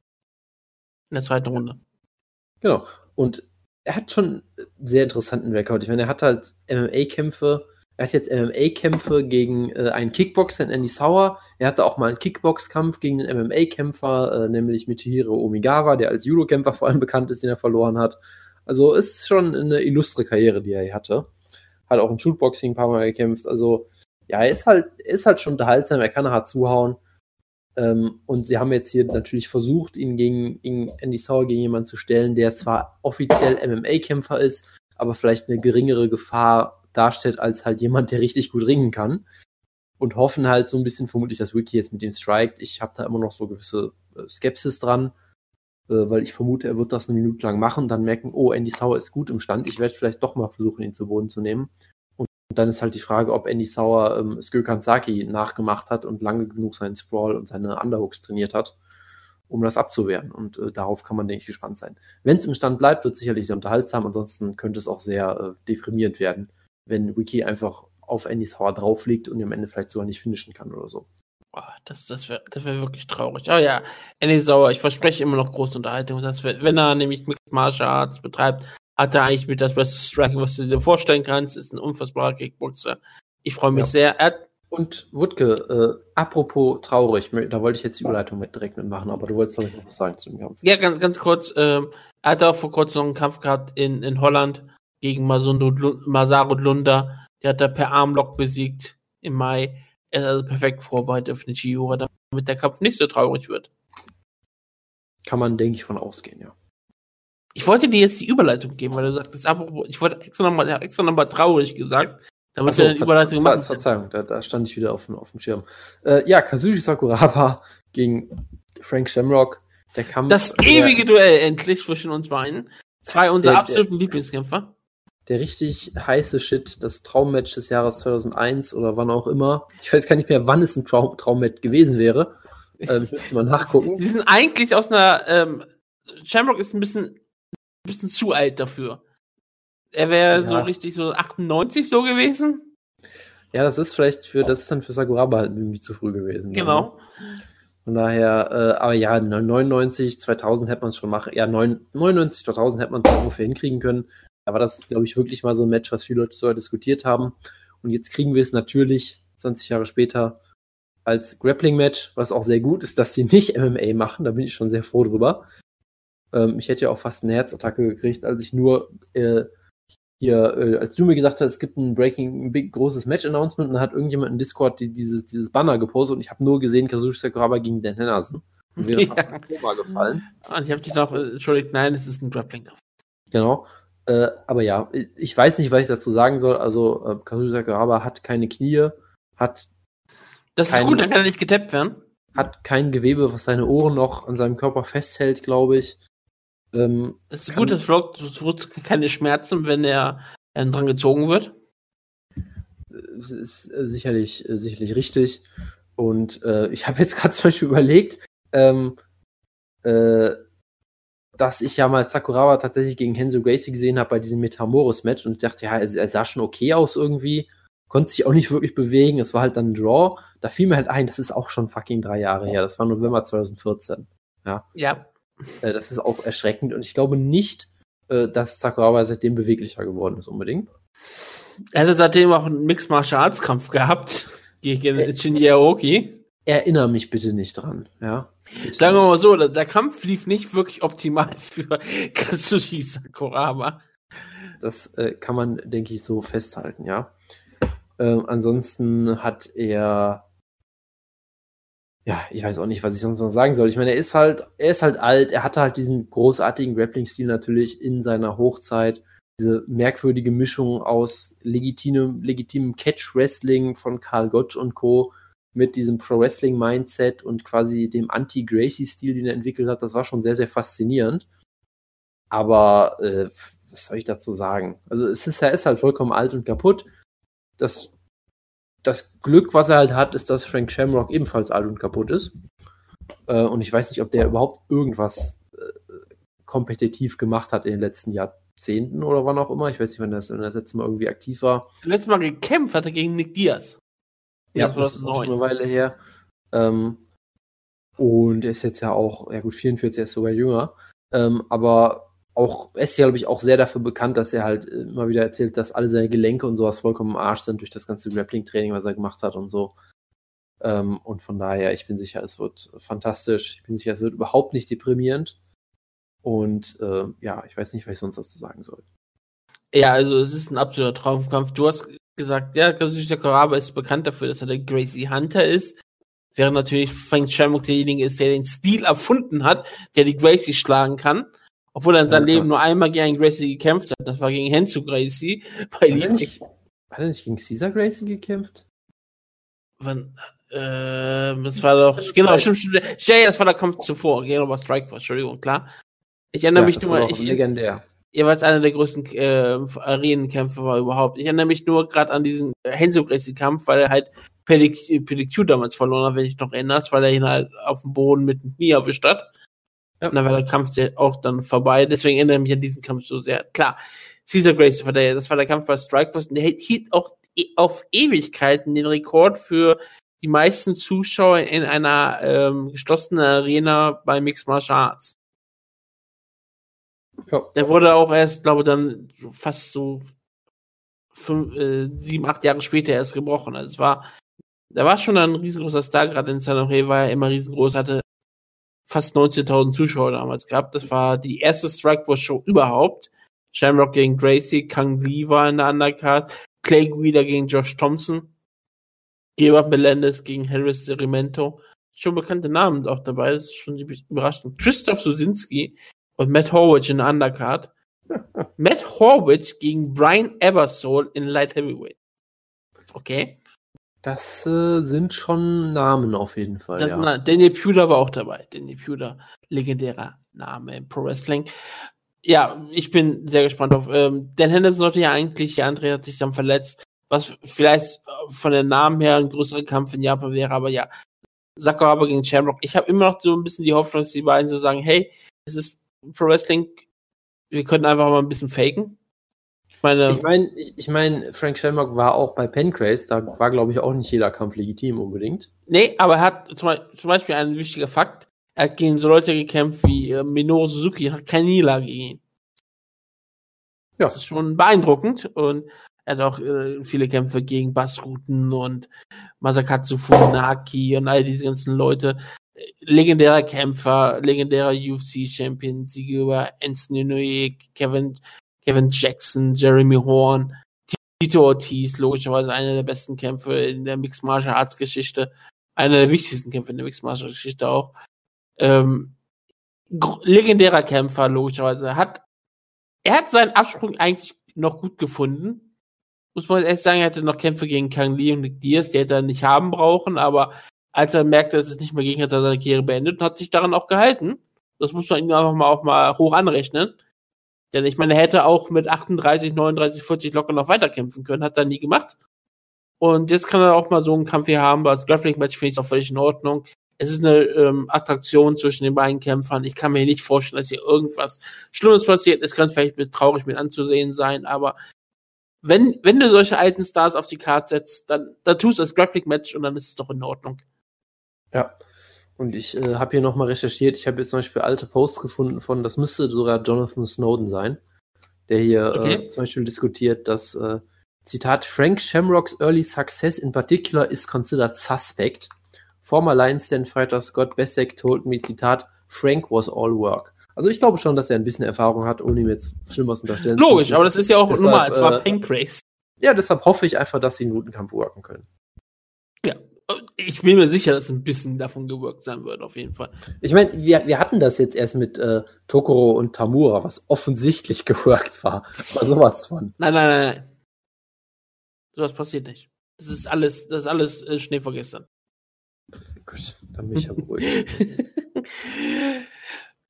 In der zweiten Runde. Genau. Und er hat schon einen sehr interessanten Rekord. Ich meine, er hat halt MMA-Kämpfe. Er hat jetzt MMA-Kämpfe gegen äh, einen Kickboxer, Andy Sauer. Er hatte auch mal einen Kickbox-Kampf gegen einen MMA-Kämpfer, äh, nämlich Mitsuhiro Omigawa, der als Judo-Kämpfer vor allem bekannt ist, den er verloren hat. Also ist schon eine illustre Karriere, die er hier hatte. Hat auch im Shootboxing ein paar Mal gekämpft. Also ja, er ist halt, ist halt schon unterhaltsam. Er kann hart zuhauen. Ähm, und sie haben jetzt hier natürlich versucht, ihn gegen, gegen Andy Sauer gegen jemanden zu stellen, der zwar offiziell MMA-Kämpfer ist, aber vielleicht eine geringere Gefahr darstellt als halt jemand, der richtig gut ringen kann. Und hoffen halt so ein bisschen vermutlich, dass Wiki jetzt mit ihm strikt. Ich habe da immer noch so gewisse äh, Skepsis dran, äh, weil ich vermute, er wird das eine Minute lang machen, dann merken, oh, Andy Sauer ist gut im Stand. Ich werde vielleicht doch mal versuchen, ihn zu Boden zu nehmen. Und dann ist halt die Frage, ob Andy Sauer ähm, Skö Saki nachgemacht hat und lange genug seinen Sprawl und seine Underhooks trainiert hat, um das abzuwehren. Und äh, darauf kann man, denke ich, gespannt sein. Wenn es im Stand bleibt, wird sicherlich sehr unterhaltsam. Ansonsten könnte es auch sehr äh, deprimierend werden, wenn Wiki einfach auf Andy Sauer drauflegt und ihn am Ende vielleicht sogar nicht finishen kann oder so. Boah, das das wäre wär wirklich traurig. Aber ja, Andy Sauer, ich verspreche immer noch große Unterhaltung. Wär, wenn er nämlich Mixed Martial Arts betreibt, hat er eigentlich mit das beste Striking, was du dir vorstellen kannst. Ist ein unfassbarer Kickboxer. Ich freue mich Ja. sehr. Er Und Wutke, äh, apropos traurig, da wollte ich jetzt die Überleitung mit direkt mitmachen, aber du wolltest doch noch was sagen zu dem Kampf. Ja, ganz, ganz kurz. Ähm, er hat auch vor kurzem noch einen Kampf gehabt in, in Holland gegen Masundo Masaru Lunda. Der hat er per Armlock besiegt im Mai. Er ist also perfekt vorbereitet auf den Chiura, damit der Kampf nicht so traurig wird. Kann man, denke ich, von ausgehen, ja. Ich wollte dir jetzt die Überleitung geben, weil du sagtest, ich wollte extra nochmal extra noch mal traurig gesagt, damit Achso, wir eine Überleitung Ver. Ver Verzeihung, da, da stand ich wieder auf, dem- auf dem Schirm. Äh, ja, Kazushi Sakuraba gegen Frank Shamrock. Der Kampf. Das der, ewige Duell endlich zwischen uns beiden. Zwei unserer Der- absoluten Lieblingskämpfer. Der richtig heiße Shit, das Traummatch des Jahres 2001 oder wann auch immer. Ich weiß gar nicht mehr, wann es ein Traum Traummatch gewesen wäre. Ähm, ich müsste mal nachgucken. Die sind eigentlich aus einer, ähm, Shamrock ist ein bisschen, ein bisschen zu alt dafür. Er wäre Ja. so richtig so 98 so gewesen. Ja, das ist vielleicht für, das ist dann für Sakuraba halt irgendwie zu früh gewesen. ne? Genau. Von daher, äh, aber ja, 99, 2000 hätte man es schon machen. Ja, 9, 99, 2000 hätte man es ungefähr hinkriegen können. Aber das ist, glaube ich, wirklich mal so ein Match, was viele Leute sogar diskutiert haben. Und jetzt kriegen wir es natürlich 20 Jahre später als Grappling-Match, was auch sehr gut ist, dass sie nicht MMA machen. Da bin ich schon sehr froh drüber. Ähm, ich hätte ja auch fast eine Herzattacke gekriegt, als ich nur äh, hier, äh, als du mir gesagt hast, es gibt ein Breaking, ein big, großes Match-Announcement und dann hat irgendjemand in Discord die, dieses, dieses Banner gepostet und ich habe nur gesehen, Kazushi Sakuraba gegen Dan Henderson. Und wäre fast Ja. ein Koma gefallen. Und ich habe dich noch, äh, entschuldigt, nein, es ist ein Grappling-Kampf. Genau. Äh, aber ja, ich weiß nicht, was ich dazu sagen soll. Also, äh, Kazushi Sakuraba hat keine Knie, hat, Das ist Kein- gut, dann kann er nicht getappt werden. hat kein Gewebe, was seine Ohren noch an seinem Körper festhält, glaube ich. Ähm, Das ist Kann- gut, das wird keine Schmerzen, wenn er äh, dran gezogen wird. ist äh, sicherlich, äh, sicherlich richtig. Und äh, ich habe jetzt gerade zum Beispiel überlegt, ähm, äh, dass ich ja mal Sakuraba tatsächlich gegen Henzo Gracie gesehen habe bei diesem Metamoris-Match und dachte, ja, er, sah schon okay aus irgendwie, konnte sich auch nicht wirklich bewegen, es war halt dann ein Draw. Da fiel mir halt ein, das ist auch schon fucking drei Jahre her, das war November 2014. Ja. Ja. Äh, das ist auch erschreckend und ich glaube nicht, äh, dass Sakuraba seitdem beweglicher geworden ist unbedingt. Er hatte seitdem auch einen Mixed Martial Arts Kampf gehabt gegen Äh, Shinji Aoki. Erinnere mich bitte nicht dran, ja. Sagen wir mal so, der, der Kampf lief nicht wirklich optimal für Kazushi Sakuraba. Das äh, kann man, denke ich, so festhalten, ja. Ähm, ansonsten hat er, ja, ich weiß auch nicht, was ich sonst noch sagen soll. Ich meine, er ist halt, er ist halt alt, er hatte halt diesen großartigen Grappling-Stil natürlich in seiner Hochzeit. Diese merkwürdige Mischung aus legitimem, legitimem Catch-Wrestling von Karl Gotch und Co. mit diesem Pro-Wrestling-Mindset und quasi dem Anti-Gracie-Stil, den er entwickelt hat, das war schon sehr, sehr faszinierend. Aber äh, was soll ich dazu sagen? Also es ist, er ist halt vollkommen alt und kaputt. Das, das Glück, was er halt hat, ist, dass Frank Shamrock ebenfalls alt und kaputt ist. Äh, und ich weiß nicht, ob der überhaupt irgendwas äh, kompetitiv gemacht hat in den letzten Jahrzehnten oder wann auch immer. Ich weiß nicht, wann das, das letzte Mal irgendwie aktiv war. Letztes Mal gekämpft hat er gegen Nick Diaz. Ja, Das das ist auch 2009. schon eine Weile her. Ähm, und er ist jetzt ja auch, ja gut, 44, er ist sogar jünger. Ähm, aber auch, er ist ja, glaube ich, auch sehr dafür bekannt, dass er halt äh, immer wieder erzählt, dass alle seine Gelenke und sowas vollkommen im Arsch sind durch das ganze Grappling-Training, was er gemacht hat und so. Ähm, und von daher, ich bin sicher, es wird fantastisch. Ich bin sicher, es wird überhaupt nicht deprimierend. Und äh, ja, ich weiß nicht, was ich sonst dazu sagen soll. Ja, also es ist ein absoluter Traumkampf. Du hast gesagt, ja, Kazushi Sakuraba ist bekannt dafür, dass er der Gracie Hunter ist. Während natürlich Frank Shamrock derjenige ist, der den Stil erfunden hat, der die Gracie schlagen kann. Obwohl er in seinem Ja, Leben nur einmal gegen einen Gracie gekämpft hat. Das war gegen Henzo Gracie. Bei Hat er, nicht, hat er nicht gegen Caesar Gracie gekämpft? Wann, äh, das war doch, genau, stimmt, stimmt. Ja, ja, das war der Kampf zuvor. Genau, war Strike Force, Entschuldigung, klar. Ich erinnere mich das nur, doch ich, legendär. War einer der größten äh, Arenenkämpfe war überhaupt. Ich erinnere mich nur gerade an diesen Henso Gracie Kampf, weil er halt Pedic Pedicure damals verloren hat, wenn ich noch erinnerst, weil er ihn halt auf dem Boden mit dem Knie erwischt hat. Ja. Und dann war der Kampf auch dann vorbei. Deswegen erinnere ich mich an diesen Kampf so sehr. Klar, Caesar Gracie war der, das war der Kampf bei Strikeforce und der hielt auch e- auf Ewigkeiten den Rekord für die meisten Zuschauer in einer ähm, geschlossenen Arena bei Mixed Martial Arts. Ja. Der wurde auch erst, glaube ich, dann fast so fünf, äh, sieben, acht Jahre später erst gebrochen. Also es war, der war schon ein riesengroßer Star, gerade in San Jose war er immer riesengroß, hatte fast 19.000 Zuschauer damals gehabt. Das war die erste Strikeforce-Show überhaupt. Shamrock gegen Gracie, Kang Lee war in der Undercard, Clay Guida gegen Josh Thompson, Gebert Melendez gegen Harris Cerimento. Schon bekannte Namen auch dabei, das ist schon überraschend. Christoph Susinski und Matt Horwich in der Undercard. Matt Horwich gegen Brian Ebersole in Light Heavyweight. Okay. Das äh, sind schon Namen auf jeden Fall. Das, ja. na, Daniel Puder war auch dabei. Daniel Puder, legendärer Name im Pro Wrestling. Ja, ich bin sehr gespannt auf. Ähm, Dan Henderson sollte ja eigentlich, ja, André hat sich dann verletzt, was vielleicht äh, von den Namen her ein größerer Kampf in Japan wäre, aber ja, Sakuraba gegen Shamrock. Ich habe immer noch so ein bisschen die Hoffnung, dass die beiden so sagen, hey, es ist Pro Wrestling, wir können einfach mal ein bisschen faken. Ich meine, Ich meine, ich, ich mein, Frank Shamrock war auch bei Pancrase, da war, glaube ich, auch nicht jeder Kampf legitim unbedingt. Nee, aber er hat zum, zum Beispiel ein wichtiger Fakt. Er hat gegen so Leute gekämpft wie äh, Minoru Suzuki, hat keine Niederlage gegen ihn. Ja. Das ist schon beeindruckend und er hat auch äh, viele Kämpfe gegen Bassruten und Masakatsu Funaki und all diese ganzen Leute. Legendärer Kämpfer, legendärer UFC-Champion, Siege über Anthony Inoue, Kevin, Kevin Jackson, Jeremy Horn, Tito Ortiz, logischerweise einer der besten Kämpfe in der Mixed Martial Arts Geschichte einer der wichtigsten Kämpfe in der Mixed Martial Arts Geschichte auch. Ähm, legendärer Kämpfer, logischerweise. Er Hat, er hat seinen Absprung eigentlich noch gut gefunden. Muss man erst sagen, er hatte noch Kämpfe gegen Kang Lee und Nick Diaz, die hätte er nicht haben brauchen, aber als er merkte, dass es nicht mehr ging, hat er seine Karriere beendet und hat sich daran auch gehalten. Das muss man ihm einfach mal auch mal hoch anrechnen. Denn ich meine, er hätte auch mit 38, 39, 40 locker noch weiterkämpfen können, hat er nie gemacht. Und jetzt kann er auch mal so einen Kampf hier haben. Als Grappling-Match finde ich auch völlig in Ordnung. Es ist eine ähm, Attraktion zwischen den beiden Kämpfern. Ich kann mir nicht vorstellen, dass hier irgendwas Schlimmes passiert. Es kann vielleicht traurig mit anzusehen sein, aber wenn, wenn du solche alten Stars auf die Karte setzt, dann, dann tust du das Grappling-Match und dann ist es doch in Ordnung. Ja. Und ich äh, habe hier nochmal recherchiert. Ich habe jetzt zum Beispiel alte Posts gefunden von, das müsste sogar Jonathan Snowden sein, der hier äh, okay. äh, zum Beispiel diskutiert, dass, äh, Zitat, Frank Shamrocks early success in particular is considered suspect. Former Lions Den Fighter Scott Bessek told me, Zitat, Frank was all work. Also ich glaube schon, dass er ein bisschen Erfahrung hat, ohne ihm jetzt Schlimmeres unterstellen Logisch, aber das ist ja auch deshalb, normal, es war äh, Pancrase. Ja, deshalb hoffe ich einfach, dass sie einen guten Kampf worken können. Ich bin mir sicher, dass ein bisschen davon gewirkt sein wird, auf jeden Fall. Ich meine, wir, wir hatten das jetzt erst mit äh, Tokoro und Tamura, was offensichtlich gewirkt war. War sowas von. Nein, nein, nein, nein. Sowas passiert nicht. Das ist alles, das ist alles äh, Schnee vor gestern. Gut, dann bin ich ja beruhigt.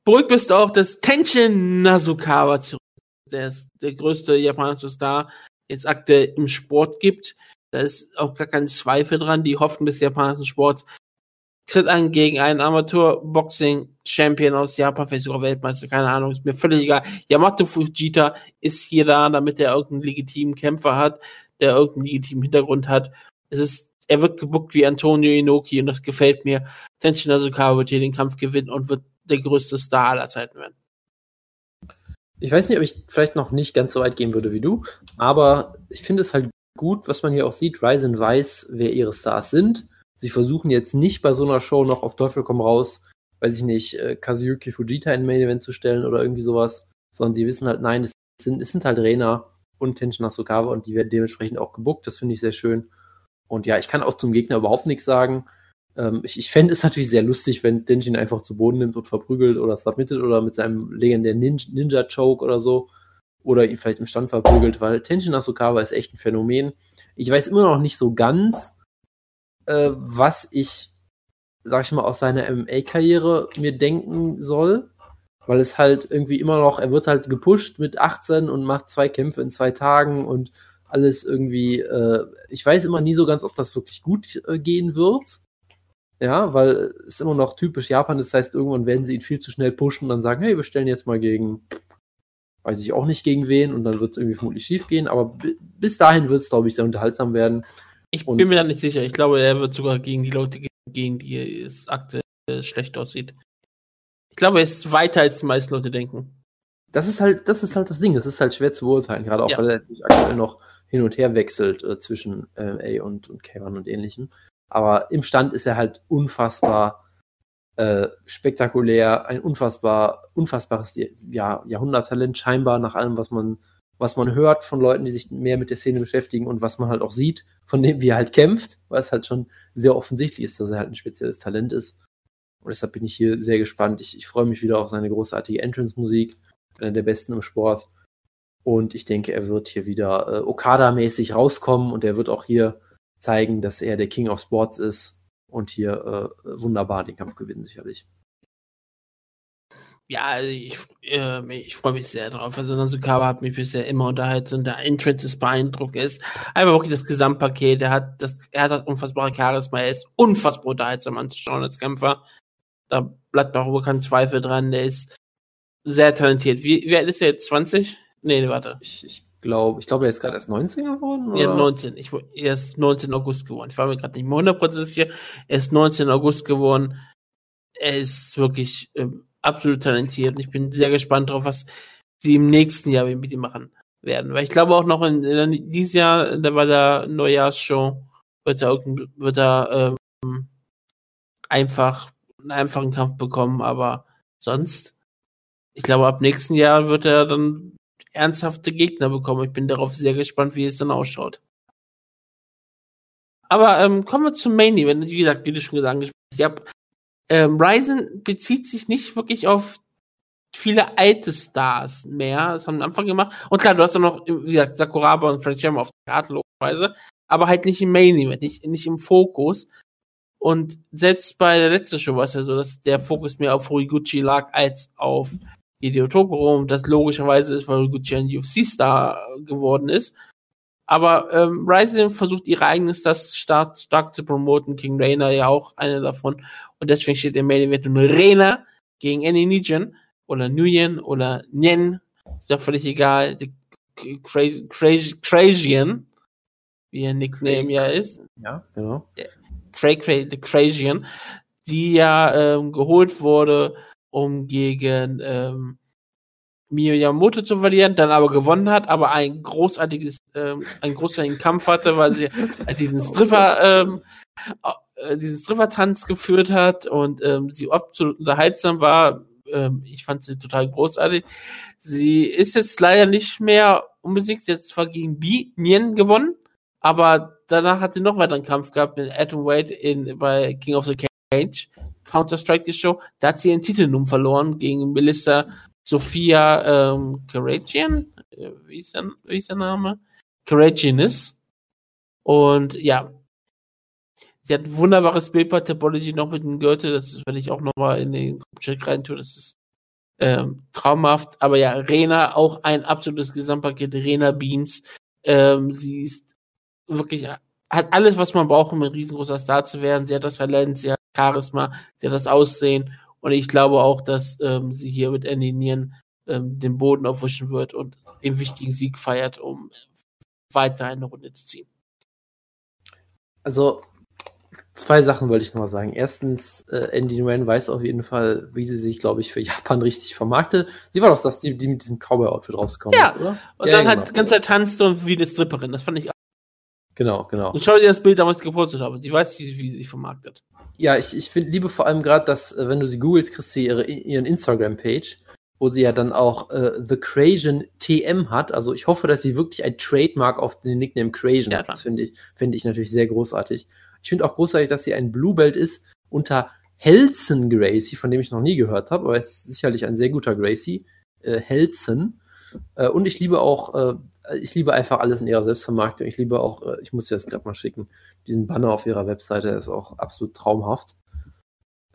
beruhigt bist du auch, dass Tenshin Nasukawa zurück der ist der größte japanische Star jetzt aktuell im Sport gibt. Da ist auch gar kein Zweifel dran. Die Hoffnung des japanischen Sports tritt an gegen einen Amateur-Boxing-Champion aus Japan, vielleicht sogar Weltmeister, keine Ahnung, ist mir völlig egal. Yamato Fujita ist hier da, damit er irgendeinen legitimen Kämpfer hat, der irgendeinen legitimen Hintergrund hat. Es ist er wird gebuckt wie Antonio Inoki und das gefällt mir. Tenshin Asukawa wird hier den Kampf gewinnen und wird der größte Star aller Zeiten werden. Ich weiß nicht, ob ich vielleicht noch nicht ganz so weit gehen würde wie du, aber ich finde es halt gut, was man hier auch sieht. Ryzen weiß, wer ihre Stars sind. Sie versuchen jetzt nicht bei so einer Show noch auf Teufel komm raus, weiß ich nicht, äh, Kazuyuki Fujita in Main Event zu stellen oder irgendwie sowas, sondern sie wissen halt, nein, es sind, es sind halt Rena und Tenshin Asukawa und die werden dementsprechend auch gebuckt. Das finde ich sehr schön. Und ja, ich kann auch zum Gegner überhaupt nichts sagen. Ähm, ich ich fände es natürlich sehr lustig, wenn Denjin einfach zu Boden nimmt und verprügelt oder submittet oder mit seinem legendären Ninja-Choke oder so. Oder ihn vielleicht im Stand verprügelt, weil Tenshin Asukawa ist echt ein Phänomen. Ich weiß immer noch nicht so ganz, äh, was ich, sag ich mal, aus seiner MMA-Karriere mir denken soll. Weil es halt irgendwie immer noch, er wird halt gepusht mit 18 und macht zwei Kämpfe in zwei Tagen und alles irgendwie, äh, ich weiß immer nie so ganz, ob das wirklich gut äh, gehen wird. Ja, weil es immer noch typisch Japan ist, das heißt, irgendwann werden sie ihn viel zu schnell pushen und dann sagen, hey, wir stellen jetzt mal gegen, weiß ich auch nicht gegen wen und dann wird es irgendwie vermutlich schief gehen, aber bis dahin wird es, glaube ich, sehr unterhaltsam werden. Ich und bin mir da nicht sicher. Ich glaube, er wird sogar gegen die Leute gehen, die es aktuell schlecht aussieht. Ich glaube, er ist weiter, als die meisten Leute denken. Das ist halt, das ist halt das Ding. Das ist halt schwer zu beurteilen, gerade auch, ja. weil er natürlich aktuell noch hin und her wechselt äh, zwischen MMA und, und K1 und ähnlichem. Aber im Stand ist er halt unfassbar äh, spektakulär, ein unfassbar, unfassbares ja, Jahrhunderttalent scheinbar nach allem, was man, was man hört von Leuten, die sich mehr mit der Szene beschäftigen und was man halt auch sieht, von dem, wie er halt kämpft, weil es halt schon sehr offensichtlich ist, dass er halt ein spezielles Talent ist. Und deshalb bin ich hier sehr gespannt. Ich, ich freue mich wieder auf seine großartige Entrance-Musik, einer der besten im Sport. Und ich denke, er wird hier wieder äh, Okada-mäßig rauskommen und er wird auch hier zeigen, dass er der King of Sports ist und hier äh, wunderbar den Kampf gewinnen, sicherlich. Ja, also ich, äh, ich freue mich sehr drauf. Also Nanzukawa hat mich bisher immer unterhalten und der Entrance ist beeindruckend. ist einfach wirklich das Gesamtpaket. Er hat das, er hat das unfassbare Charisma. Er ist unfassbar unterhaltsam anzuschauen als Kämpfer. Da bleibt auch kein Zweifel dran. Der ist sehr talentiert. Wie, wie alt ist er jetzt? 20? Nee, warte. Ich, ich glaube, ich glaube, er ist gerade erst 19 geworden. Oder? Ja, 19. Ich, er ist 19 August geworden. Ich war mir gerade nicht mehr 100% sicher. Er ist 19 August geworden. Er ist wirklich äh, absolut talentiert und ich bin sehr gespannt darauf, was sie im nächsten Jahr mit ihm machen werden. Weil ich glaube auch noch in, in dieses Jahr, da war der Neujahrsshow, wird er, wird er ähm, einfach einen einfachen Kampf bekommen, aber sonst, ich glaube, ab nächsten Jahr wird er dann ernsthafte Gegner bekommen. Ich bin darauf sehr gespannt, wie es dann ausschaut. Aber ähm, kommen wir zum Main Event. Wie gesagt, wie du schon gesagt hast, ja, ähm, Ryzen bezieht sich nicht wirklich auf viele alte Stars mehr. Das haben wir am Anfang gemacht. Und klar, du hast dann noch, wie gesagt, Sakuraba und Frank Sherman auf der Karte, logischerweise. Aber halt nicht im Main Event, nicht, nicht im Fokus. Und selbst bei der letzten Show war es ja so, dass der Fokus mehr auf Horiguchi lag als auf Hideo Tokoro, das logischerweise ist, weil Gucci ein UFC-Star geworden ist. Aber ähm, Rising versucht ihre eigenes das stark, stark zu promoten. King Rainer ja auch einer davon. Und deswegen steht im Main Event nur Rainer gegen Annie Nijen oder Nguyen oder Nyen. Ist ja völlig egal. Die Crazy, Crazy, Crazian, wie ihr Nickname ja ist. Ja, genau. Cray Cray, the Crazian, die ja ähm, geholt wurde, um gegen ähm, Mio Yamamoto zu verlieren, dann aber gewonnen hat, aber ein großartiges, ähm, einen großartigen Kampf hatte, weil sie äh, diesen Stripper, ähm, äh, diesen Stripper-Tanz geführt hat und ähm, sie absolut unterhaltsam war. Ähm, ich fand sie total großartig. Sie ist jetzt leider nicht mehr unbesiegt. Sie hat zwar gegen Bi Mien gewonnen, aber danach hat sie noch weiter einen Kampf gehabt mit Atom Wade in, bei King of the Cage. Counter-Strike die Show. Da hat sie ihren Titel nun verloren gegen Melissa Sophia ähm, Karagian. Äh, Wie, ist der, wie ist der Name? Karagianis. Und ja, sie hat ein wunderbares Bild bei Topology noch mit dem Gürtel. Das werde ich auch nochmal in den Check reintun. Das ist ähm, traumhaft. Aber ja, Rena auch ein absolutes Gesamtpaket. Rena Beans. Ähm, sie ist wirklich, hat alles, was man braucht, um ein riesengroßer Star zu werden. Sie hat das Talent, sie hat Charisma, sie hat das Aussehen. Und ich glaube auch, dass ähm, sie hier mit Andy Nien ähm, den Boden aufwischen wird und den wichtigen Sieg feiert, um weiter eine Runde zu ziehen. Also, zwei Sachen wollte ich noch mal sagen. Erstens, äh, Andy Nguyen weiß auf jeden Fall, wie sie sich, glaube ich, für Japan richtig vermarktet. Sie war doch das, die, die mit diesem Cowboy-Outfit rausgekommen Ja, ist, oder? Und Ja, dann genau. hat die ganze Zeit tanzt und wie eine Stripperin. Das fand ich auch. Genau, genau. Und schau dir das Bild damals gepostet habe. Sie weiß, wie, wie sie sich vermarktet. Ja, ich, ich find, liebe vor allem gerade, dass, äh, wenn du sie googelst, kriegst du ihre, ihren Instagram-Page, wo sie ja dann auch äh, The Crazian TM hat. Also ich hoffe, dass sie wirklich ein Trademark auf den Nickname Crazian Ja, hat. Das finde ich, finde ich natürlich sehr großartig. Ich finde auch großartig, dass sie ein Blue Belt ist unter Helson Gracie, von dem ich noch nie gehört habe, aber er ist sicherlich ein sehr guter Gracie. Äh, Helson. Äh, und ich liebe auch, äh, ich liebe einfach alles in ihrer Selbstvermarktung. Ich liebe auch, äh, ich muss dir das gerade mal schicken, diesen Banner auf ihrer Webseite, ist auch absolut traumhaft.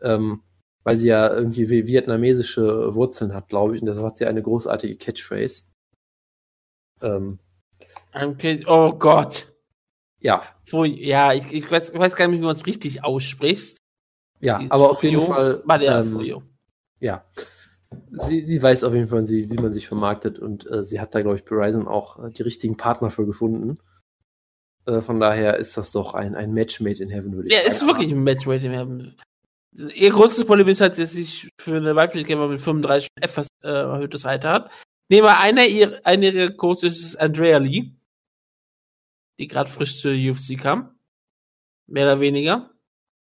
Ähm, weil sie ja irgendwie vi- vietnamesische Wurzeln hat, glaube ich, und deshalb hat sie eine großartige Catchphrase. Ähm. Oh Gott. ja, Wo, ja, ich, ich, weiß, ich weiß gar nicht, wie man es richtig ausspricht. ja, Die aber auf jeden Furio- Fall, War der ähm, ja. Sie, sie weiß auf jeden Fall, wie man sich vermarktet und äh, sie hat da, glaube ich, bei Ryzen auch äh, die richtigen Partner für gefunden. Äh, von daher ist das doch ein, ein Match made in heaven, würde ich Ja, sagen. ist wirklich ein Match Rating. Wir haben- Ihr größtes Problem ist halt, dass sich für eine weibliche Kämpfer mit 35 etwas äh, erhöhtes Alter hat. Nehmen wir einer, ihr, einer ihrer Coaches ist Andrea Lee, die gerade frisch zur UFC kam. Mehr oder weniger.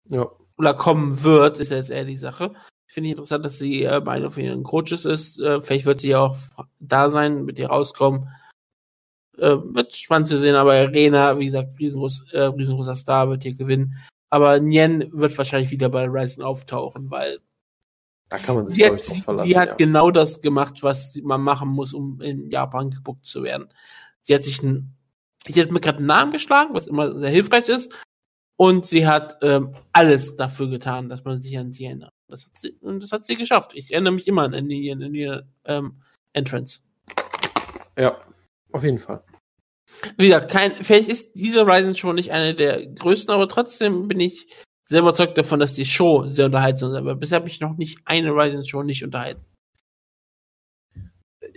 Ja. Oder kommen wird, ist ja jetzt eher die Sache. Finde ich interessant, dass sie äh, bei einer von ihren Coaches ist. Äh, vielleicht wird sie ja auch da sein, mit ihr rauskommen. Äh, wird spannend zu sehen, aber Arena, wie gesagt, riesengroß, äh, riesengroßer Star wird hier gewinnen. Aber Nien wird wahrscheinlich wieder bei Ryzen auftauchen, weil Da kann man sich, sie hat, sie, verlassen. sie hat ja. genau das gemacht, was man machen muss, um in Japan gebuckt zu werden. Sie hat sich ein, ich hat mir gerade einen Namen geschlagen, was immer sehr hilfreich ist. Und sie hat ähm, alles dafür getan, dass man sich an sie erinnert. Das hat sie, und das hat sie geschafft. Ich erinnere mich immer an die, an die ähm, Entrance. ja, auf jeden Fall. Wie gesagt, kein, vielleicht ist diese Ryzen Show nicht eine der größten, aber trotzdem bin ich sehr überzeugt davon, dass die Show sehr unterhaltsam ist. Aber bisher habe ich noch nicht eine Ryzen Show nicht unterhalten.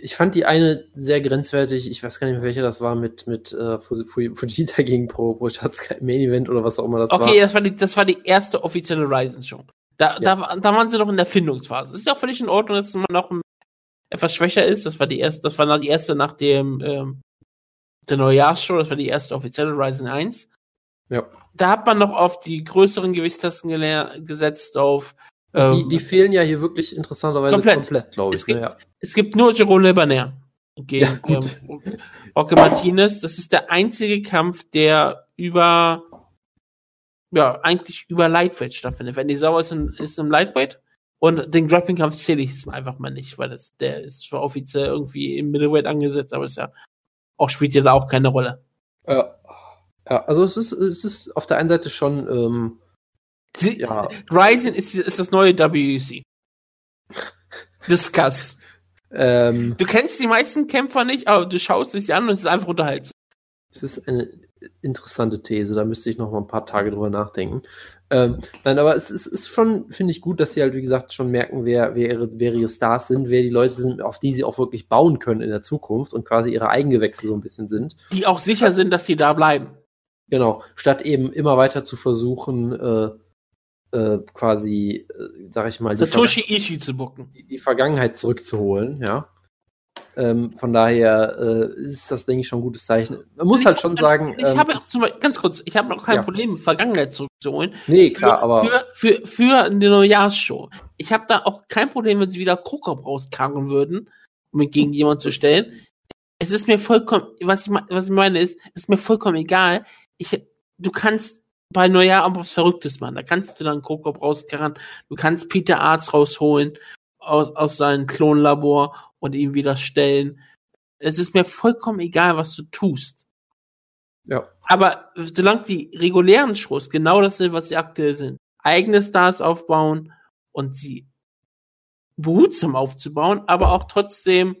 Ich fand die eine sehr grenzwertig, ich weiß gar nicht mehr, welche das war, mit, mit äh, Fu- Fu- Fujita gegen Pro, Pro Schatzka Main Event oder was auch immer das war. Okay, das war die, das war die erste offizielle Ryzen Show. Da, Ja. da, da waren sie noch in der Findungsphase. Es ist ja auch völlig in Ordnung, dass man noch etwas schwächer ist. Das war die erste, das war die erste nach dem ähm, der Neujahrsshow, das war die erste offizielle Ryzen 1. Ja. Da hat man noch auf die größeren Gewichtstasten gesetzt, auf ähm, die fehlen ja hier wirklich interessanterweise Komplett. komplett, glaube Es ich. gibt- Ne? Ja. Es gibt nur Jerome Lebaner gegen Ja, gut. ähm, Roque Martinez. Das ist der einzige Kampf, der über ja, eigentlich über Lightweight stattfindet. Wenn die Sauer ist, im- ist im Lightweight und den Grappling-Kampf zähle ich jetzt einfach mal nicht, weil das, der ist zwar offiziell irgendwie im Middleweight angesetzt, aber ist ja auch spielt ja da auch keine Rolle. Ja. ja, also es ist, es ist auf der einen Seite schon, ähm, Sie, ja, Ryzen ist, ist das neue WEC. Discuss. ähm, Du kennst die meisten Kämpfer nicht, aber du schaust es dir an und es ist einfach unterhaltsam. Das ist eine interessante These, da müsste ich noch mal ein paar Tage drüber nachdenken. Ähm, nein, aber es ist, ist schon, finde ich, gut, dass sie halt, wie gesagt, schon merken, wer, wer, ihre, wer ihre Stars sind, wer die Leute sind, auf die sie auch wirklich bauen können in der Zukunft und quasi ihre Eigengewächse so ein bisschen sind. Die auch sicher sind, dass sie da bleiben. Genau, statt eben immer weiter zu versuchen, äh, äh, quasi, äh, sag ich mal, die, Satoshi Ishii zu bucken. die, die Vergangenheit zurückzuholen, ja. Ähm, von daher äh, ist das, denke ich, schon ein gutes Zeichen. Man muss Ich- halt schon sagen, Ich ähm, habe zum Beispiel, ganz kurz, ich habe noch kein Ja. Problem, Vergangenheit zurückzuholen. nee, klar, aber für, für, für eine Neujahrsshow. Ich habe da auch kein Problem, wenn sie wieder Krokop rauskarren würden, um ihn gegen jemanden zu stellen. Es ist mir vollkommen, was ich, was ich meine ist, es ist mir vollkommen egal. Ich, du kannst bei Neujahr auch was Verrücktes machen. Da kannst du dann Krokop rauskarren. Du kannst Peter Arzt rausholen aus, aus seinem Klonlabor und ihn wieder stellen. Es ist mir vollkommen egal, was du tust. ja. Aber solange die regulären Shows genau das sind, was sie aktuell sind, eigene Stars aufbauen und sie behutsam aufzubauen, aber auch trotzdem,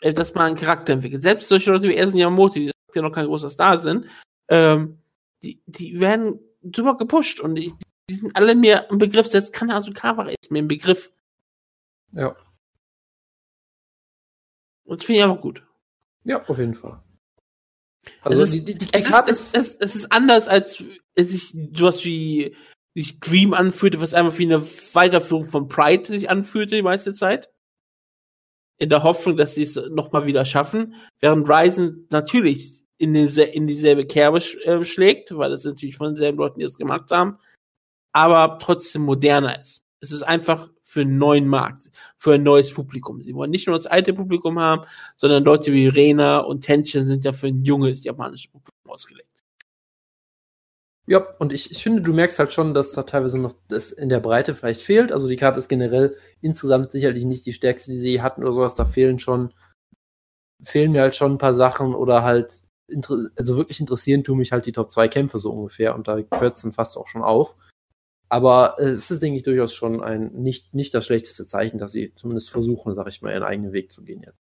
äh, dass man einen Charakter entwickelt. Selbst solche Leute wie Ersen Yamamoto, die ja noch kein großer Star sind, ähm, die, die werden super gepusht und die, die sind alle mir im Begriff, selbst Kanasukawa ist mir im Begriff. Ja. Und das finde ich einfach gut. Ja, auf jeden Fall. Also es, ist, die, die, die es, ist, es, es, es ist anders, als es sich sowas wie sich Dream anfühlte, was einfach wie eine Weiterführung von Pride sich anfühlte die meiste Zeit. In der Hoffnung, dass sie es nochmal wieder schaffen. Während Ryzen natürlich in, den, in dieselbe Kerbe sch, äh, schlägt, weil das natürlich von denselben Leuten, die es gemacht haben, aber trotzdem moderner ist. Es ist einfach für einen neuen Markt, für ein neues Publikum. Sie wollen nicht nur das alte Publikum haben, sondern Leute wie Rena und Tenshin sind ja für ein junges japanisches Publikum ausgelegt. Ja, und ich, ich finde, du merkst halt schon, dass da teilweise noch das in der Breite vielleicht fehlt. Also die Karte ist generell insgesamt sicherlich nicht die stärkste, die sie hatten oder sowas. Da fehlen schon, fehlen mir halt schon ein paar Sachen oder halt, also wirklich interessieren tun mich halt die Top 2 Kämpfe so ungefähr und da hört es dann fast auch schon auf. Aber äh, es ist, denke ich, durchaus schon ein nicht, nicht das schlechteste Zeichen, dass sie zumindest versuchen, sag ich mal, ihren eigenen Weg zu gehen jetzt.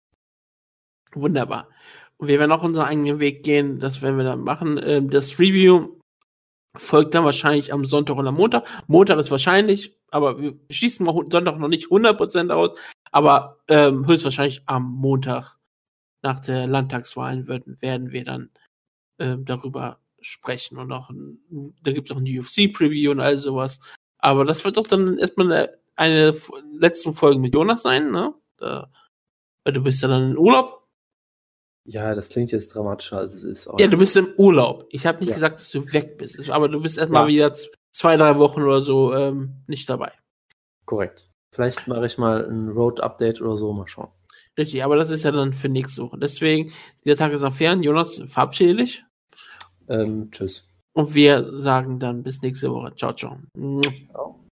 Wunderbar. Und wir werden auch unseren eigenen Weg gehen, das werden wir dann machen. Ähm, das Review folgt dann wahrscheinlich am Sonntag oder Montag. Montag ist wahrscheinlich, aber wir schießen Sonntag noch nicht 100% aus, aber ähm, höchstwahrscheinlich am Montag nach der Landtagswahl werden, werden wir dann ähm, darüber sprechen und auch, ein, da gibt es auch ein UFC-Preview und all sowas. Aber das wird doch dann erstmal eine, eine letzte Folge mit Jonas sein, ne? Da, weil du bist ja dann in Urlaub. Ja, das klingt jetzt dramatischer, als es ist. Ja, du bist im Urlaub. Ich habe nicht Ja. gesagt, dass du weg bist, aber du bist erstmal Ja. wieder zwei, drei Wochen oder so ähm, nicht dabei. Korrekt. Vielleicht mache ich mal ein Road-Update oder so, mal schauen. Richtig, aber das ist ja dann für nächste Woche. Deswegen, dieser Tag ist noch fern. Jonas, verabschiede dich. Ähm, tschüss. Und wir sagen dann bis nächste Woche. Ciao, ciao. Ciao.